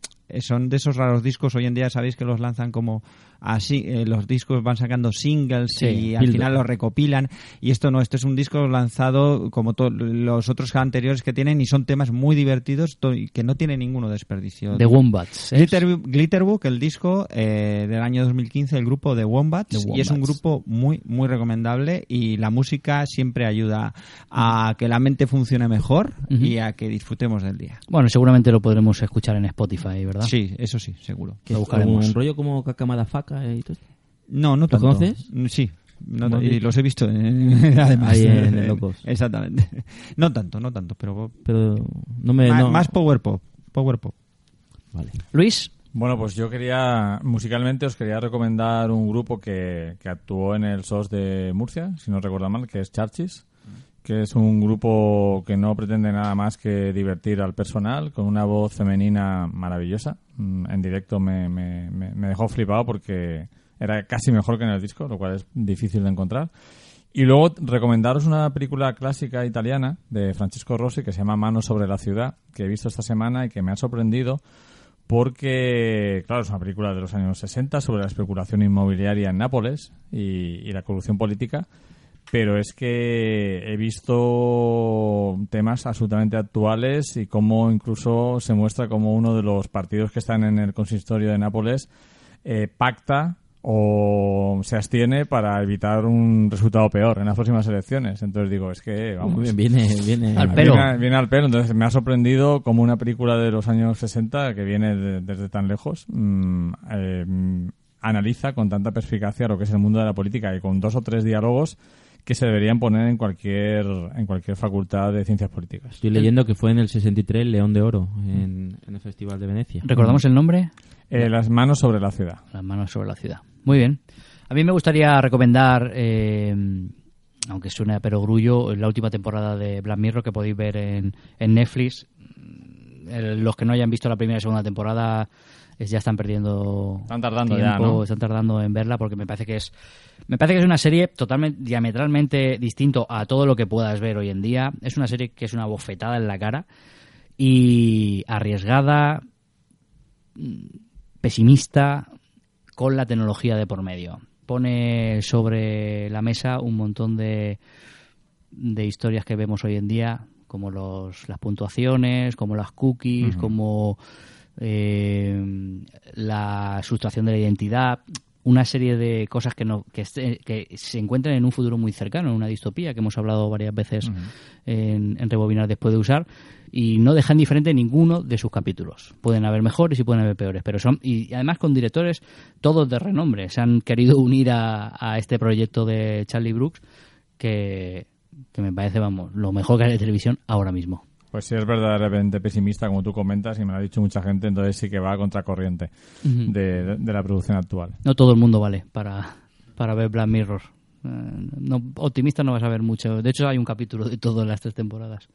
son de esos raros discos. Hoy en día sabéis que los lanzan como así, eh, los discos van sacando singles Sí, y al final los recopilan. Y esto no, esto es un disco lanzado como los otros anteriores que tienen y son temas muy divertidos que no tiene ninguno desperdicio. The Wombats. ¿eh? Glitter, Glitterbook, el disco eh, del año 2015, el grupo de Wombats, The y es un Wombats. grupo muy, muy recomendable y la música siempre ayuda a que la mente funcione mejor Ujú. y a que disfrutemos del día. Bueno, seguramente lo podremos escuchar en Spotify, ¿verdad? Sí, eso sí, seguro. Lo buscaremos. Un rollo como Kakamada Faca y todo esto. No, no ¿Lo tanto. conoces? Mm, Sí. No, ¿Cómo has y los he visto eh, [LAUGHS] además Ahí en el Locos. [LAUGHS] exactamente no tanto no tanto pero Pero no me... más, no- más power pop power pop Vale. Luis. Bueno, pues yo quería, musicalmente os quería recomendar un grupo que, que actuó en el SOS de Murcia, si no recuerdo mal, que es Charchis, que es un grupo que no pretende nada más que divertir al personal, con una voz femenina maravillosa. Mm, En directo me, me, me- dejó flipado porque era casi mejor que en el disco, lo cual es difícil de encontrar. Y luego recomendaros una película clásica italiana de Francesco Rossi que se llama Manos sobre la ciudad, que he visto esta semana y que me ha sorprendido porque, claro, es una película de los años 60 sobre la especulación inmobiliaria en Nápoles y, y la corrupción política, pero es que he visto temas absolutamente actuales y cómo incluso se muestra como uno de los partidos que están en el consistorio de Nápoles eh, pacta o se abstiene para evitar un resultado peor en las próximas elecciones. Entonces digo, es que vamos. Muy bien, viene, viene Al pelo. Viene, viene al pelo, entonces me ha sorprendido como una película de los años 60 que viene de- desde tan lejos mm, eh, analiza con tanta perspicacia lo que es el mundo de la política y con dos o tres diálogos que se deberían poner en cualquier en cualquier facultad de ciencias políticas. Estoy leyendo que fue en el 63 León de Oro, en, en el Festival de Venecia. ¿Recordamos el nombre? Eh, las manos sobre la ciudad. Las manos sobre la ciudad. Muy bien. A mí me gustaría recomendar, eh, aunque suene a perogrullo, la última temporada de Black Mirror que podéis ver en, en Netflix. El- los que no hayan visto la primera y segunda temporada es- ya están perdiendo Están tardando tiempo, ya, ¿no? están tardando en verla porque me parece que es me parece que es una serie totalmente diametralmente distinto a todo lo que puedas ver hoy en día. Es una serie que es una bofetada en la cara y arriesgada, mm, pesimista, con la tecnología de por medio. Pone sobre la mesa un montón de, de historias que vemos hoy en día, como los, las puntuaciones, como las cookies, como eh, la sustracción de la identidad, una serie de cosas que, no, que, que se encuentran en un futuro muy cercano, en una distopía que hemos hablado varias veces en, en Rebobinar después de usar, y no dejan diferente ninguno de sus capítulos. Pueden haber mejores y pueden haber peores, pero son, y además con directores todos de renombre, se han querido unir a, a este proyecto de Charlie Brooks, que, que me parece, vamos, lo mejor que hay de televisión ahora mismo. Pues si es verdaderamente pesimista, como tú comentas, y me lo ha dicho mucha gente, entonces sí que va a contracorriente Ujú. de, de- de la producción actual. No todo el mundo vale para, para ver Black Mirror. Eh, no, optimista no vas a ver mucho. De hecho, hay un capítulo de todas las tres temporadas.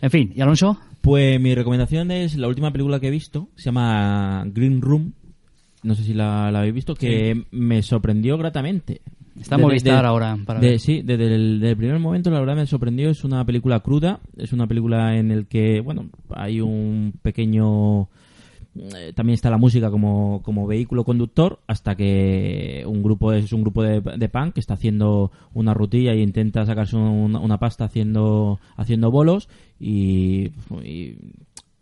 En fin, ¿y Alonso? Pues mi recomendación es la última película que he visto, se llama Green Room. No sé si la, la habéis visto, que Sí. me sorprendió gratamente. Está en Movistar ahora para de- ver. Sí, desde el, desde el primer momento la verdad me sorprendió. Es una película cruda, es una película en el que, bueno, hay un pequeño... eh, También está la música como, como vehículo conductor hasta que un grupo es un grupo de, de punk que está haciendo una rutilla e intenta sacarse una, una pasta haciendo haciendo bolos y, y,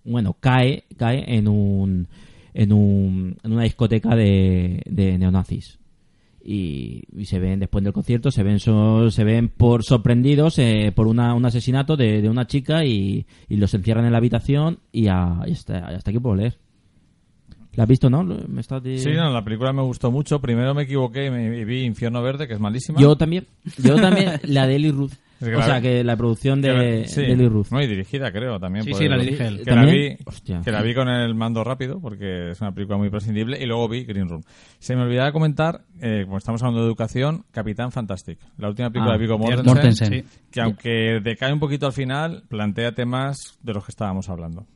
bueno cae cae en un en un en una discoteca de, de neonazis y, y se ven después del concierto se ven so- se ven por sorprendidos eh, por una, un asesinato de, de una chica y, y los encierran en la habitación y, a- y hasta, hasta aquí puedo leer ¿la has visto no? Me estás de- Sí, no, la película me gustó mucho. Primero me equivoqué y me y vi Infierno Verde, que es malísima. yo también yo también [LAUGHS] la de Eli Ruth Es que o la- sea que la producción de, la- sí. de Eli Ruth No, y dirigida, creo, también. Sí, por sí, la dirige él. Que la, vi, Hostia. que la vi con el mando rápido, porque es una película muy prescindible. Y luego vi Green Room. Se me olvidaba comentar, eh, como estamos hablando de educación, Capitán Fantastic. La última película Ah, de Viggo cierto. Mortensen. Mortensen. Sí. Que aunque decae un poquito al final, plantea temas de los que estábamos hablando.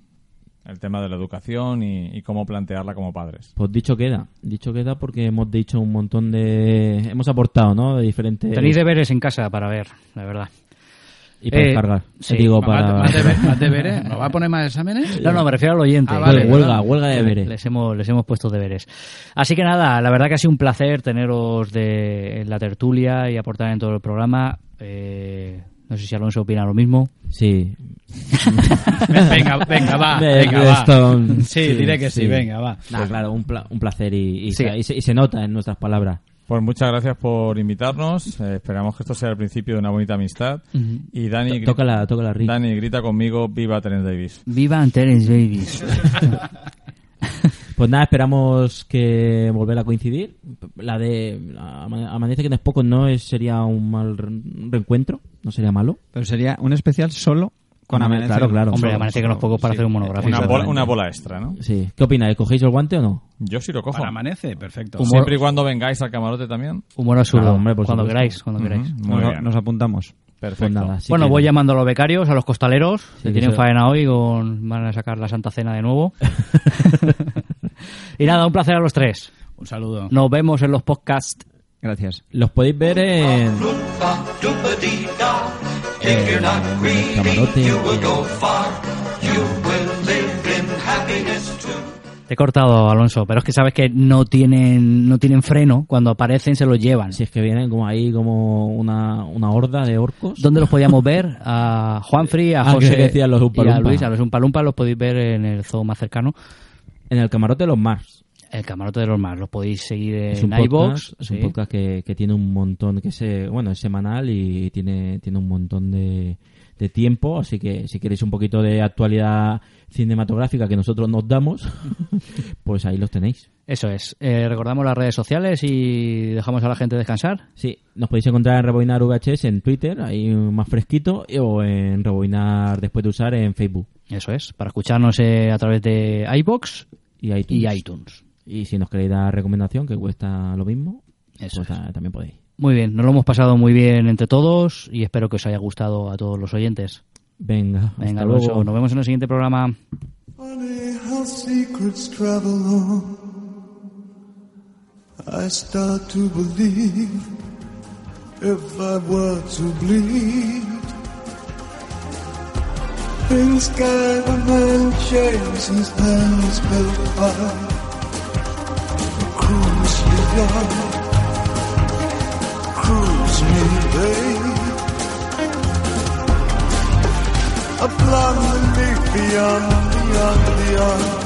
El tema de la educación y, y cómo plantearla como padres. Pues dicho queda, dicho queda porque hemos dicho un montón de... Hemos aportado, ¿no? De diferentes... Tenéis deberes en casa para ver, la verdad. Y para Eh, descargar. sí. Digo, Más- para... más deber- más deberes. [LAUGHS] ¿Nos va a poner más exámenes? No, no, me refiero al oyente. Ah, vale, huelga, ¿verdad? huelga de deberes. Les hemos, les hemos puesto deberes. Así que nada, la verdad que ha sido un placer teneros de, en la tertulia y aportar en todo el programa. Eh, no sé si Alonso opina lo mismo. Sí. [LAUGHS] venga, venga, va. De Venga, va. Gladstone. Sí, diré que sí, venga, va. Nah, claro, un, pla- un placer y, y Sí. se, y se- y se nota en nuestras palabras. Pues muchas gracias por invitarnos. Eh, esperamos que esto sea el principio de una bonita amistad. Y Dani, To- gri- Tócala, tócala, Rick. Dani, grita conmigo, viva Terence Davis. Viva Terence Davis. [LAUGHS] Pues nada, esperamos que volver a coincidir. La de Ama- Amanece que no es poco no es, sería un mal re- reencuentro, no sería malo. Pero sería un especial solo con Amanece. claro, claro. Hombre, Solo, amanece que no es poco para sí. hacer un monográfico. Una bola, una bola extra, ¿no? Sí. ¿Qué opináis? ¿Cogéis el guante o no? Yo sí lo cojo. Para amanece, perfecto. Humor- Siempre y cuando vengáis al camarote también. Humor absurdo. Claro, hombre, por cuando supuesto. queráis, cuando queráis. Ujú, Muy Nos, bien. nos apuntamos. Perfecto. Pues nada, bueno, que- voy llamando a los becarios, a los costaleros, que que tienen se- faena hoy, con... van a sacar la Santa Cena de nuevo. [LAUGHS] y nada, un placer a los tres. Un saludo. Nos vemos en los podcasts. Gracias. Los podéis ver en greedy, camarote, Te he cortado, Alonso, pero es que sabes que no tienen, no tienen freno. Cuando aparecen se los llevan. Si es que vienen como ahí como una, una horda de orcos. ¿Dónde los podíamos [LAUGHS] ver? A Juanfri, a Ah, José que decían los y a. Luis. A los Umpalumpa los podéis ver en el zoo más cercano. En el camarote de los más. El camarote de los más. Los podéis seguir Es en un podcast, iVoox. es sí. un podcast que, que tiene un montón, que se, bueno, es semanal y tiene, tiene un montón de, de tiempo, así que si queréis un poquito de actualidad cinematográfica que nosotros nos damos, [LAUGHS] pues ahí los tenéis. Eso es. Eh, recordamos las redes sociales y dejamos a la gente descansar. Sí, nos podéis encontrar en Rebobinar VHS en Twitter, ahí más fresquito, o en Rebobinar después de usar en Facebook Eso es. Para escucharnos eh, a través de iBox y iTunes. y iTunes. Y si nos queréis dar recomendación, que cuesta lo mismo, Eso pues también podéis. Muy bien. Nos lo hemos pasado muy bien entre todos y espero que os haya gustado a todos los oyentes. Venga, Venga, hasta Alonso. luego. Nos vemos en el siguiente programa. Funny how secrets travel on. I start to believe if I were to bleed. In sky the man shaves his hands built high. Cruise me young, cruise me babe. A plan beyond, beyond, beyond.